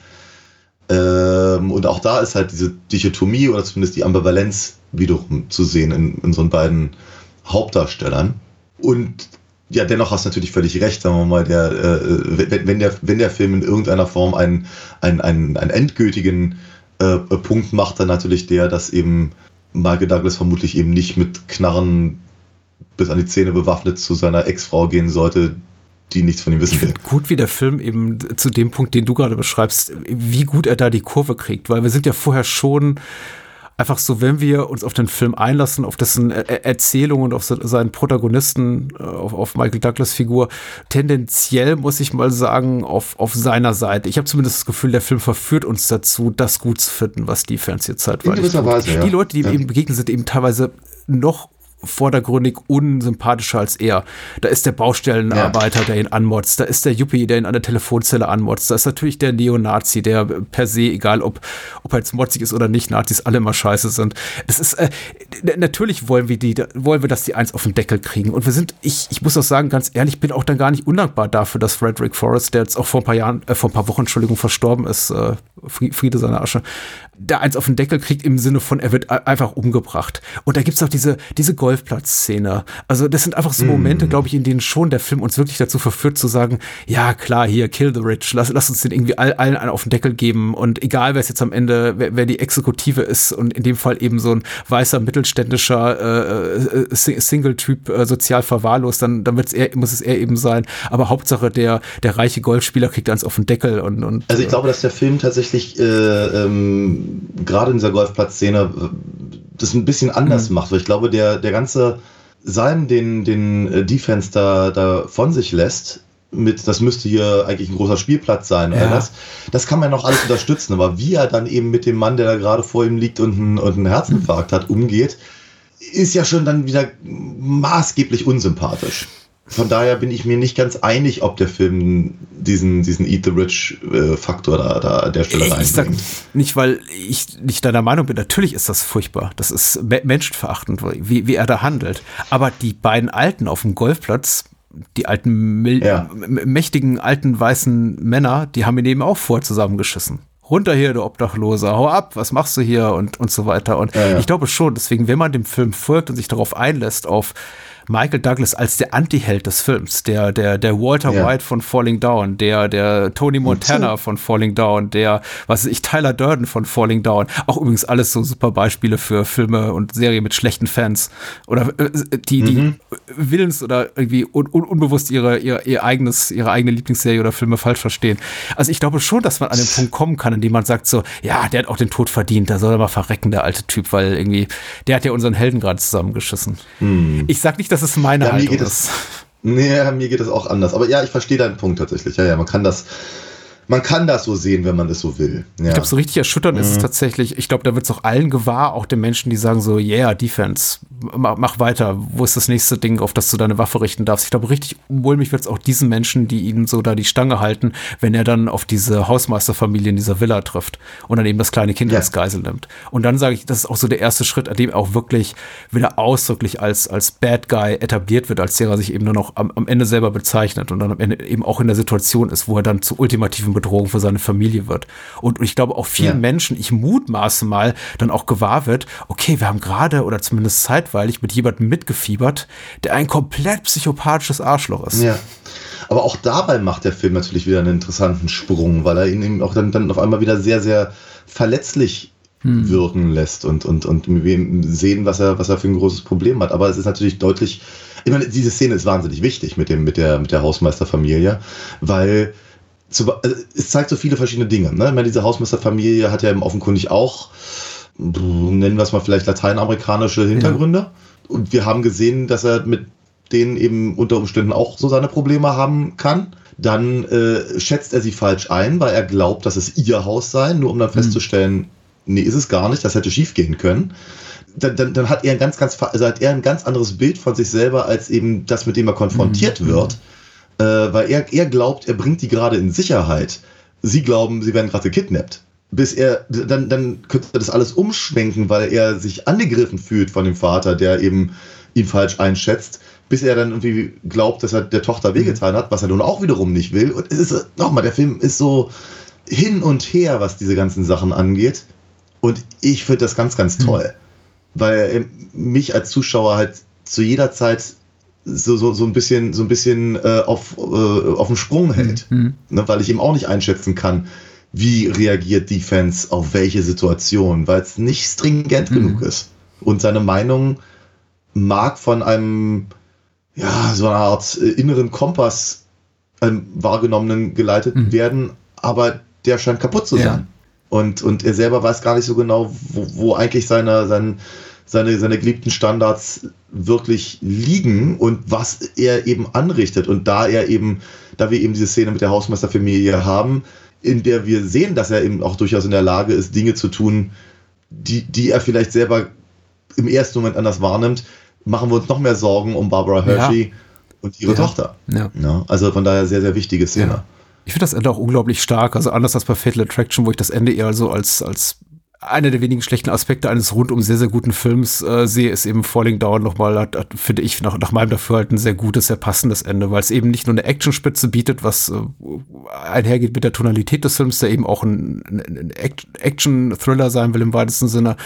[SPEAKER 7] Ähm, und auch da ist halt diese Dichotomie oder zumindest die Ambivalenz wiederum zu sehen in, so beiden Hauptdarstellern. Und ja, dennoch hast du natürlich völlig recht, sagen wir mal, der, äh, wenn, wenn, der, wenn der Film in irgendeiner Form einen, einen, einen, einen endgültigen äh, Punkt macht, dann natürlich der, dass eben Michael Douglas vermutlich eben nicht mit Knarren bis an die Zähne bewaffnet zu seiner Ex-Frau gehen sollte, die nichts von ihm wissen will.
[SPEAKER 6] Gut, wie der Film eben zu dem Punkt, den du gerade beschreibst, wie gut er da die Kurve kriegt, weil wir sind ja vorher schon einfach so, wenn wir uns auf den Film einlassen, auf dessen Erzählung und auf seinen Protagonisten, äh, auf, auf Michael Douglas Figur, tendenziell muss ich mal sagen, auf, auf seiner Seite. Ich habe zumindest das Gefühl, der Film verführt uns dazu, das gut zu finden, was die Fans hier zeitweilig
[SPEAKER 7] In gewisser Weise, ja.
[SPEAKER 6] Die Leute, die
[SPEAKER 7] ja.
[SPEAKER 6] ihm begegnen, sind eben teilweise noch vordergründig unsympathischer als er. Da ist der Baustellenarbeiter, ja. der ihn anmotzt. Da ist der Yuppie, der ihn an der Telefonzelle anmotzt. Da ist natürlich der Neonazi, der per se, egal ob, ob er jetzt motzig ist oder nicht, Nazis alle immer scheiße sind. Es ist, äh, natürlich wollen wir die, wollen wir, dass die eins auf den Deckel kriegen. Und wir sind, ich, ich muss auch sagen, ganz ehrlich, bin auch dann gar nicht undankbar dafür, dass Frederick Forrest, der jetzt auch vor ein paar Jahren, äh, vor ein paar Wochen, Entschuldigung, serstorben ist, äh, Friede seiner Asche, der eins auf den Deckel kriegt im Sinne von, er wird einfach umgebracht. Und da gibt's auch diese, diese Golfplatz-Szene. Also das sind einfach so Momente, mm. glaube ich, in denen schon der Film uns wirklich dazu verführt zu sagen, ja klar, hier, kill the rich, lass, lass uns den irgendwie all, allen einen auf den Deckel geben und egal, wer es jetzt am Ende, wer, wer, die Exekutive ist und in dem Fall eben so ein weißer, mittelständischer äh, äh Single-Typ, äh, sozial verwahrlost, dann, dann wird's eher, muss es eher eben sein. Aber Hauptsache, der, der reiche Golfspieler kriegt eins auf den Deckel und, und
[SPEAKER 7] Also ich glaube, dass der Film tatsächlich äh, ähm gerade in dieser Golfplatzszene das ein bisschen anders mhm. macht, weil ich glaube, der, der ganze Salm, den, den äh, Defense da, da von sich lässt, mit, das müsste hier eigentlich ein großer Spielplatz sein, ja. das, das kann man noch alles unterstützen, aber wie er dann eben mit dem Mann, der da gerade vor ihm liegt und einen, und einen Herzinfarkt hat, umgeht, ist ja schon dann wieder maßgeblich unsympathisch von daher bin ich mir nicht ganz einig, ob der Film diesen, diesen Eat the Rich-Faktor da, da an der Stelle reinbringt. Ich sag
[SPEAKER 6] nicht, weil ich nicht deiner Meinung bin. Natürlich ist das furchtbar. Das ist menschenverachtend, wie, wie er da handelt. Aber die beiden Alten auf dem Golfplatz, die alten, ja. mächtigen, alten, weißen Männer, die haben ihn eben auch vor zusammengeschissen runter hier, du Obdachloser, hau ab, was machst du hier und, und so weiter. Und ja, ja. ich glaube schon, deswegen, wenn man dem Film folgt und sich darauf einlässt, auf Michael Douglas als der Anti-Held des Films, der, der, der Walter ja. White von Falling Down, der, der Tony Montana von Falling Down, der, was weiß ich, Tyler Durden von Falling Down. Auch übrigens alles so super Beispiele für Filme und Serien mit schlechten Fans. Oder äh, die, die mhm. willens oder irgendwie un, un, unbewusst ihre, ihr, ihr eigenes, ihre eigene Lieblingsserie oder Filme falsch verstehen. Also ich glaube schon, dass man an den Punkt kommen kann, in dem man sagt so, ja, der hat auch den Tod verdient, da soll er mal verrecken, der alte Typ, weil irgendwie, der hat ja unseren Helden gerade zusammengeschissen. Mhm. Ich sag nicht, dass dass es meine ja, Haltung ist.
[SPEAKER 7] Nee, mir geht es auch anders. Aber ja, ich verstehe deinen Punkt tatsächlich. Ja, ja, man kann das, man kann das so sehen, wenn man es so will. Ja.
[SPEAKER 6] Ich glaube, so richtig erschütternd mhm. ist es mhm. tatsächlich. Ich glaube, da wird es auch allen gewahr, auch den Menschen, die sagen so, yeah, Defense, mach, mach, weiter. Wo ist das nächste Ding, auf das du deine Waffe richten darfst? Ich glaube, richtig mulmig wird es auch diesen Menschen, die ihnen so da die Stange halten, wenn er dann auf diese Hausmeisterfamilie in dieser Villa trifft und dann eben das kleine Kind ja. als Geisel nimmt. Und dann sage ich, das ist auch so der erste Schritt, an dem er auch wirklich wieder ausdrücklich als, als Bad Guy etabliert wird, als der er sich eben nur noch am, am Ende selber bezeichnet und dann am Ende eben auch in der Situation ist, wo er dann zu ultimativen Bedrohung für seine Familie wird. Und ich glaube auch vielen ja. Menschen, ich mutmaße mal, dann auch gewahr wird, okay, wir haben gerade oder zumindest zeitweilig mit jemandem mitgefiebert, der ein komplett psychopathisches Arschloch ist.
[SPEAKER 7] Ja. Aber auch dabei macht der Film natürlich wieder einen interessanten Sprung, weil er ihn eben auch dann, dann auf einmal wieder sehr, sehr verletzlich hm. wirken lässt und, und, und sehen, was er, was er für ein großes Problem hat. Aber es ist natürlich deutlich, ich meine, diese Szene ist wahnsinnig wichtig mit dem, mit der, mit der Hausmeisterfamilie, weil zu, also es zeigt so viele verschiedene Dinge. Ne? Ich meine, diese Hausmeisterfamilie hat ja eben offenkundig auch, nennen wir es mal vielleicht lateinamerikanische Hintergründe. Ja. Und wir haben gesehen, dass er mit denen eben unter Umständen auch so seine Probleme haben kann. Dann äh, schätzt er sie falsch ein, weil er glaubt, dass es ihr Haus sei, nur um dann mhm. festzustellen, nee, ist es gar nicht, das hätte schief gehen können. Dann, dann, dann, hat er ein ganz, ganz, also hat er ein ganz anderes Bild von sich selber als eben das, mit dem er konfrontiert mhm. wird äh, weil er, er glaubt, er bringt die gerade in Sicherheit. Sie glauben, sie werden gerade gekidnappt. Bis er, dann, dann könnte er das alles umschwenken, weil er sich angegriffen fühlt von dem Vater, der eben ihn falsch einschätzt, bis er dann irgendwie glaubt, dass er der Tochter wehgetan hat, was er nun auch wiederum nicht will. Und es ist, nochmal, der Film ist so, hin und her, was diese ganzen Sachen angeht. Und ich finde das ganz, ganz toll. Weil er mich als Zuschauer halt zu jeder Zeit so, so, so ein bisschen, so ein bisschen äh, auf, äh, auf dem Sprung hält. Ne, weil ich eben auch nicht einschätzen kann, wie reagiert Defense auf welche Situation, weil es nicht stringent genug ist. Und seine Meinung mag von einem, ja, so einer Art äh, inneren Kompass ähm, wahrgenommenen geleitet werden, aber der scheint kaputt zu
[SPEAKER 6] Ja.
[SPEAKER 7] sein. Und, und er selber weiß gar nicht so genau, wo, wo eigentlich seine, sein, seine, seine geliebten Standards wirklich liegen und was er eben anrichtet. Und da er eben, da wir eben diese Szene mit der Hausmeisterfamilie haben, in der wir sehen, dass er eben auch durchaus in der Lage ist, Dinge zu tun, die, die er vielleicht selber im ersten Moment anders wahrnimmt, machen wir uns noch mehr Sorgen um Barbara Hershey und ihre
[SPEAKER 6] Ja.
[SPEAKER 7] Tochter.
[SPEAKER 6] Ja.
[SPEAKER 7] Ja, also von daher sehr, sehr wichtige Szene.
[SPEAKER 6] Ja. Ich finde das Ende auch unglaublich stark. Also anders als bei Fatal Attraction, wo ich das Ende eher so als, als einer der wenigen schlechten Aspekte eines rundum sehr, sehr guten Films äh, sehe, ist eben Falling Down nochmal, hat, hat, finde ich, nach, nach meinem Dafürhalten ein sehr gutes, sehr passendes Ende, weil es eben nicht nur eine Actionspitze bietet, was äh, einhergeht mit der Tonalität des Films, der eben auch ein, ein, ein Act- Action-Thriller sein will im weitesten Sinne,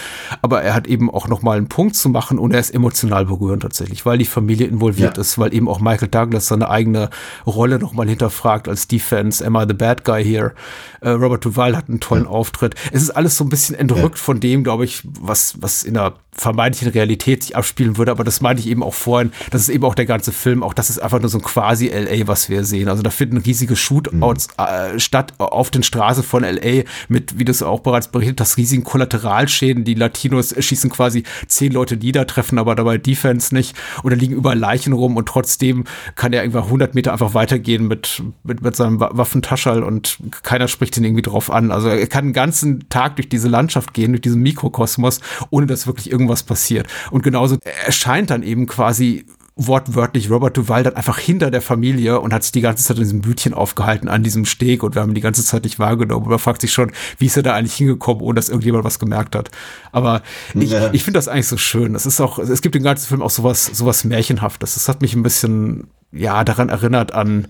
[SPEAKER 6] aber er hat eben auch nochmal einen Punkt zu machen und er ist emotional berührend tatsächlich, weil die Familie involviert
[SPEAKER 7] Ja.
[SPEAKER 6] ist, weil eben auch Michael Douglas seine eigene Rolle nochmal hinterfragt als Defense, am I the bad guy here? Äh, Robert Duval hat einen tollen Auftritt. Es ist alles so ein bisschen entrückt von dem, glaube ich, was, was in der vermeintlichen Realität sich abspielen würde, aber das meinte ich eben auch vorhin, das ist eben auch der ganze Film, auch das ist einfach nur so ein quasi LA, was wir sehen. Also da finden riesige Shootouts äh, statt auf den Straßen von LA mit, wie du es auch bereits berichtet hast, riesigen Kollateralschäden. Die Latinos schießen quasi zehn Leute nieder, treffen aber dabei Defense nicht und da liegen überall Leichen rum und trotzdem kann er irgendwann 100 Meter einfach weitergehen mit, mit, mit seinem Wa- Waffentaschall und keiner spricht ihn irgendwie drauf an. Also er kann den ganzen Tag durch diese Landschaft gehen, durch diesen Mikrokosmos, ohne dass wirklich irgendwas passiert. Und genauso erscheint dann eben quasi wortwörtlich Robert Duval dann einfach hinter der Familie und hat sich die ganze Zeit in diesem Bütchen aufgehalten an diesem Steg und wir haben ihn die ganze Zeit nicht wahrgenommen. Und man fragt sich schon, wie ist er da eigentlich hingekommen, ohne dass irgendjemand was gemerkt hat. Aber ich,
[SPEAKER 7] Ja.
[SPEAKER 6] ich finde das eigentlich so schön. Es ist auch, es gibt im ganzen Film auch sowas, sowas Märchenhaftes. Das hat mich ein bisschen, ja, daran erinnert an,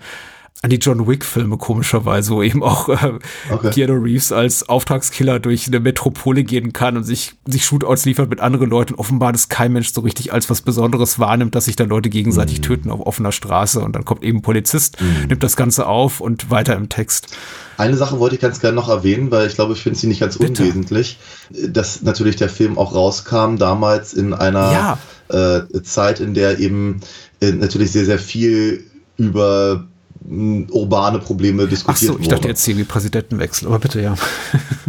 [SPEAKER 6] an die John Wick-Filme komischerweise, wo eben auch äh,
[SPEAKER 7] Okay.
[SPEAKER 6] Keanu Reeves als Auftragskiller durch eine Metropole gehen kann und sich, sich Shootouts liefert mit anderen Leuten. Offenbar das kein Mensch so richtig als was Besonderes wahrnimmt, dass sich dann Leute gegenseitig töten auf offener Straße und dann kommt eben ein Polizist, nimmt das Ganze auf und weiter im Text.
[SPEAKER 7] Eine Sache wollte ich ganz gerne noch erwähnen, weil ich glaube, ich finde sie nicht ganz
[SPEAKER 6] Bitte.
[SPEAKER 7] unwesentlich, dass natürlich der Film auch rauskam damals in einer äh, Zeit, in der eben äh, natürlich sehr, sehr viel über urbane Probleme
[SPEAKER 6] Ach
[SPEAKER 7] diskutiert
[SPEAKER 6] so, ich
[SPEAKER 7] wurde.
[SPEAKER 6] dachte jetzt irgendwie Präsidentenwechsel, aber bitte, ja.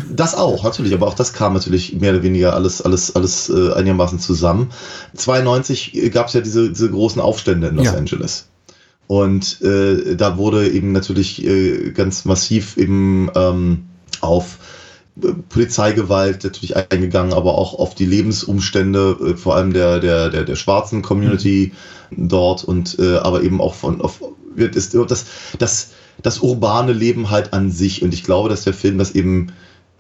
[SPEAKER 7] Das auch, natürlich, aber auch das kam natürlich mehr oder weniger alles, alles, alles äh, einigermaßen zusammen. 92 gab es ja diese, diese großen Aufstände in Los
[SPEAKER 6] Ja.
[SPEAKER 7] Angeles. Und äh, da wurde eben natürlich äh, ganz massiv eben ähm, auf äh, Polizeigewalt natürlich eingegangen, aber auch auf die Lebensumstände, äh, vor allem der, der, der, der schwarzen Community dort und äh, aber eben auch von auf, wird ist das, das, das urbane Leben halt an sich. Und ich glaube, dass der Film das eben,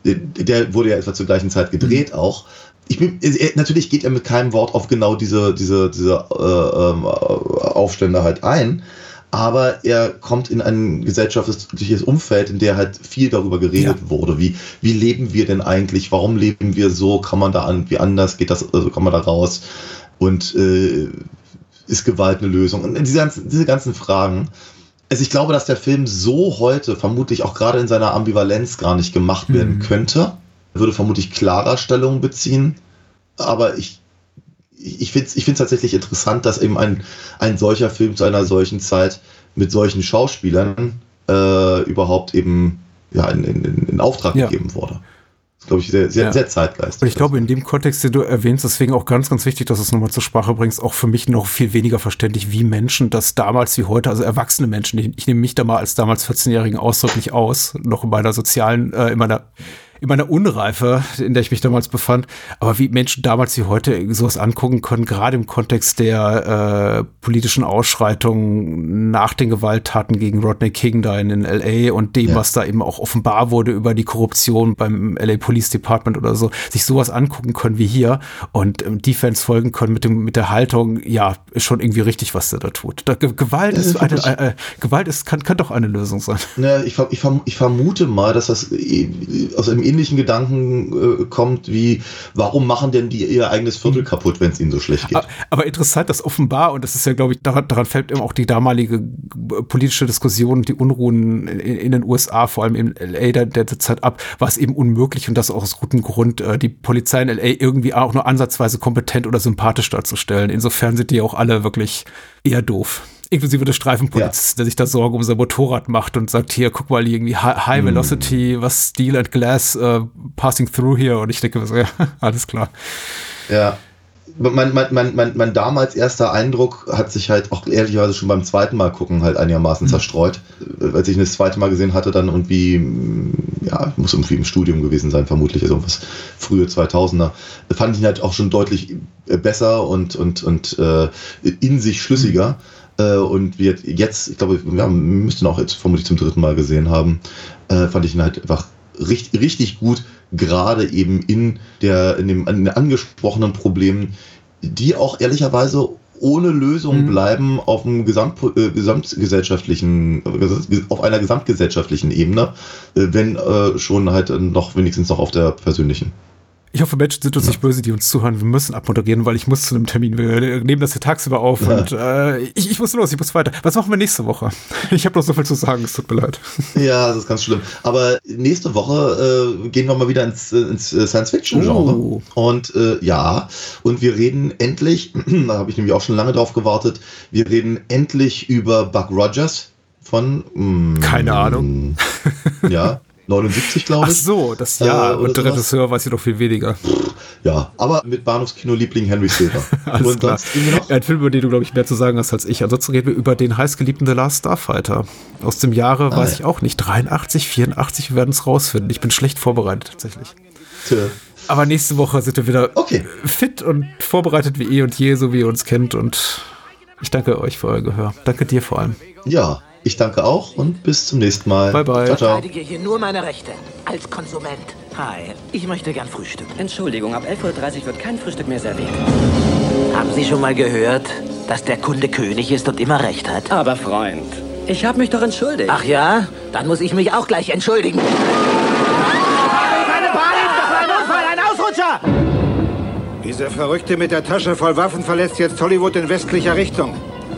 [SPEAKER 7] der wurde ja etwa zur gleichen Zeit gedreht auch. Ich bin, er, natürlich geht er mit keinem Wort auf genau diese, diese, diese äh, ähm, Aufstände halt ein. Aber er kommt in ein gesellschaftliches Umfeld, in der halt viel darüber geredet wurde. Wie, wie leben wir denn eigentlich? Warum leben wir so? Kann man da an, wie anders? Geht das, also kann man da raus? Und äh, ist Gewalt eine Lösung? Und diese ganzen, diese ganzen Fragen. Also ich glaube, dass der Film so heute vermutlich auch gerade in seiner Ambivalenz gar nicht gemacht werden könnte. Er würde vermutlich klarer Stellung beziehen. Aber ich, ich finde es ich find's tatsächlich interessant, dass eben ein, ein solcher Film zu einer solchen Zeit mit solchen Schauspielern äh, überhaupt eben ja, in, in, in Auftrag
[SPEAKER 6] Ja.
[SPEAKER 7] gegeben wurde. Das ist, glaube ich, sehr, sehr,
[SPEAKER 6] Ja.
[SPEAKER 7] sehr zeitgeistig.
[SPEAKER 6] Und ich glaube, in dem Kontext, den du erwähnst, deswegen auch ganz, ganz wichtig, dass du es nochmal zur Sprache bringst, auch für mich noch viel weniger verständlich, wie Menschen das damals wie heute, also erwachsene Menschen, ich, ich nehme mich da mal als damals 14-Jährigen ausdrücklich aus, noch in meiner sozialen, äh, in meiner in meiner Unreife, in der ich mich damals befand, aber wie Menschen damals wie heute sowas angucken können, gerade im Kontext der äh, politischen Ausschreitungen nach den Gewalttaten gegen Rodney King da in, in LA und dem,
[SPEAKER 7] Ja.
[SPEAKER 6] was da eben auch offenbar wurde über die Korruption beim LA Police Department oder so, sich sowas angucken können wie hier und ähm, die Fans folgen können mit dem mit der Haltung, ja, ist schon irgendwie richtig, was der da tut. Da, Ge- Gewalt ist eine, äh, äh, Gewalt ist kann kann doch eine Lösung sein.
[SPEAKER 7] Ne, ich, ich, verm- ich vermute mal, dass das äh, aus einem ähnlichen Gedanken äh, kommt wie, warum machen denn die ihr eigenes Viertel kaputt, wenn es ihnen so schlecht geht?
[SPEAKER 6] Aber interessant, dass offenbar, und das ist ja, glaube ich, daran, daran fällt eben auch die damalige politische Diskussion, die Unruhen in, in den USA, vor allem in LA der, der Zeit ab, war es eben unmöglich und das auch aus gutem Grund, äh, die Polizei in LA irgendwie auch nur ansatzweise kompetent oder sympathisch darzustellen. Insofern sind die auch alle wirklich eher doof. Inklusive des Streifenpolizisten, der sich da Sorge um sein Motorrad macht und sagt, hier, guck mal, irgendwie High, High Velocity, was Steel and Glass äh, passing through here. Und ich denke, ja, alles klar.
[SPEAKER 7] Ja. Mein, mein, mein, mein, mein damals erster Eindruck hat sich halt auch ehrlicherweise schon beim zweiten Mal gucken halt einigermaßen zerstreut. Äh, Als ich ihn das zweite Mal gesehen hatte, dann irgendwie, ja, muss irgendwie im Studium gewesen sein, vermutlich, also irgendwas frühe 2000er, fand ich ihn halt auch schon deutlich äh, besser und, und, und äh, in sich schlüssiger. Äh, und wir jetzt, ich glaube, wir müssten auch jetzt vermutlich zum dritten Mal gesehen haben, äh, fand ich ihn halt einfach richtig, richtig gut, gerade eben in der, in dem in den angesprochenen Problemen, die auch ehrlicherweise ohne Lösung bleiben auf einem Gesamt, äh, gesamtgesellschaftlichen, äh, auf einer gesamtgesellschaftlichen Ebene, äh, wenn äh, schon halt noch wenigstens noch auf der persönlichen.
[SPEAKER 6] Ich hoffe, Menschen sind uns nicht böse, die uns zuhören. Wir müssen abmoderieren, weil ich muss zu einem Termin. Wir nehmen das hier tagsüber auf und äh, ich, ich muss los, ich muss weiter. Was machen wir nächste Woche? Ich habe noch so viel zu sagen, es tut mir leid.
[SPEAKER 7] Ja, das ist ganz schlimm. Aber nächste Woche äh, gehen wir mal wieder ins, ins äh, Science-Fiction-Genre.
[SPEAKER 6] Oh.
[SPEAKER 7] Und äh, ja, und wir reden endlich, da habe ich nämlich auch schon lange drauf gewartet, wir reden endlich über Buck Rogers von mh,
[SPEAKER 6] Keine Ahnung.
[SPEAKER 7] Ja, 79, glaube
[SPEAKER 6] Ach
[SPEAKER 7] ich.
[SPEAKER 6] so, das
[SPEAKER 7] Äh,
[SPEAKER 6] Jahr.
[SPEAKER 7] oder
[SPEAKER 6] und. Regisseur weiß ich noch viel weniger.
[SPEAKER 7] Ja, aber mit Bahnhofskino-Liebling Henry Silver.
[SPEAKER 6] Alles
[SPEAKER 7] und
[SPEAKER 6] klar.
[SPEAKER 7] sonst?
[SPEAKER 6] Ein Film, über den du, glaube ich, mehr zu sagen hast als ich. Ansonsten reden wir über den heißgeliebten The Last Starfighter. Aus dem Jahre, weiß
[SPEAKER 7] ja.
[SPEAKER 6] ich auch nicht, 83, 84, wir werden es rausfinden. Ich bin schlecht vorbereitet, tatsächlich.
[SPEAKER 7] Tja.
[SPEAKER 6] Aber nächste Woche sind wir wieder
[SPEAKER 7] Okay.
[SPEAKER 6] fit und vorbereitet wie eh und je, so wie ihr uns kennt. Und ich danke euch für euer Gehör. Danke dir vor allem.
[SPEAKER 7] Ja, ich danke auch und bis zum nächsten Mal.
[SPEAKER 6] Bye, bye.
[SPEAKER 7] Ciao, ciao.
[SPEAKER 3] verteidige hier nur meine Rechte. Als Konsument. Hi, ich möchte gern frühstücken.
[SPEAKER 8] Entschuldigung, ab 11.30 Uhr wird kein Frühstück mehr serviert.
[SPEAKER 3] Haben Sie schon mal gehört, dass der Kunde König ist und immer recht hat?
[SPEAKER 8] Aber Freund, ich habe mich doch entschuldigt.
[SPEAKER 3] Ach ja? Dann muss ich mich auch gleich entschuldigen. Keine Panik, das war ein Unfall, ein Ausrutscher!
[SPEAKER 9] Dieser Verrückte mit der Tasche voll Waffen verlässt jetzt Hollywood in westlicher Richtung.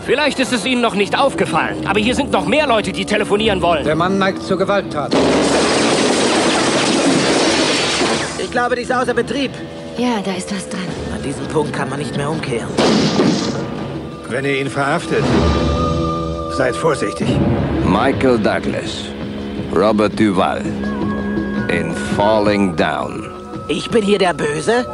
[SPEAKER 10] Vielleicht ist es Ihnen noch nicht aufgefallen, aber hier sind noch mehr Leute, die telefonieren wollen.
[SPEAKER 9] Der Mann neigt zur Gewalttat.
[SPEAKER 3] Ich glaube, die ist außer Betrieb.
[SPEAKER 11] Ja, da ist was dran.
[SPEAKER 3] An diesem Punkt kann man nicht mehr umkehren.
[SPEAKER 9] Wenn ihr ihn verhaftet, seid vorsichtig.
[SPEAKER 4] Michael Douglas, Robert Duval in Falling Down.
[SPEAKER 3] Ich bin hier der Böse?